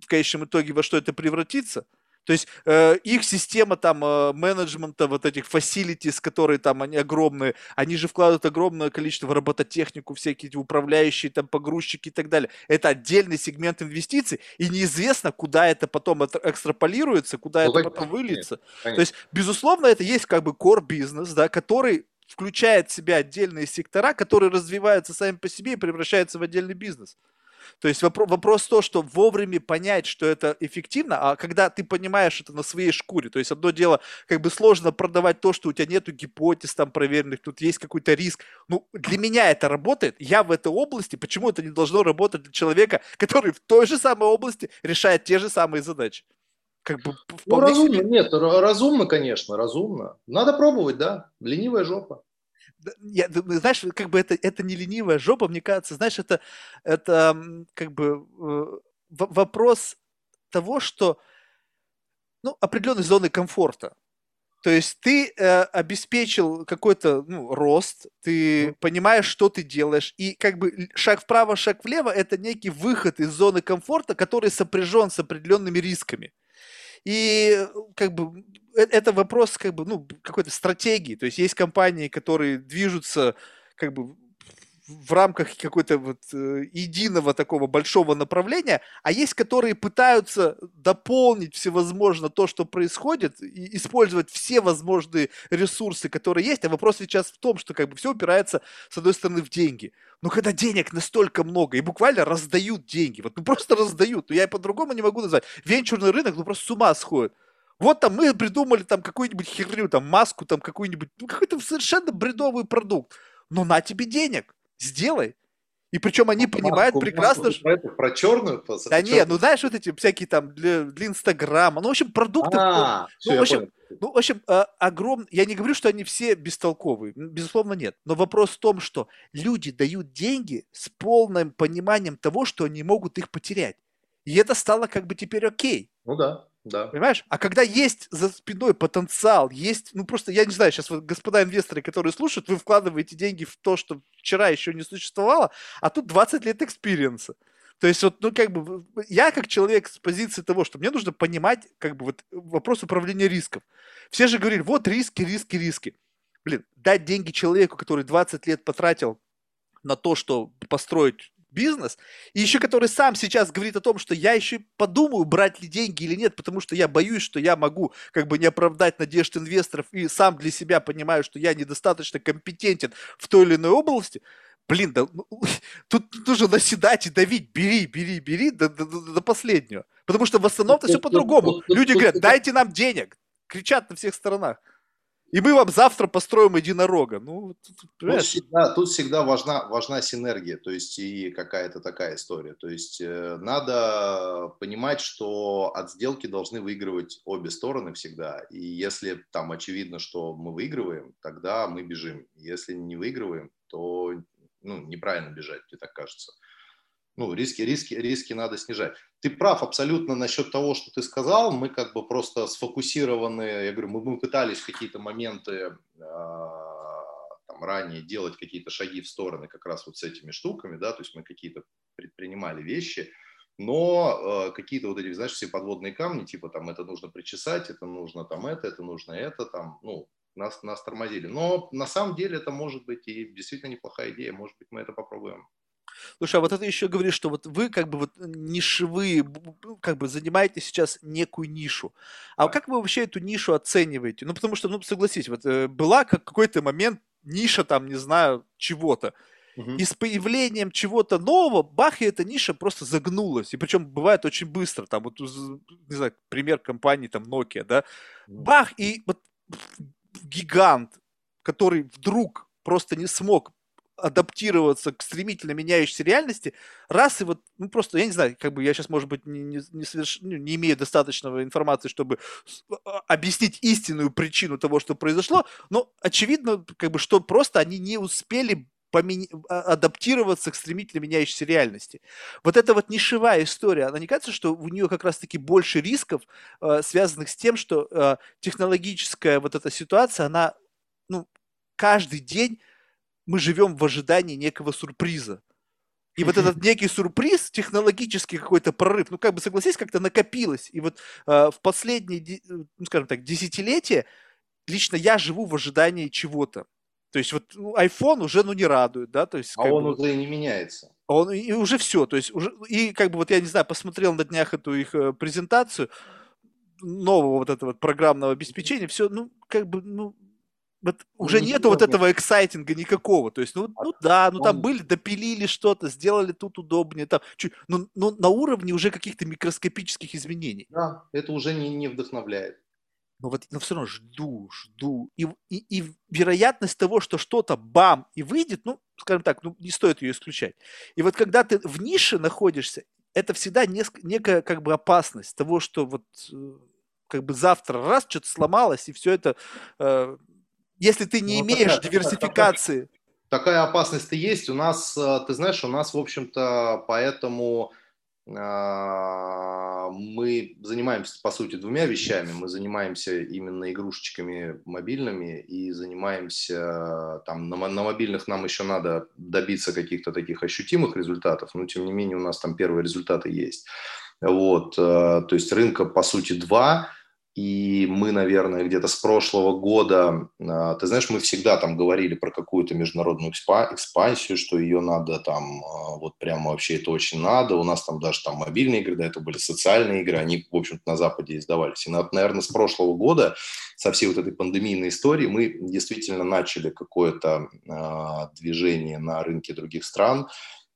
в конечном итоге во что это превратится. То есть э, их система там э, менеджмента, вот этих facilities, которые там, они огромные, они же вкладывают огромное количество в робототехнику, всякие эти управляющие, там, погрузчики и так далее. Это отдельный сегмент инвестиций, и неизвестно, куда это потом экстраполируется, куда ну, это потом выльется. То есть, безусловно, это есть как бы core бизнес, да, который включает в себя отдельные сектора, которые развиваются сами по себе и превращаются в отдельный бизнес. То есть вопрос, вопрос то, что вовремя понять, что это эффективно, а когда ты понимаешь это на своей шкуре, то есть одно дело, как бы сложно продавать то, что у тебя нету гипотез там проверенных, тут есть какой-то риск. Ну, для меня это работает, я в этой области, почему это не должно работать для человека, который в той же самой области решает те же самые задачи? Как бы ну, разумно, себе... нет, разумно, конечно, разумно. Надо пробовать, да, ленивая жопа я, знаешь, как бы это, это не ленивая жопа, мне кажется, знаешь, это, это как бы э, вопрос того, что ну, определенной зоны комфорта. То есть ты э, обеспечил какой-то ну, рост, ты mm. понимаешь, что ты делаешь, и как бы шаг вправо, шаг влево – это некий выход из зоны комфорта, который сопряжен с определенными рисками. И как бы Э, это вопрос как бы, ну, какой-то стратегии. То есть есть компании, которые движутся как бы в рамках какой-то вот э, единого такого большого направления, а есть, которые пытаются дополнить всевозможно то, что происходит, и использовать все возможные ресурсы, которые есть. А вопрос сейчас в том, что как бы все упирается, с одной стороны, в деньги. Но когда денег настолько много, и буквально раздают деньги, вот ну просто раздают, ну я по-другому не могу назвать. Венчурный рынок, ну просто с ума сходит. Вот там мы придумали там какую-нибудь херню, там маску, там какую-нибудь, ну какой-то совершенно бредовый продукт. Но на тебе денег, сделай. И причем они маску, понимают маску, прекрасно, маску, что... Про, про черную? Про да нет, ну знаешь, вот эти всякие там для, для Инстаграма, ну в общем продукты... А, ну, в общем, ну, в общем, э, огром... Я не говорю, что они все бестолковые, безусловно, нет. Но вопрос в том, что люди дают деньги с полным пониманием того, что они могут их потерять. И это стало как бы теперь окей. Ну да. Да. Понимаешь? А когда есть за спиной потенциал, есть, ну просто, я не знаю, сейчас вот господа инвесторы, которые слушают, вы вкладываете деньги в то, что вчера еще не существовало, а тут 20 лет experience -а. То есть вот, ну как бы, я как человек с позиции того, что мне нужно понимать, как бы вот вопрос управления рисков. Все же говорили, вот риски, риски, риски. Блин, дать деньги человеку, который 20 лет потратил на то, что построить бизнес, и еще который сам сейчас говорит о том, что я еще подумаю, брать ли деньги или нет, потому что я боюсь, что я могу как бы не оправдать надежд инвесторов и сам для себя понимаю, что я недостаточно компетентен в той или иной области, блин, да, ну, тут нужно наседать и давить, бери, бери, бери до, до, до последнего. Потому что в основном-то все по-другому. Люди говорят, дайте нам денег. Кричат на всех сторонах. И мы вам завтра построим единорога. Ну, тут всегда, тут всегда важна, важна синергия, то есть и какая-то такая история. То есть э, надо понимать, что от сделки должны выигрывать обе стороны всегда. И если там очевидно, что мы выигрываем, тогда мы бежим. Если не выигрываем, то ну, неправильно бежать, мне так кажется ну, риски, риски, риски надо снижать. Ты прав абсолютно насчет того, что ты сказал. Мы как бы просто сфокусированы, я говорю, мы, мы пытались какие-то моменты э, там, ранее делать какие-то шаги в стороны как раз вот с этими штуками, да, то есть мы какие-то предпринимали вещи, но э, какие-то вот эти, знаешь, все подводные камни, типа там это нужно причесать, это нужно там это, это нужно это, там, ну, нас, нас тормозили. Но на самом деле это может быть и действительно неплохая идея, может быть мы это попробуем. Слушай, а вот это еще говорит, что вот вы как бы вот нишевые, ну, как бы занимаете сейчас некую нишу. А как вы вообще эту нишу оцениваете? Ну, потому что, ну, согласись, вот э, была как какой-то момент ниша там, не знаю, чего-то. И с появлением чего-то нового, бах, и эта ниша просто загнулась. И причем бывает очень быстро. Там вот, не знаю, пример компании там Nokia, да. Бах, и вот гигант, который вдруг просто не смог адаптироваться к стремительно меняющейся реальности, раз и вот, ну просто, я не знаю, как бы я сейчас, может быть, не, не, не, соверш... ну, не имею достаточного информации, чтобы а, объяснить истинную причину того, что произошло, но очевидно, как бы, что просто они не успели помен... А, адаптироваться к стремительно меняющейся реальности. Вот эта вот нишевая история, она не кажется, что у нее как раз-таки больше рисков, э, связанных с тем, что э, технологическая вот эта ситуация, она ну, каждый день мы живем в ожидании некого сюрприза. И вот этот некий сюрприз, технологический какой-то прорыв, ну, как бы, согласись, как-то накопилось. И вот э, в последние, ну, скажем так, десятилетия лично я живу в ожидании чего-то. То есть вот ну, iPhone уже, ну, не радует, да, то есть... А он бы, уже и не меняется. Он, и уже все, то есть уже, и как бы вот я не знаю, посмотрел на днях эту их э, презентацию нового вот этого вот программного обеспечения, все, ну, как бы, ну, вот уже ну, нету вот этого эксайтинга никакого. То есть, ну, ну да, ну там были, допилили что-то, сделали тут удобнее, там, чуть, ну, ну на уровне уже каких-то микроскопических изменений. Да, это уже не, не вдохновляет. Но вот но все равно жду, жду. И, и, и вероятность того, что что-то бам и выйдет, ну, скажем так, ну, не стоит ее исключать. И вот когда ты в нише находишься, это всегда неск- некая как бы опасность того, что вот э, как бы завтра раз что-то сломалось, и все это э, если ты не ну, имеешь такая, диверсификации. Такая, такая опасность и есть. У нас, э, ты знаешь, у нас, в общем-то, поэтому э, мы занимаемся, по сути, двумя вещами. Мы занимаемся именно игрушечками мобильными и занимаемся, там, на, на мобильных нам еще надо добиться каких-то таких ощутимых результатов, но, тем не менее, у нас там первые результаты есть. Вот, э, то есть рынка, по сути, два – и мы, наверное, где-то с прошлого года, а, ты знаешь, мы всегда там говорили про какую-то международную экспансию, что ее надо там, а, вот прямо вообще это очень надо. У нас там даже там мобильные игры, да, это были социальные игры, они, в общем-то, на Западе издавались. И, наверное, с прошлого года, со всей вот этой пандемийной истории, мы действительно начали какое-то э, движение на рынке других стран,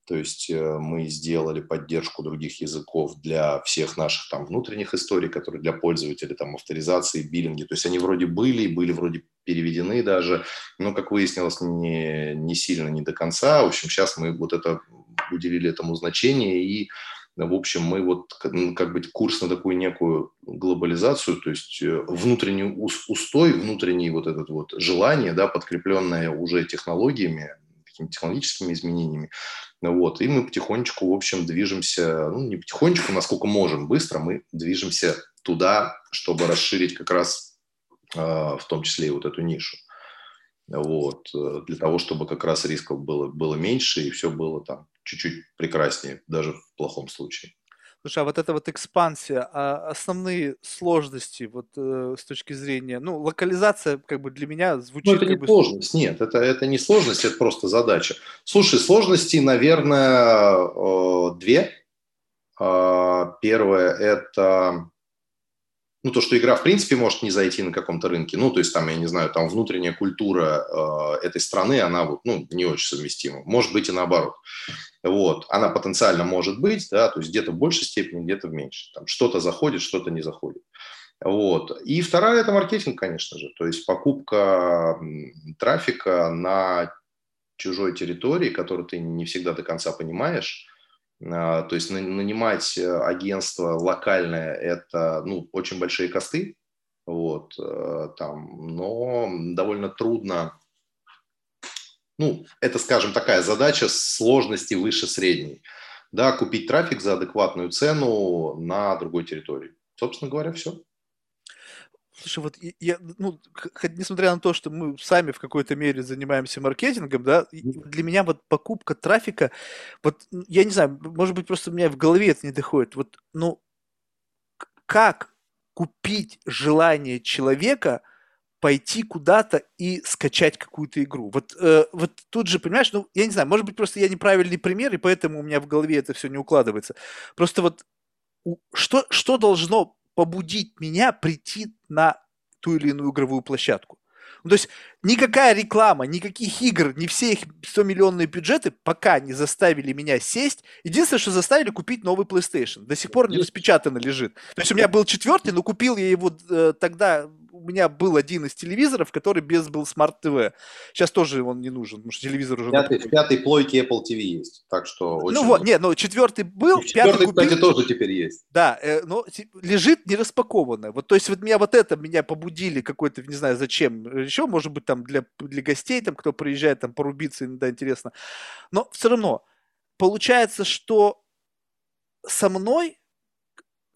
то есть э, мы сделали поддержку других языков для всех наших там внутренних историй, которые для пользователей, там авторизации, биллинги. То есть они вроде были, были вроде переведены даже, но, как выяснилось, не, не сильно, не до конца. В общем, сейчас мы вот это уделили этому значение и в общем, мы вот как бы курс на такую некую глобализацию, то есть э, внутренний устой, внутренний вот этот вот желание, да, подкрепленное уже технологиями, какими-то технологическими изменениями. Вот, и мы потихонечку, в общем, движемся, ну, не потихонечку, насколько можем, быстро мы движемся туда, чтобы расширить как раз э, в том числе и вот эту нишу. Вот, э, для того, чтобы как раз рисков было, было меньше и все было там чуть-чуть прекраснее, даже в плохом случае. Слушай, а вот эта вот экспансия, а основные сложности вот э, с точки зрения, ну, локализация как бы для меня звучит... Ну, это не бы... сложность, нет, это, это не сложность, это просто задача. Слушай, сложности, наверное, э, две. Э, первое – это ну, то, что игра в принципе может не зайти на каком-то рынке, ну, то есть там, я не знаю, там внутренняя культура э, этой страны, она вот, ну, не очень совместима. Может быть и наоборот. Вот, она потенциально может быть, да, то есть где-то в большей степени, где-то в меньшей. Там что-то заходит, что-то не заходит. Вот. И вторая – это маркетинг, конечно же, то есть покупка трафика на чужой территории, которую ты не всегда до конца понимаешь, то есть нанимать э, агентство локальное – это ну, очень большие косты, вот, э, там, но довольно трудно. Ну, это, скажем, такая задача сложности выше средней. Да, купить трафик за адекватную цену на другой территории. Собственно говоря, все. Слушай, вот я, ну, несмотря на то, что мы сами в какой-то мере занимаемся маркетингом, да, для меня вот покупка трафика, вот я не знаю, может быть, просто у меня в голове это не доходит. Вот, ну, как купить желание человека пойти куда-то и скачать какую-то игру. Вот, э, вот тут же, понимаешь, ну, я не знаю, может быть, просто я неправильный пример, и поэтому у меня в голове это все не укладывается. Просто вот что, что должно побудить меня прийти на ту или иную игровую площадку. Ну, то есть никакая реклама, никаких игр, не все их 100 миллионные бюджеты пока не заставили меня сесть. Единственное, что заставили купить новый PlayStation. До сих пор не распечатано лежит. То есть у меня был четвертый, но купил я его э, тогда у меня был один из телевизоров, который без был Smart TV. Сейчас тоже он не нужен, потому что телевизор уже... Пятый, в пятой плойке Apple TV есть, так что очень... Ну вот, нет, но четвертый был, И четвертый, купил... кстати, тоже теперь есть. Да, э, но лежит не распакованное. Вот, то есть вот меня вот это, меня побудили какой-то, не знаю зачем, еще, может быть, там для, для гостей, там, кто приезжает, там, порубиться, иногда интересно. Но все равно, получается, что со мной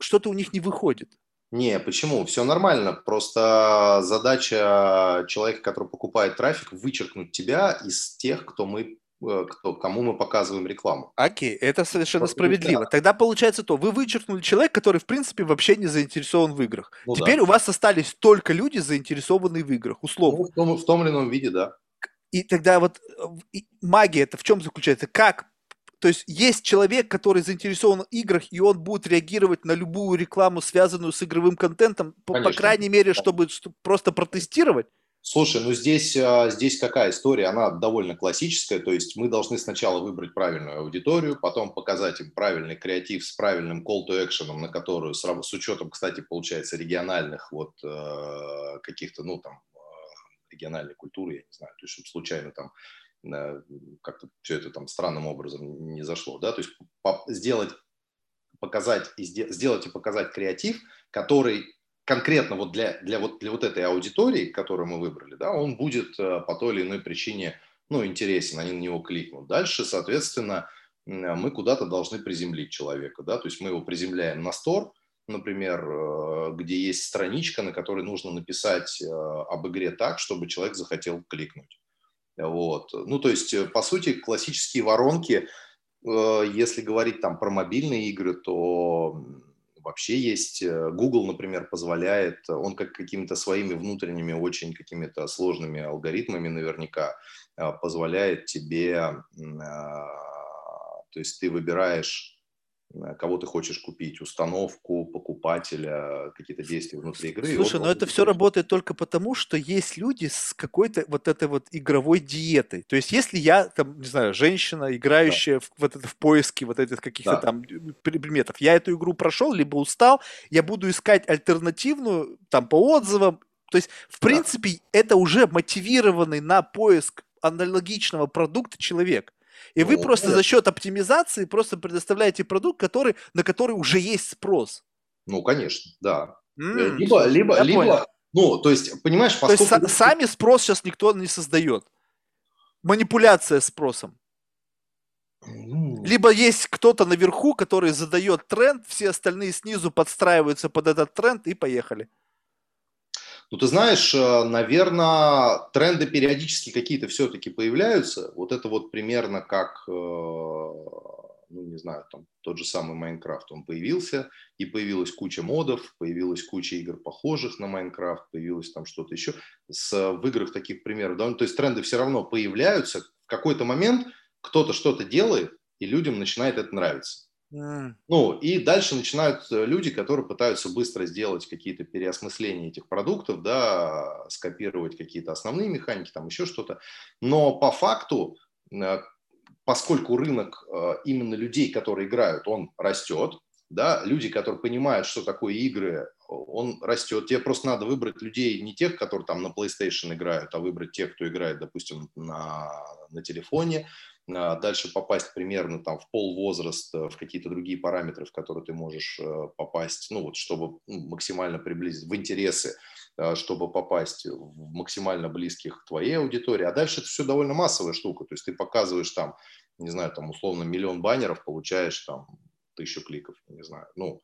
что-то у них не выходит. Не, почему? Все нормально. Просто задача человека, который покупает трафик, вычеркнуть тебя из тех, кто мы э, кто, кому мы показываем рекламу. Окей, это совершенно Просто справедливо. Да. Тогда получается то, вы вычеркнули человека, который в принципе вообще не заинтересован в играх. Ну, Теперь да. у вас остались только люди, заинтересованные в играх, условно. Ну, в, том, в том или ином виде, да. И тогда вот э, магия это в чем заключается? Как то есть есть человек, который заинтересован в играх, и он будет реагировать на любую рекламу, связанную с игровым контентом, по, по крайней мере, чтобы, чтобы просто протестировать. Слушай, ну здесь, а, здесь какая история? Она довольно классическая. То есть мы должны сначала выбрать правильную аудиторию, потом показать им правильный креатив с правильным call to action, на которую с, с учетом, кстати, получается региональных вот э, каких-то, ну там э, региональной культуры, я не знаю, то есть чтобы случайно там как-то все это там странным образом не зашло, да, то есть сделать, показать и сделать и показать креатив, который конкретно вот для, для, вот, для вот этой аудитории, которую мы выбрали, да, он будет э, по той или иной причине, ну, интересен, они на него кликнут. Дальше, соответственно, мы куда-то должны приземлить человека, да, то есть мы его приземляем на стор, например, э, где есть страничка, на которой нужно написать э, об игре так, чтобы человек захотел кликнуть. Вот. Ну, то есть, э, по сути, классические воронки, э, если говорить там про мобильные игры, то вообще есть э, Google, например, позволяет, он как какими-то своими внутренними очень какими-то сложными алгоритмами наверняка позволяет тебе, то есть ты выбираешь кого ты хочешь купить, установку, покупателя, какие-то действия внутри игры. Слушай, но это все работает только потому, что есть люди с какой-то вот этой вот игровой диетой. То есть если я, там, не знаю, женщина, играющая да. в, вот это, в поиске вот этих каких-то да. там предметов, я эту игру прошел, либо устал, я буду искать альтернативную, там, по отзывам. То есть, в да. принципе, это уже мотивированный на поиск аналогичного продукта человек. И вы просто за счет оптимизации просто предоставляете продукт, который, на который уже есть спрос. Ну, конечно, да. Mm, либо, либо, либо, понял. ну, то есть, понимаешь, поскольку... То есть, сами спрос сейчас никто не создает. Манипуляция спросом. Ну. Либо есть кто-то наверху, который задает тренд, все остальные снизу подстраиваются под этот тренд и поехали. Ну, ты знаешь, э, наверное, тренды периодически какие-то все-таки появляются. Вот это вот примерно как, э, ну, не знаю, там тот же самый Майнкрафт, он появился, и появилась куча модов, появилась куча игр, похожих на Майнкрафт, появилось там что-то еще. С, в играх таких примеров, да, ну, то есть тренды все равно появляются. В какой-то момент кто-то что-то делает, и людям начинает это нравиться. Ну, и дальше начинают э, люди, которые пытаются быстро сделать какие-то переосмысления этих продуктов, да, скопировать какие-то основные механики, там еще что-то. Но по факту, э, поскольку рынок э, именно людей, которые играют, он растет, да, люди, которые понимают, что такое игры, он растет. Тебе просто надо выбрать людей, не тех, которые там на PlayStation играют, а выбрать тех, кто играет, допустим, на, на телефоне, а дальше попасть примерно там в пол возраст, в какие-то другие параметры, в которые ты можешь э, попасть, ну вот, чтобы ну, максимально приблизить в интересы, э, чтобы попасть в максимально близких к твоей аудитории. А дальше это все довольно массовая штука, то есть ты показываешь там, не знаю, там условно миллион баннеров, получаешь там тысячу кликов, не знаю, ну,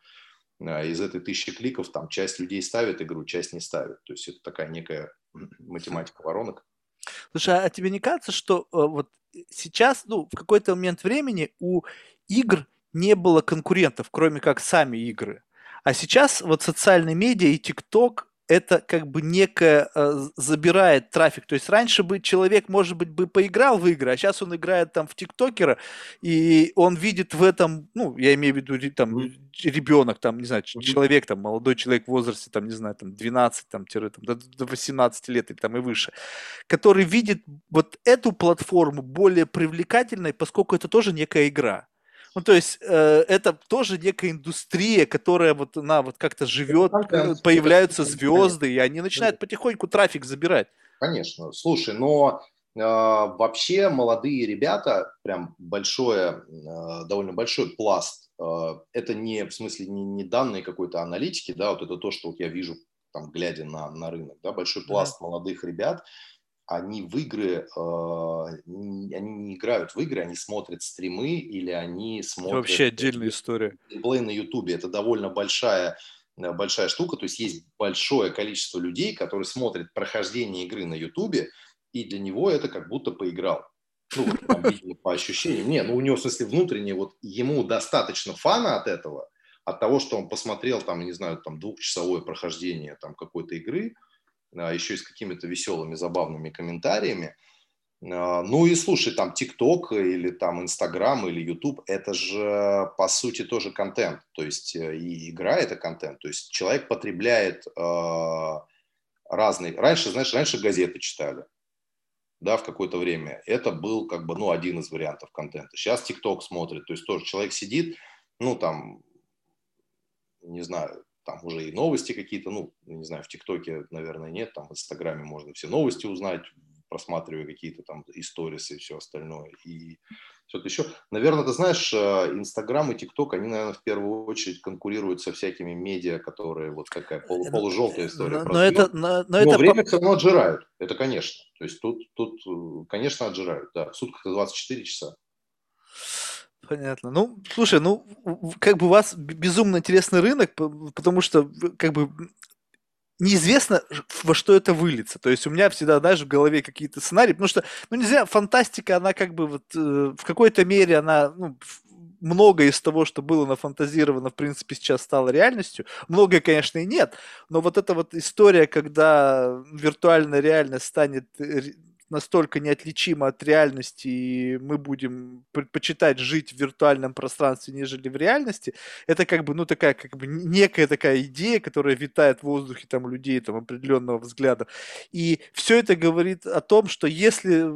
а из этой тысячи кликов там часть людей ставит игру, часть не ставит. То есть это такая некая математика воронок. Слушай, а тебе не кажется, что э, вот сейчас, ну, в какой-то момент времени у игр не было конкурентов, кроме как сами игры. А сейчас вот социальные медиа и ТикТок это как бы некое э, забирает трафик. То есть раньше бы человек, может быть, бы поиграл в игры, а сейчас он играет там в ТикТокера, и он видит в этом, ну, я имею в виду там ребенок, там, не знаю, человек, там, молодой человек в возрасте, там, не знаю, там, 12, там, тире, там, до 18 лет или там и выше, который видит вот эту платформу более привлекательной, поскольку это тоже некая игра. Ну, то есть э, это тоже некая индустрия, которая вот она вот как-то живет, э, появляются звезды, и они начинают потихоньку трафик забирать. Конечно. Слушай, но э, вообще молодые ребята, прям большое, э, довольно большой пласт, э, это не, в смысле, не, не данные какой-то аналитики, да, вот это то, что вот я вижу, там, глядя на, на рынок, да, большой пласт mm-hmm. молодых ребят, они в игры, э, они не играют в игры, они смотрят стримы или они смотрят... Вообще отдельная история. Геймплей на Ютубе. Это довольно большая, э, большая штука. То есть есть большое количество людей, которые смотрят прохождение игры на Ютубе, и для него это как будто поиграл. Ну, там, видимо, по ощущениям. Не, ну у него, в смысле, внутренне, вот ему достаточно фана от этого, от того, что он посмотрел, там, не знаю, там, двухчасовое прохождение там какой-то игры, а, еще и с какими-то веселыми, забавными комментариями. А, ну и слушай, там ТикТок или там Инстаграм или Ютуб, это же по сути тоже контент, то есть э, и игра это контент, то есть человек потребляет э, разные. Раньше, знаешь, раньше газеты читали, да, в какое-то время. Это был как бы, ну, один из вариантов контента. Сейчас ТикТок смотрит, то есть тоже человек сидит, ну, там, не знаю, там уже и новости какие-то, ну, не знаю, в ТикТоке, наверное, нет, там в Инстаграме можно все новости узнать, просматривая какие-то там историсы и все остальное, и что-то еще. Наверное, ты знаешь, э, Инстаграм и ТикТок, они, наверное, в первую очередь конкурируют со всякими медиа, которые вот такая полу, э, полужелтая история. Но, но, это, но, но, но это... время все равно отжирают, это конечно. То есть тут, тут э, конечно, отжирают, да, в сутках 24 часа. Понятно. Ну, слушай, ну, как бы у вас безумно интересный рынок, потому что, как бы, неизвестно, во что это выльется. То есть у меня всегда, знаешь, в голове какие-то сценарии, потому что, ну, не знаю, фантастика, она как бы вот э, в какой-то мере, она, ну, многое из того, что было нафантазировано, в принципе, сейчас стало реальностью. Многое, конечно, и нет, но вот эта вот история, когда виртуальная реальность станет настолько неотличимо от реальности, и мы будем предпочитать жить в виртуальном пространстве, нежели в реальности, это как бы, ну, такая, как бы некая такая идея, которая витает в воздухе там людей там определенного взгляда. И все это говорит о том, что если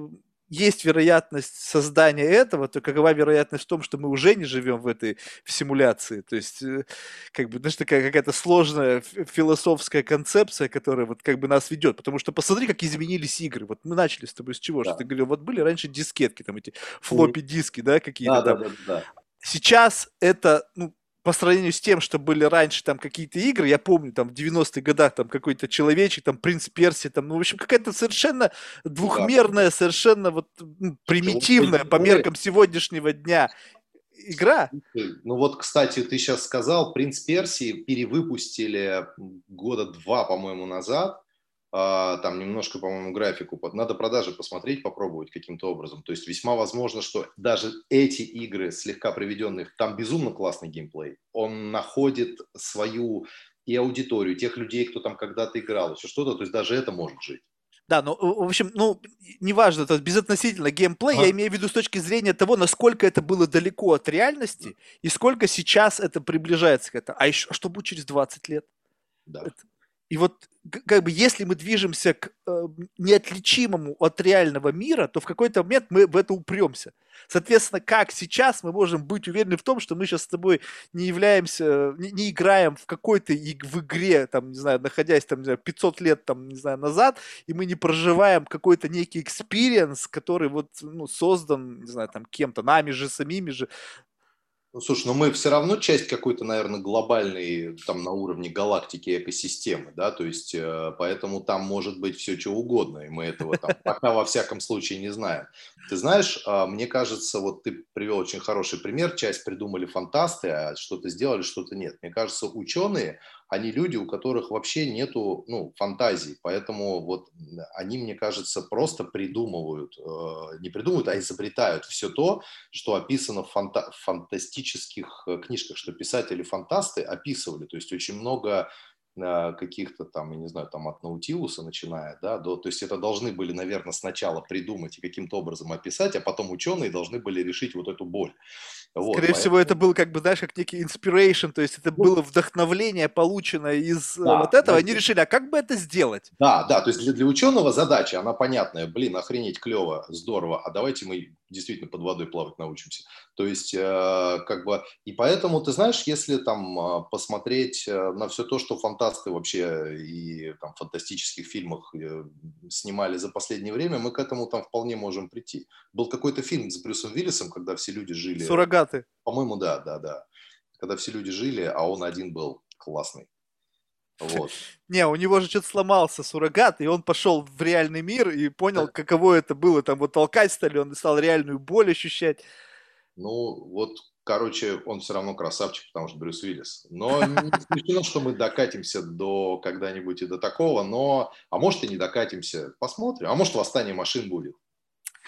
есть вероятность создания этого, то какова вероятность в том, что мы уже не живем в этой в симуляции? То есть, э, как бы, знаешь, такая какая-то сложная философская концепция, которая вот как бы нас ведет. Потому что посмотри, как изменились игры. Вот мы начали с тобой с чего? Да. Что ты говорил, вот были раньше дискетки, там эти флоппи диски, да, какие-то да, там. Да, да, да. Сейчас это, ну, по сравнению с тем, что были раньше там какие-то игры, я помню, там в 90-х годах там какой-то человечек, там принц Перси, там, ну, в общем, какая-то совершенно двухмерная, совершенно вот ну, примитивная по меркам сегодняшнего дня игра. Ну вот, кстати, ты сейчас сказал, принц Перси перевыпустили года два, по-моему, назад, там немножко, по-моему, графику, надо продажи посмотреть, попробовать каким-то образом. То есть весьма возможно, что даже эти игры, слегка приведенных, там безумно классный геймплей. Он находит свою и аудиторию, тех людей, кто там когда-то играл, еще что-то, то есть даже это может жить. Да, ну, в общем, ну, неважно, то есть безотносительно геймплей, а? я имею в виду с точки зрения того, насколько это было далеко от реальности и сколько сейчас это приближается к этому. А еще, а что будет через 20 лет? Да. Это, и вот как бы если мы движемся к э, неотличимому от реального мира, то в какой-то момент мы в это упремся. Соответственно, как сейчас мы можем быть уверены в том, что мы сейчас с тобой не являемся, не, не играем в какой-то в игре, там, не знаю, находясь там, не знаю, 500 лет, там, не знаю, назад, и мы не проживаем какой-то некий experience, который вот, ну, создан, не знаю, там, кем-то, нами же, самими же, ну, слушай, но мы все равно часть какой-то, наверное, глобальной, там, на уровне галактики экосистемы, да, то есть, э, поэтому там может быть все, что угодно, и мы этого там пока во всяком случае не знаем. Ты знаешь, э, мне кажется, вот ты привел очень хороший пример, часть придумали фантасты, а что-то сделали, что-то нет. Мне кажется, ученые, они люди, у которых вообще нету ну, фантазии, поэтому вот они, мне кажется, просто придумывают, э, не придумывают, а изобретают все то, что описано в фанта- фантастических э, книжках, что писатели-фантасты описывали, то есть очень много каких-то там, я не знаю, там от Наутилуса начиная, да, до, то есть это должны были, наверное, сначала придумать и каким-то образом описать, а потом ученые должны были решить вот эту боль. Вот, Скорее поэтому... всего, это был как бы, знаешь, как некий inspiration, то есть это ну, было вдохновление, полученное из э, да, вот этого, да, они решили, а как бы это сделать? Да, да, то есть для, для ученого задача, она понятная, блин, охренеть клево, здорово, а давайте мы действительно под водой плавать научимся. То есть, э, как бы, и поэтому, ты знаешь, если там э, посмотреть э, на все то, что фантасты вообще и там в фантастических фильмах снимали за последнее время, мы к этому там вполне можем прийти. Был какой-то фильм с Брюсом Виллисом, когда все люди жили... Суррогаты. По-моему, да, да, да. Когда все люди жили, а он один был классный. Вот. Не, у него же что-то сломался суррогат, и он пошел в реальный мир и понял, каково это было. Там вот толкать стали, он стал реальную боль ощущать. Ну, вот, короче, он все равно красавчик, потому что Брюс Уиллис. Но не исключено, что мы докатимся до когда-нибудь и до такого, но, а может и не докатимся, посмотрим. А может восстание машин будет.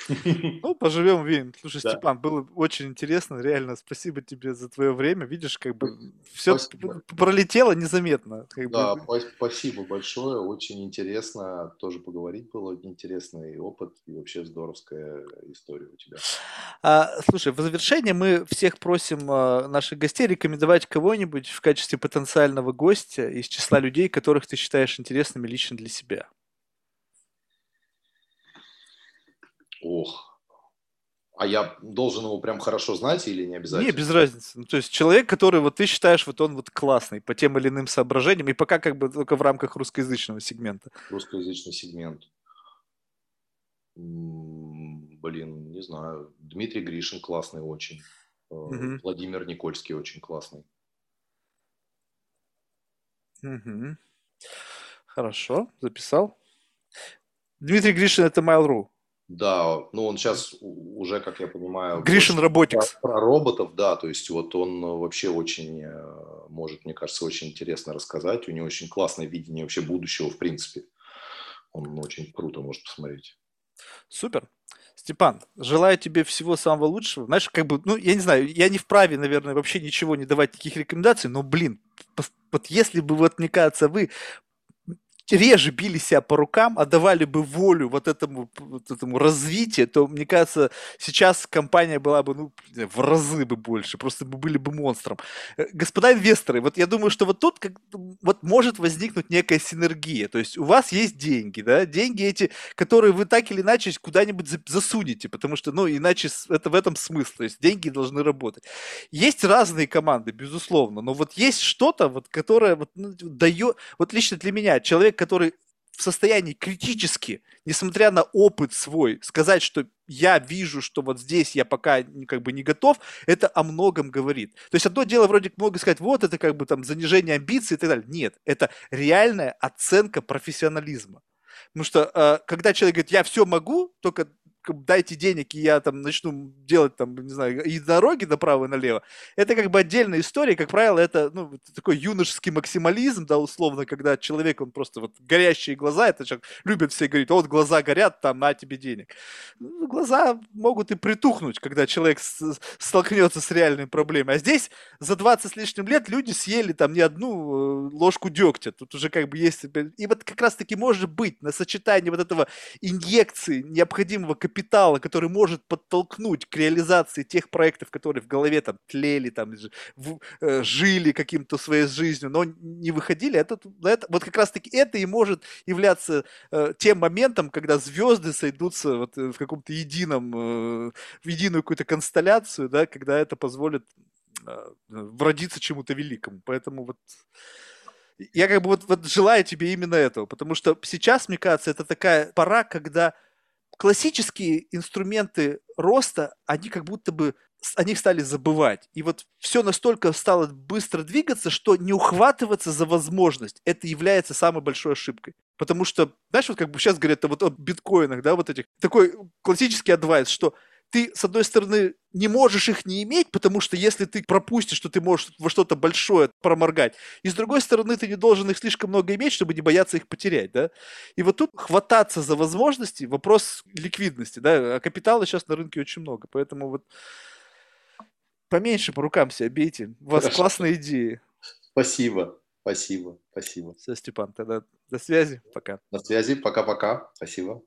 Ну, поживем, видим. Слушай, да. Степан, было очень интересно, реально, спасибо тебе за твое время. Видишь, как бы все спасибо. пролетело незаметно. Как да, бы. спасибо большое, очень интересно, тоже поговорить было, интересный опыт и вообще здоровская история у тебя. А, слушай, в завершение мы всех просим а, наших гостей рекомендовать кого-нибудь в качестве потенциального гостя из числа людей, которых ты считаешь интересными лично для себя. Ох. А я должен его прям хорошо знать или не обязательно? Не, без разницы. Ну, то есть человек, который вот ты считаешь, вот он вот классный по тем или иным соображениям, и пока как бы только в рамках русскоязычного сегмента. Русскоязычный сегмент. Блин, не знаю. Дмитрий Гришин классный очень. Угу. Владимир Никольский очень классный. Угу. Хорошо, записал. Дмитрий Гришин это Mail.ru. Да, ну он сейчас уже, как я понимаю... Гришин Роботикс. Про, про роботов, да, то есть вот он вообще очень э, может, мне кажется, очень интересно рассказать. У него очень классное видение вообще будущего, в принципе. Он очень круто может посмотреть. Супер. Степан, желаю тебе всего самого лучшего. Знаешь, как бы, ну, я не знаю, я не вправе, наверное, вообще ничего не давать, таких рекомендаций, но, блин, вот если бы, вот, мне кажется, вы реже били себя по рукам, отдавали бы волю вот этому, вот этому развитию, то, мне кажется, сейчас компания была бы ну, в разы бы больше, просто бы были бы монстром. Э, господа инвесторы, вот я думаю, что вот тут как, вот может возникнуть некая синергия. То есть у вас есть деньги, да, деньги эти, которые вы так или иначе куда-нибудь засунете, потому что, ну, иначе это в этом смысл. То есть деньги должны работать. Есть разные команды, безусловно, но вот есть что-то, вот, которое вот, ну, дает, вот лично для меня, человек, который в состоянии критически, несмотря на опыт свой, сказать, что я вижу, что вот здесь я пока как бы не готов, это о многом говорит. То есть одно дело вроде много сказать, вот это как бы там занижение амбиций и так далее. Нет, это реальная оценка профессионализма. Потому что э, когда человек говорит, я все могу, только дайте денег, и я там начну делать там, не знаю, и дороги направо и налево. Это как бы отдельная история, как правило, это ну, такой юношеский максимализм, да, условно, когда человек, он просто вот горящие глаза, это человек любит все говорить, вот глаза горят, там, на тебе денег. Ну, глаза могут и притухнуть, когда человек с, столкнется с реальной проблемой. А здесь за 20 с лишним лет люди съели там не одну э, ложку дегтя, тут уже как бы есть... И вот как раз-таки может быть на сочетании вот этого инъекции необходимого капитала, который может подтолкнуть к реализации тех проектов, которые в голове там тлели, там в, э, жили каким-то своей жизнью, но не выходили, это, это вот как раз-таки это и может являться э, тем моментом, когда звезды сойдутся вот э, в каком-то едином, э, в единую какую-то констелляцию, да, когда это позволит э, вродиться чему-то великому. Поэтому вот я как бы вот, вот желаю тебе именно этого, потому что сейчас, мне кажется, это такая пора, когда классические инструменты роста, они как будто бы о них стали забывать. И вот все настолько стало быстро двигаться, что не ухватываться за возможность, это является самой большой ошибкой. Потому что, знаешь, вот как бы сейчас говорят вот о биткоинах, да, вот этих, такой классический адвайс, что ты, с одной стороны, не можешь их не иметь, потому что если ты пропустишь, то ты можешь во что-то большое проморгать. И с другой стороны, ты не должен их слишком много иметь, чтобы не бояться их потерять, да. И вот тут хвататься за возможности, вопрос ликвидности, да, а капитала сейчас на рынке очень много, поэтому вот поменьше по рукам себя бейте. У вас Хорошо. классные идеи. Спасибо, спасибо, спасибо. Все, Степан, тогда до связи, пока. До связи, пока-пока, спасибо.